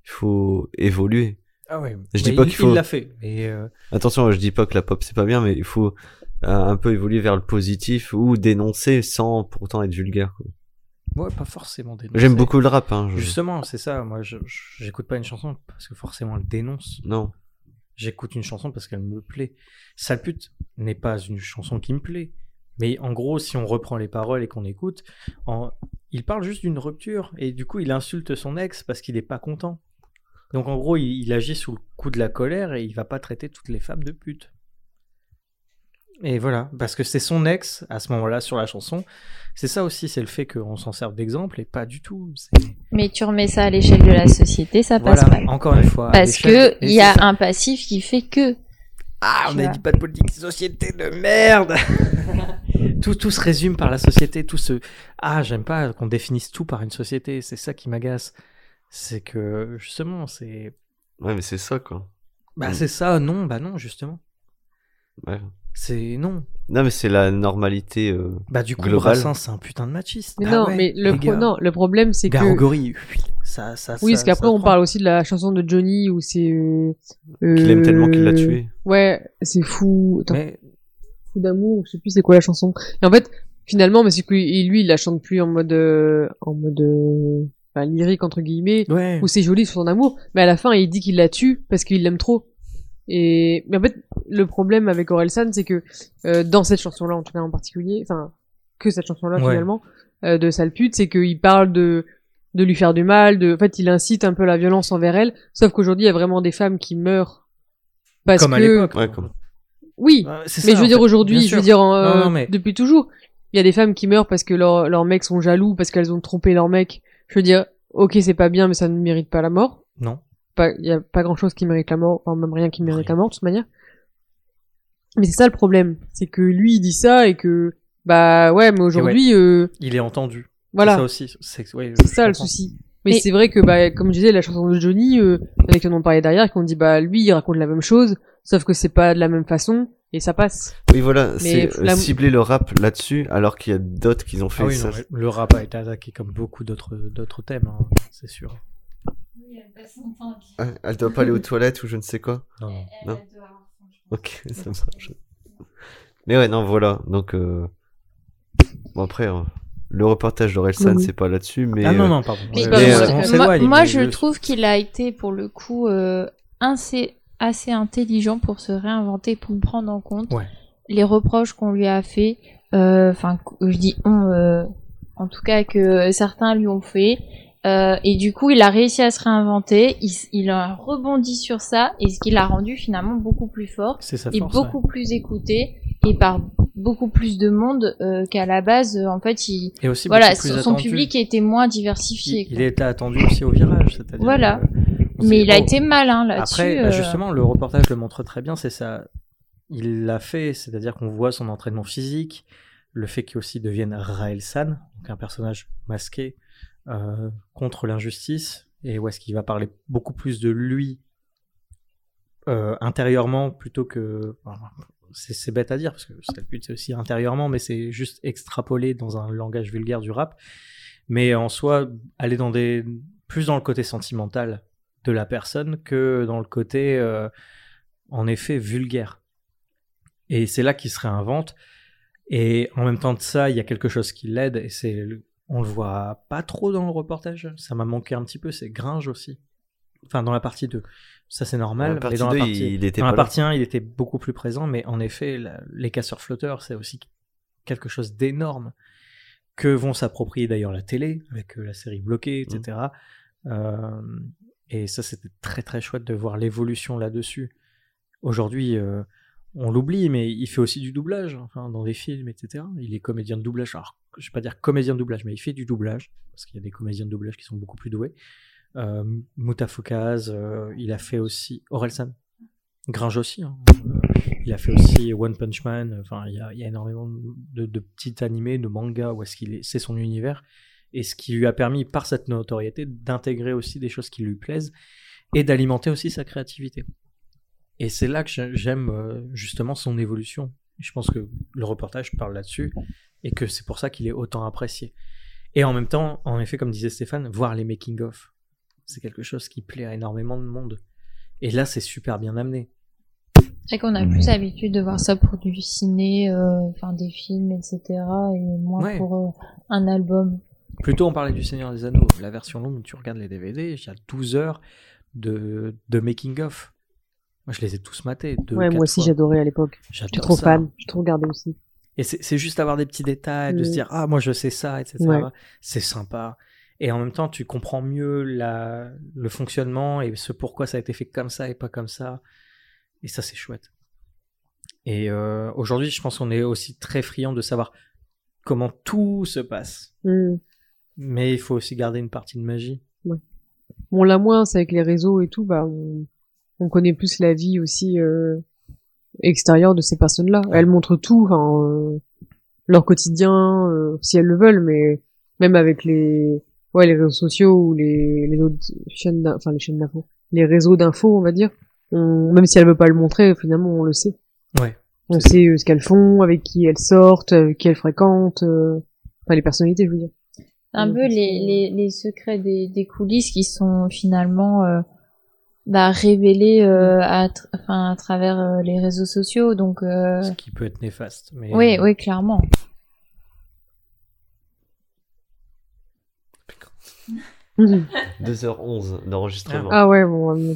Il faut évoluer. Ah ouais. Je dis Mais pas il- qu'il faut- Il l'a fait. Et euh, Attention, je dis pas que la pop c'est pas bien, mais il faut un peu évoluer vers le positif ou dénoncer sans pourtant être vulgaire. quoi. Ouais, pas forcément dénoncer. J'aime beaucoup le rap, hein. je- Justement, c'est ça. Moi, j'écoute pas une chanson parce que forcément elle dénonce. Non. J'écoute une chanson parce qu'elle me plaît. Sale pute n'est pas une chanson qui me plaît. Mais en gros, si on reprend les paroles et qu'on écoute, en- il parle juste d'une rupture. Et du coup, il insulte son ex parce qu'il n'est pas content. Donc en gros, il, il agit sous le coup de la colère et il va pas traiter toutes les femmes de pute. Et voilà, parce que c'est son ex à ce moment-là sur la chanson. C'est ça aussi, c'est le fait qu'on s'en serve d'exemple et pas du tout. Mais tu remets ça à l'échelle de la société, ça passe Voilà, mal. encore une fois. Parce que il y a un passif qui fait que. Ah, on n'a dit pas de politique de société de merde tout, tout se résume par la société, tout se... Ah, j'aime pas qu'on définisse tout par une société, c'est ça qui m'agace. C'est que, justement, c'est... Ouais, mais c'est ça, quoi. Bah Mm. c'est ça, non, bah non, justement. Ouais. C'est non. Non, mais c'est la normalité. euh, Bah du coup, Global. Brassens, c'est un putain de machiste. Mais Bah non, ouais, mais le, pro- non, le problème, c'est que. Garogori, oui, ça, ça, Oui, ça- parce qu'après, on prend. parle aussi de la chanson de Johnny où c'est. Euh, Qu'il aime tellement qu'il l'a euh, tué. Ouais, c'est fou. Attends, Mais fou d'amour, je sais plus c'est quoi la chanson. Et en fait, finalement, mais c'est que lui, lui, il la chante plus en mode, euh, en mode, euh, enfin, lyrique entre guillemets, ouais. où c'est joli sur son amour, mais à la fin, il dit qu'il la tue parce qu'il l'aime trop. Et mais en fait, le problème avec Orelsan, c'est que euh, dans cette chanson-là, en tout cas en particulier, enfin que cette chanson-là Ouais. finalement, euh, de sale pute, c'est qu'il parle de de lui faire du mal, de, en fait, il incite un peu la violence envers elle. Sauf qu'aujourd'hui, il y a vraiment des femmes qui meurent parce Comme à que l'époque. Ouais, comme- oui, Ouais, c'est mais ça, je veux dire aujourd'hui, je veux dire en, euh, Non, non, mais- depuis toujours, il y a des femmes qui meurent parce que leurs leurs mecs sont jaloux, parce qu'elles ont trompé leur mec. Je veux dire, ok, c'est pas bien, mais ça ne mérite pas la mort. Non. Pas, il y a pas grand chose qui mérite la mort, enfin même rien qui mérite la mort de toute manière. Mais c'est ça le problème, c'est que lui il dit ça et que bah ouais, mais aujourd'hui, euh, Il est entendu. voilà, C'est ça aussi. C'est ouais, ça le souci. Mais, Mais- c'est vrai que bah comme je disais, la chanson de Johnny, euh, avec qui on en parlait derrière, qu'on dit bah lui il raconte la même chose, sauf que c'est pas de la même façon et ça passe. Oui, voilà, c'est euh, la- cibler le rap là-dessus, alors qu'il y a d'autres qui ont fait Ah oui, ça. non, le rap a été attaqué comme beaucoup d'autres d'autres thèmes, hein, c'est sûr. Ah, Elle doit pas aller aux toilettes ou je ne sais quoi. Non, non. Non. Ok, ça marche. Mais ouais, non, voilà. Donc, euh... bon après, euh, le reportage d'Orelsan, Oui. c'est pas là-dessus, mais ah non, euh, non, pardon. Mais Ouais, Mais, on- euh, moi, je le- trouve qu'il a été pour le coup euh, assez, assez intelligent pour se réinventer, pour prendre en compte Ouais. les reproches qu'on lui a fait. euh, Enfin, je dis on, euh, en tout cas que certains lui ont fait. Euh, et du coup, il a réussi à se réinventer. Il, a rebondi sur ça et ce qui l'a rendu finalement beaucoup plus fort et beaucoup plus écouté et par beaucoup plus de monde euh, qu'à la base. euh, en fait, il. Et aussi voilà, son, attendu. public était moins diversifié. Il, était attendu aussi au virage, c'est-à-dire. Voilà. Mais il a été malin là-dessus. Après, bah, justement, le reportage le montre très bien, c'est ça. Il l'a fait, c'est-à-dire qu'on voit son entraînement physique, le fait qu'il aussi devienne Raël San, donc un personnage masqué euh, contre l'injustice, et où est-ce qu'il va parler beaucoup plus de lui euh, intérieurement plutôt que. c'est bête à dire parce que c'est le but, aussi intérieurement, mais c'est juste extrapolé dans un langage vulgaire du rap. Mais en soi, aller dans des plus dans le côté sentimental de la personne que dans le côté, euh, en effet, vulgaire. Et c'est là qu'il se réinvente. Et en même temps de ça, il y a quelque chose qui l'aide, et c'est, on le voit pas trop dans le reportage. Ça m'a manqué un petit peu, c'est Gringe aussi. Enfin, dans la partie 2. Ça, c'est normal. Dans la mais partie dans la 2, partie, il était dans la pas là. partie 1, il était beaucoup plus présent, mais en effet, la- les casseurs flotteurs, c'est aussi quelque chose d'énorme que vont s'approprier d'ailleurs la télé avec euh, la série bloquée, etc. Euh, et ça, c'était très très chouette de voir l'évolution là-dessus. Aujourd'hui, euh, on l'oublie, mais il fait aussi du doublage, dans des films, etc. Il est comédien de doublage. Alors, je vais pas dire comédien de doublage, mais il fait du doublage, parce qu'il y a des comédiens de doublage qui sont beaucoup plus doués. Euh, euh, il a fait aussi Orelsan. Gringe aussi. hein. Euh, il a fait aussi One Punch Man. Enfin, il y a, énormément de, petits animés, de mangas où est-ce qu'il est, c'est son univers. Et ce qui lui a permis, par cette notoriété, d'intégrer aussi des choses qui lui plaisent et d'alimenter aussi sa créativité. Et c'est là que j'ai- j'aime euh, justement son évolution. Je pense que le reportage parle là-dessus et que c'est pour ça qu'il est autant apprécié. Et en même temps, en effet, comme disait Stéphane, voir les making-of, c'est quelque chose qui plaît à énormément de monde. Et là, c'est super bien amené. C'est qu'on a plus l'habitude de voir ça pour du ciné, euh, enfin des films, etc. et moins Ouais. pour euh, un album. Plutôt, on parlait du Seigneur des Anneaux. La version longue, tu regardes les DVD, il y a 12 heures de, de making-of. Moi, je les ai tous matés. deux, Ouais, moi aussi j'adorais à l'époque. J'étais J'adore trop ça. fan, j'ai trop regardé aussi. Et c'est juste avoir des petits détails, de se Mm. dire ah moi je sais ça, etc. Ouais. C'est sympa. Et en même temps, tu comprends mieux la, le fonctionnement et ce pourquoi ça a été fait comme ça et pas comme ça. Et ça, c'est chouette. Et euh, aujourd'hui, je pense qu'on est aussi très friand de savoir comment tout se passe. Hmm. Mais il faut aussi garder une partie de magie. Bon, là moins, c'est avec les réseaux et tout, bah, on, on connaît plus la vie aussi euh, extérieure de ces personnes-là. Elles montrent tout, enfin, euh, leur quotidien, euh, si elles le veulent, mais même avec les, ouais, les réseaux sociaux ou les, les autres chaînes, enfin les chaînes d'infos, les réseaux d'infos, on va dire. On, même si elles veulent pas le montrer, finalement, on le sait. Ouais. On sait euh, ce qu'elles font, avec qui elles sortent, avec qui elles fréquentent, euh, enfin les personnalités, je veux dire. Un peu les, que- les, les secrets des, des coulisses qui sont finalement euh, bah, révélés euh, à, tr- enfin, à travers euh, les réseaux sociaux. Donc, euh, Ce qui peut être néfaste. Mais oui, oui, clairement. 2h11 d'enregistrement. Ah ouais, bon, on.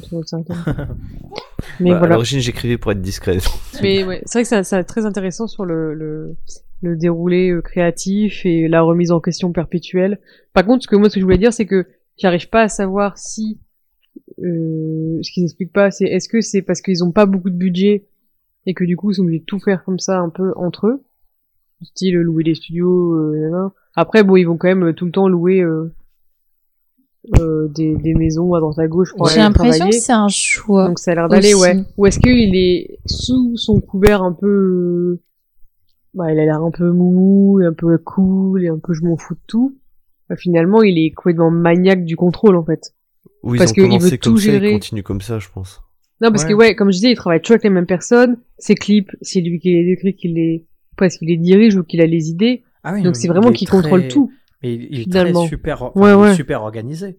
Mais Bah, À voilà. l'origine, j'écrivais pour être discret. Mais ouais, c'est vrai que ça- c'est très intéressant sur le, le, le déroulé euh, créatif et la remise en question perpétuelle. Par contre, ce que moi, ce que je voulais dire, c'est que j'arrive pas à savoir si euh, ce qu'ils expliquent pas, c'est est-ce que c'est parce qu'ils ont pas beaucoup de budget et que du coup ils sont obligés de tout faire comme ça un peu entre eux, style louer des studios. Euh. Après, bon, ils vont quand même euh, tout le temps louer euh, euh, des, des maisons à droite à gauche pour J'ai l'impression que c'est un choix. Donc ça a l'air d'aller, ouais. Ou est-ce qu'il est sous son couvert un peu... euh, Bah, il a l'air un peu mou, et un peu cool, et un peu je m'en fous de tout. Bah, finalement, il est complètement maniaque du contrôle, en fait. Ou ils Parce ont qu'il commencé veut comme tout ça, gérer. ils continuent comme ça, je pense. Non, parce Ouais. que, ouais, comme je disais, il travaille toujours avec les mêmes personnes. Ses clips, c'est lui qui les écrit, qui les... Presque qu'il les dirige ou qu'il a les idées. Ah oui, Donc c'est vraiment qu'il très- contrôle tout. Mais il, il est finalement. très super, enfin, Ouais, il est ouais. super organisé.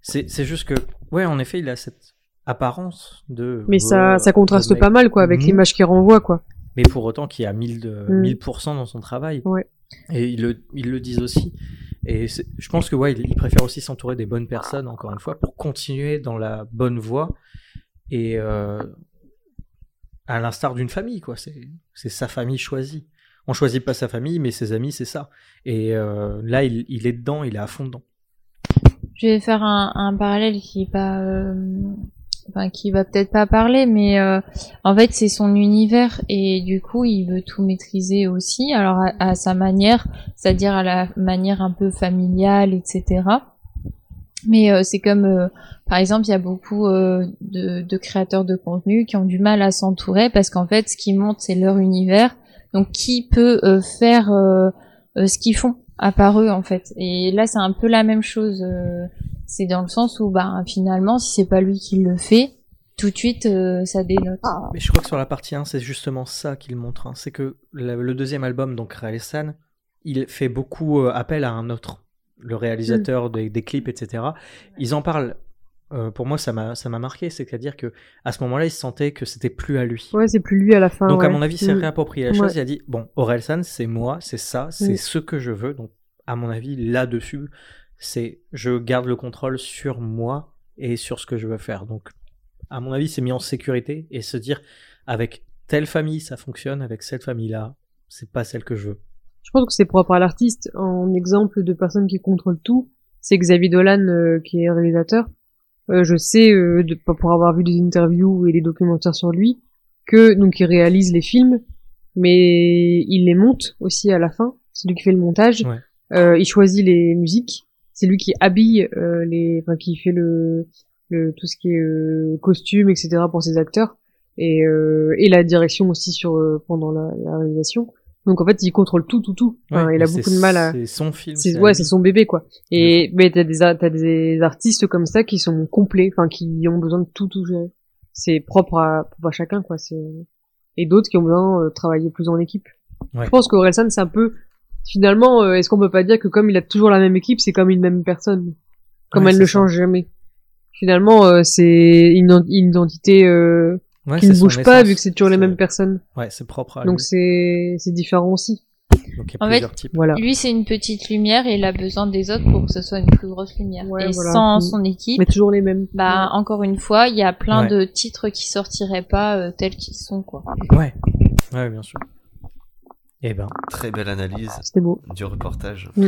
C'est c'est juste que, ouais, en effet, il a cette apparence de. Mais ça, euh, ça contraste pas mal, quoi, avec mou, l'image qu'il renvoie, quoi. Mais pour autant qu'il y a 1000, de, Mm. 1000% dans son travail. Ouais. Et ils le, ils le disent aussi. Et je pense que, ouais, il, préfère aussi s'entourer des bonnes personnes, encore une fois, pour continuer dans la bonne voie. Et euh, à l'instar d'une famille, quoi. C'est sa famille choisie. On choisit pas sa famille, mais ses amis, c'est ça. Et euh, là, il, est dedans, il est à fond dedans. Je vais faire un, un parallèle qui est pas, euh, enfin qui va peut-être pas parler, mais euh, en fait c'est son univers et du coup il veut tout maîtriser aussi, alors à, sa manière, c'est-à-dire à la manière un peu familiale, etc. Mais euh, c'est comme, euh, par exemple, il y a beaucoup de, de créateurs de contenu qui ont du mal à s'entourer parce qu'en fait, ce qui monte, c'est leur univers. Donc, qui peut faire ce qu'ils font à part eux, en fait Et là, c'est un peu la même chose. C'est dans le sens où, bah, finalement, si c'est pas lui qui le fait, tout de suite, euh, ça dénote. Mais je crois que sur la partie 1, c'est justement ça qu'il montre. hein. C'est que le, le deuxième album, donc Raesan, il fait beaucoup euh, appel à un autre, le réalisateur des, des clips, etc. Ils en parlent euh, pour moi, ça m'a ça m'a marqué. C'est-à-dire que à ce moment-là, il sentait que c'était plus à lui. Ouais, c'est plus lui à la fin. Donc, à mon avis, c'est Mm. réapproprié la Ouais. chose. Il a dit bon, Orelsan, c'est moi, c'est ça, c'est Mm. ce que je veux. Donc, à mon avis, là-dessus, c'est je garde le contrôle sur moi et sur ce que je veux faire. Donc, à mon avis, c'est mis en sécurité et se dire avec telle famille, ça fonctionne, avec cette famille-là, c'est pas celle que je veux. Je pense que c'est propre à l'artiste. En exemple de personne qui contrôle tout, c'est Xavier Dolan euh, qui est réalisateur. Euh, je sais, euh, de, pour avoir vu des interviews et des documentaires sur lui, que donc il réalise les films, mais il les monte aussi à la fin. C'est lui qui fait le montage. Ouais. Euh, il choisit les musiques. C'est lui qui habille euh, les, enfin qui fait le, le tout ce qui est euh, costume, etc. pour ses acteurs et euh, et la direction aussi sur euh, pendant la, la réalisation. Donc en fait, il contrôle tout, tout, tout. Enfin, Ouais, il a beaucoup de mal à. C'est son film. C'est ouais, c'est son bébé quoi. Et mais t'as des t'as des artistes comme ça qui sont complets, enfin qui ont besoin de tout tout gérer. C'est propre à, propre à chacun quoi. C'est et d'autres qui ont besoin de travailler plus en équipe. Ouais. Je pense que Orelsan c'est un peu finalement euh, est-ce qu'on peut pas dire que comme il a toujours la même équipe, c'est comme une même personne, comme Ouais, elle ne ça. change jamais. Finalement, euh, c'est une, une identité euh, Ouais, qui ne bouge pas essence. vu que c'est toujours les mêmes personnes. Ouais, c'est propre à Donc lui. c'est c'est différent aussi. Donc il y En a fait, types. Voilà. Lui, c'est une petite lumière et il a besoin des autres pour que ce soit une plus grosse lumière. Ouais, et voilà. sans Mm. son équipe, Mais toujours les mêmes. bah encore une fois, il y a plein Ouais. de titres qui sortiraient pas euh, tels qu'ils sont quoi. Ouais. Ouais, bien sûr. Eh ben, Très belle analyse C'était beau. du reportage.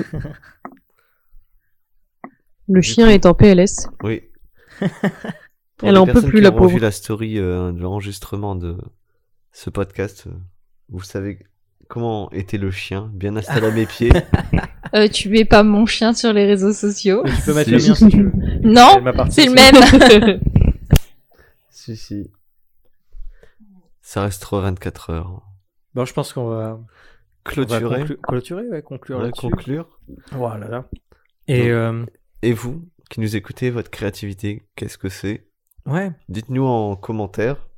Le chien est en PLS. Oui. Pour Elle en peut plus, qui la vu pauvre. la story euh, de l'enregistrement de ce podcast, euh, vous savez comment était le chien, bien installé à mes pieds. Euh, tu mets pas mon chien sur les réseaux sociaux. mais tu peux mettre le mien si tu veux. Non, c'est le même. si, si. Ça restera 24 heures. Bon, je pense qu'on va, on va Clôturer, conclu- clôturer, ouais, conclure conclure. Voilà. là. Et euh, Et vous, qui nous écoutez, votre créativité, qu'est-ce que c'est? Ouais. Dites-nous en commentaire,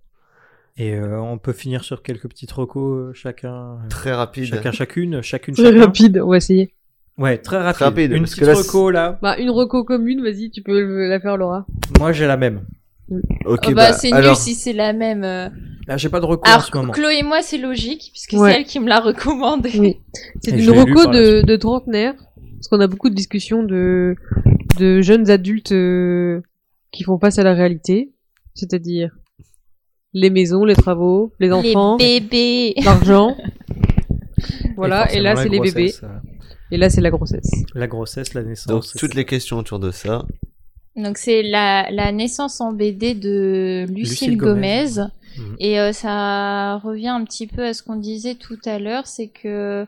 Et euh, on peut finir sur quelques petites recos euh, chacun. très rapide. Chacun, chacune, chacune, Très rapide, on va essayer. Ouais, très rapide. rapide, Une petite là, reco là. Bah, une reco commune, vas-y, tu peux la faire, Laura. Moi, j'ai la même. Ok, Oh, bah, bah, c'est alors, nul si c'est la même. euh. Là, j'ai pas de reco en Alors ce moment. Chloé et moi, c'est logique puisque Ouais. c'est elle qui me l'a recommandé. Oui. C'est une reco de, de trentenaire, parce qu'on a beaucoup de discussions de, de jeunes adultes euh, qui font face à la réalité, c'est-à-dire les maisons, les travaux, les enfants, Les bébés. l'argent. voilà, et, là c'est les bébés, euh, et là c'est la grossesse. La grossesse, la naissance. donc toutes ça. les questions autour de ça. Donc c'est la, la naissance en BD de Lucille, Lucille Gomez. Gomez. Mhm. Et euh, ça revient un petit peu à ce qu'on disait tout à l'heure, c'est que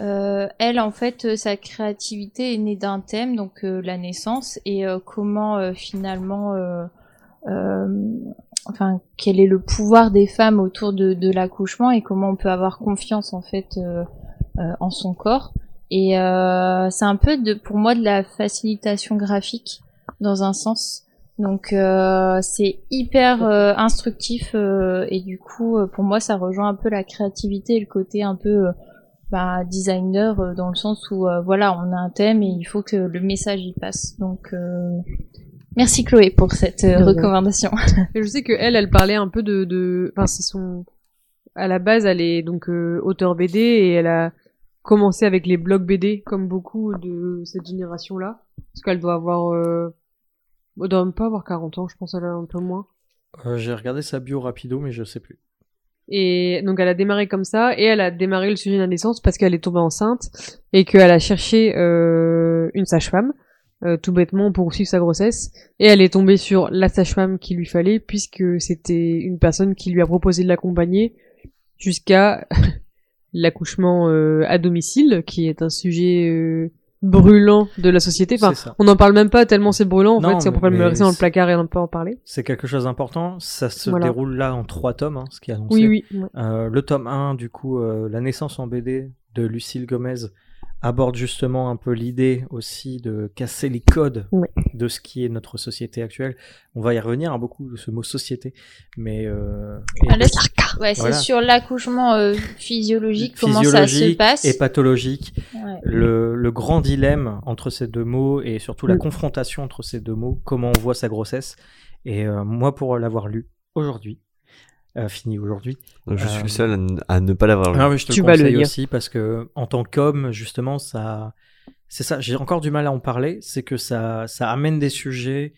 euh, elle, en fait, euh, sa créativité est née d'un thème, donc euh, la naissance, et euh, comment euh, finalement, euh, euh, enfin, quel est le pouvoir des femmes autour de, de l'accouchement et comment on peut avoir confiance en fait euh, euh, en son corps. Et euh, c'est un peu de, pour moi, de la facilitation graphique dans un sens. Donc euh, c'est hyper euh, instructif euh, et du coup pour moi ça rejoint un peu la créativité et le côté un peu bah, designer dans le sens où voilà on a un thème et il faut que le message y passe. Donc merci Chloé pour cette recommandation. Et je sais que elle, elle parlait un peu de, de, enfin c'est son, à la base elle est donc auteur BD et elle a commencé avec les blogs BD comme beaucoup de cette génération-là, parce qu'elle doit avoir, elle doit même pas avoir 40 ans, je pense elle a un peu moins. Euh, j'ai regardé sa bio rapido, mais je sais plus. Et donc elle a démarré comme ça et elle a démarré le sujet de la naissance parce qu'elle est tombée enceinte et qu'elle a cherché euh, une sage-femme euh, tout bêtement pour suivre sa grossesse et elle est tombée sur la sage-femme qu'il lui fallait puisque c'était une personne qui lui a proposé de l'accompagner jusqu'à l'accouchement euh, à domicile qui est un sujet brûlant de la société. Enfin, on n'en parle même pas tellement c'est brûlant en Non, fait, c'est pour pas le rester dans le placard et on peut en parler. C'est quelque chose d'important. Ça se Voilà. déroule là en trois tomes, hein, ce qui est annoncé. Oui oui. ouais. Euh, le tome 1, du coup, euh, La naissance en BD de Lucille Gomez, aborde justement un peu l'idée aussi de casser les codes Ouais. de ce qui est notre société actuelle. On va y revenir à beaucoup de ce mot société, mais euh, Ah, là, Ouais, c'est Voilà. sur l'accouchement euh, physiologique, comment ça se passe. et pathologique. Ouais. Le, le grand dilemme entre ces deux mots et surtout la Mm. confrontation entre ces deux mots, comment on voit sa grossesse. Et euh, moi, pour l'avoir lu aujourd'hui, euh, fini aujourd'hui, Je suis Euh, le seul à ne- pas l'avoir lu. Ah, mais je te Tu le vas le conseille lire. aussi parce que en tant qu'homme, justement, ça, c'est ça. J'ai encore du mal à en parler. C'est que ça, ça amène des sujets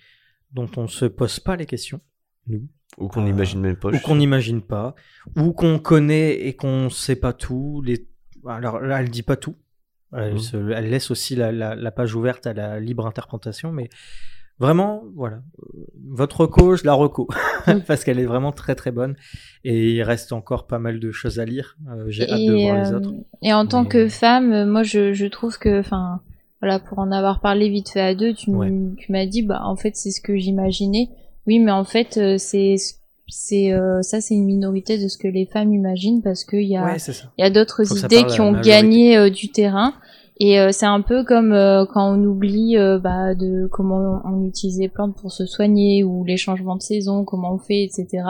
dont on se pose pas les questions, nous, Ou qu'on Euh, n'imagine même pas. ou qu'on n'imagine pas, ou qu'on connaît et qu'on sait pas tout. Les... Alors là, elle dit pas tout. Elle, se- elle laisse aussi la, la- la page ouverte à la libre interprétation, mais vraiment, voilà. Votre reco, je la reco, parce qu'elle est vraiment très très bonne. Et il reste encore pas mal de choses à lire. Euh, J'ai hâte de voir les euh, autres. et en tant Mais- que femme, euh, moi je, je trouve que, enfin, voilà, pour en avoir parlé vite fait à deux, tu, Ouais. m'as dit, bah en fait c'est ce que j'imaginais. Oui, mais en fait c'est c'est euh, ça c'est une minorité de ce que les femmes imaginent parce qu'il y a Ouais, y d'autres idées qui ont majorité. gagné euh, du terrain. Et euh, c'est un peu comme euh, quand on oublie euh, bah, de comment on, utilise les plantes pour se soigner ou les changements de saison, comment on fait, etc.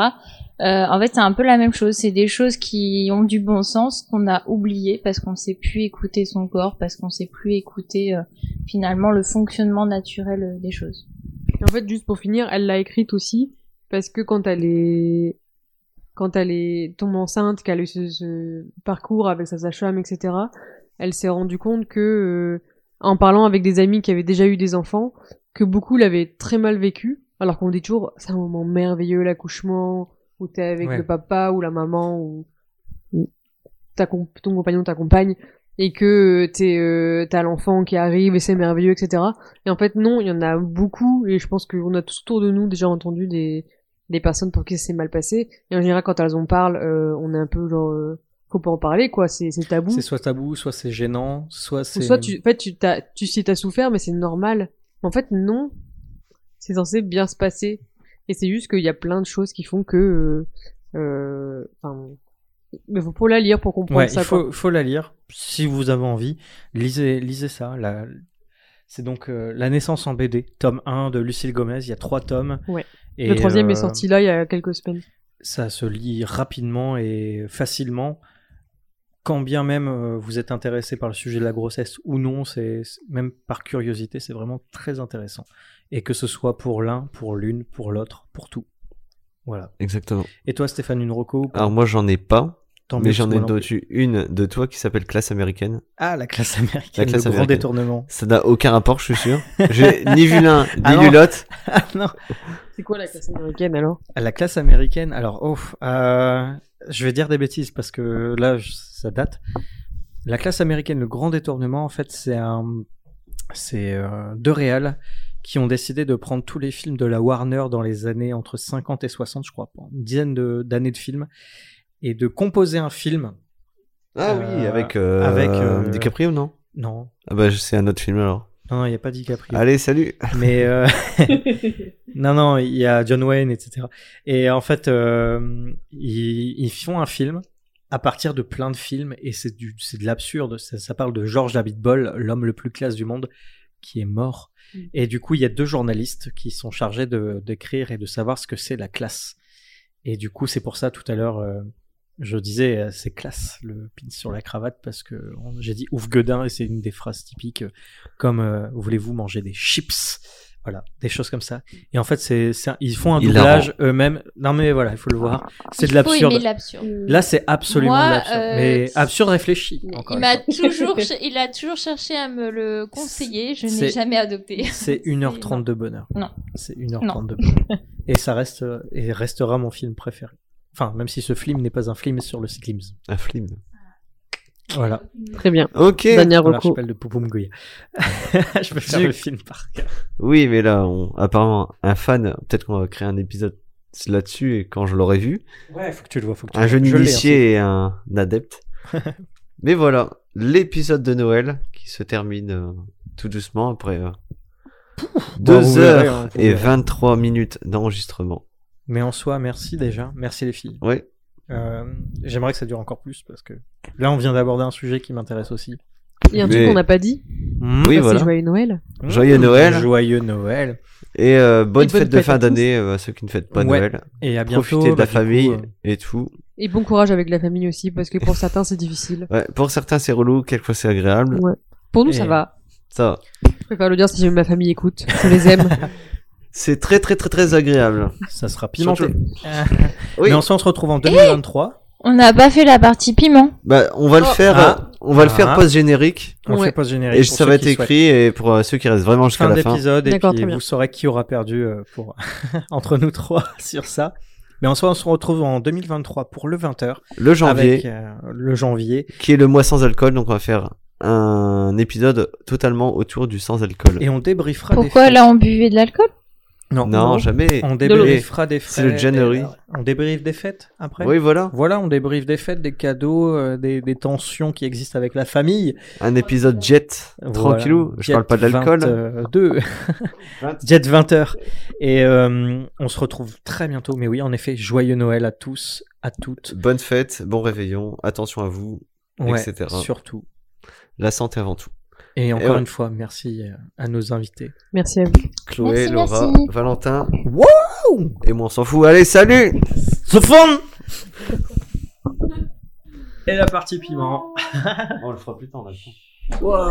Euh, en fait, c'est un peu la même chose. C'est des choses qui ont du bon sens qu'on a oublié parce qu'on sait plus écouter son corps, parce qu'on sait plus écouter euh, finalement le fonctionnement naturel euh, des choses. En fait, juste pour finir, elle l'a écrite aussi parce que quand elle est quand elle est tombée enceinte, qu'elle a eu ce, ce parcours avec sa sage-femme, etc., elle s'est rendue compte que, euh, en parlant avec des amis qui avaient déjà eu des enfants, que beaucoup l'avaient très mal vécu, alors qu'on dit toujours c'est un moment merveilleux l'accouchement, où t'es avec Ouais. le papa ou la maman ou, ou ta com- ton compagnon, ta compagne, et que t'es euh, t'as l'enfant qui arrive et c'est merveilleux, etc. Et en fait, non, il y en a beaucoup, et je pense qu'on a tous autour de nous déjà entendu des, des personnes pour qui c'est mal passé. Et en général, quand elles en parlent, euh, on est un peu genre, euh, faut pas en parler, quoi, c'est c'est tabou. C'est soit tabou, soit c'est gênant, soit c'est. soit tu, en fait, tu, t'as, tu sais, t'as souffert, mais c'est normal. En fait, non. C'est censé bien se passer. Et c'est juste qu'il y a plein de choses qui font que, euh, euh, enfin, mais faut pour la lire pour comprendre Ouais, ça, il faut, quoi. faut la lire. Si vous avez envie, lisez, lisez ça. La- C'est donc euh, La naissance en BD, tome 1 de Lucille Gomez. Il y a trois tomes. Ouais. Et, Le troisième euh, est sorti là, il y a quelques semaines. Ça se lit rapidement et facilement. Quand bien même euh, vous êtes intéressé par le sujet de la grossesse ou non, c'est même par curiosité, c'est vraiment très intéressant. Et que ce soit pour l'un, pour l'une, pour l'autre, pour tout. Voilà. Exactement. Et toi, Stéphane, une reco ou pas? Alors moi j'en ai pas, Tant mieux, mais j'en ai d'autres une de toi qui s'appelle Classe américaine. Ah, la classe américaine, La classe le grand américaine. détournement. Ça n'a aucun rapport, je suis sûr. J'ai ni vu l'un, ni Ah lu l'autre. Ah non C'est quoi la classe américaine alors? La classe américaine, alors, oh, euh, je vais dire des bêtises parce que là, je- ça date. La classe américaine, le grand détournement, en fait, c'est un, c'est euh, deux réals qui ont décidé de prendre tous les films de la Warner dans les années entre 50 et 60, je crois, une dizaine de- d'années de, films, et de composer un film. Ah Euh, oui, avec, euh, avec, euh, DiCaprio, non? Non, Ah bah c'est un autre film alors. non, il n'y a pas DiCaprio. Allez, salut Mais euh, non, non, il y a John Wayne, etc. Et en fait, euh, ils, ils font un film à partir de plein de films et c'est du, c'est de l'absurde. Ça, ça parle de George David Ball, l'homme le plus classe du monde, qui est mort. Mm. Et du coup, il y a deux journalistes qui sont chargés d'écrire et de savoir ce que c'est la classe. Et du coup, c'est pour ça tout à l'heure. euh, je disais, euh, c'est classe le pin sur la cravate parce que j'ai dit ouf gueudin et c'est une des phrases typiques comme euh, voulez-vous manger des chips? Voilà, des choses comme ça. Et en fait, c'est, ils font un Il doublage eux-mêmes. Non mais voilà, il faut le voir. C'est de Il l'absurde. Là, c'est absolument Moi, de l'absurde. euh, Mais absurde réfléchi. Il m'a toujours, il a toujours cherché à me le conseiller. Je C'est- n'ai jamais adopté. C'est 1h30 de bonheur. Non. C'est 1h30 de bonheur. Et ça reste, et restera mon film préféré. Enfin, même si ce film n'est pas un film sur le cyclisme. Un film. Voilà. Très bien. Ok. Dernière Voilà, reco. j'appelle de Poupoum Goya. Je peux faire le film par cœur. Oui, mais là, on... apparemment, un fan, peut-être qu'on va créer un épisode là-dessus et quand je l'aurai vu. Ouais, faut que tu le vois. Faut que tu Un jeune hein, initié et un adepte. mais voilà, l'épisode de Noël qui se termine euh, tout doucement après euh, Bon, vous 2 verrez, heures hein, et verrez. 23 minutes d'enregistrement. Mais en soi, merci déjà. Merci les filles. Ouais. Euh, J'aimerais que ça dure encore plus parce que là, on vient d'aborder un sujet qui m'intéresse aussi. Il y a un Mais- truc qu'on n'a pas dit. Mmh. Oui, Bah, voilà. C'est Joyeux Noël. Joyeux Noël. Joyeux Noël. Et euh, bonne Et bonne fête de fin d'année euh, à ceux qui ne fêtent pas Ouais. Noël. Et à bientôt. Profitez de bah, la du famille coup, euh, et tout. Et bon courage avec la famille aussi, parce que pour certains, c'est difficile. Ouais, pour certains c'est relou, quelquefois c'est agréable. Ouais. Pour nous, Et- ça va. Ça, va. Je préfère le dire si jamais ma famille écoute. Je les aime. c'est très très très très agréable. Ça sera pimenté. Euh, Oui. Mais on se retrouve en 2023. On n'a pas fait la partie piment. Bah, on va le Oh. faire, Ah. euh, on va le faire Ah. post générique On Ouais. fait pas générique. et ça va être souhaitent. écrit et pour euh, ceux qui restent vraiment jusqu'à la fin. d'épisode et D'accord, puis très bien. vous saurez qui aura perdu euh, pour entre nous trois sur ça. Mais en soi, on se retrouve en 2023 pour le 20h Le janvier, avec euh, le janvier qui est le mois sans alcool, donc on va faire un épisode totalement autour du sans alcool. et on débriefera Pourquoi là on buvait de l'alcool? Non, Non, jamais. on débriefera des fêtes. C'est le January. On débriefe des fêtes après? Oui, voilà, Voilà, on débriefe des fêtes, des cadeaux, euh, des, des tensions qui existent avec la famille. un épisode jet, tranquillou. Voilà. Je Jet parle pas de l'alcool. 22. Jet 20h. Et euh, on se retrouve très bientôt. Mais oui, en effet, joyeux Noël à tous, à toutes. Bonne fête, bon réveillon, attention à vous, Ouais, etc. surtout. la santé avant tout. Et encore ouais. une fois, merci euh, à nos invités. Merci à vous. Chloé, Merci, Laura, merci. Valentin, Wow et moi on s'en fout. Allez, salut fun Et la partie piment. On le fera plus tard, le temps.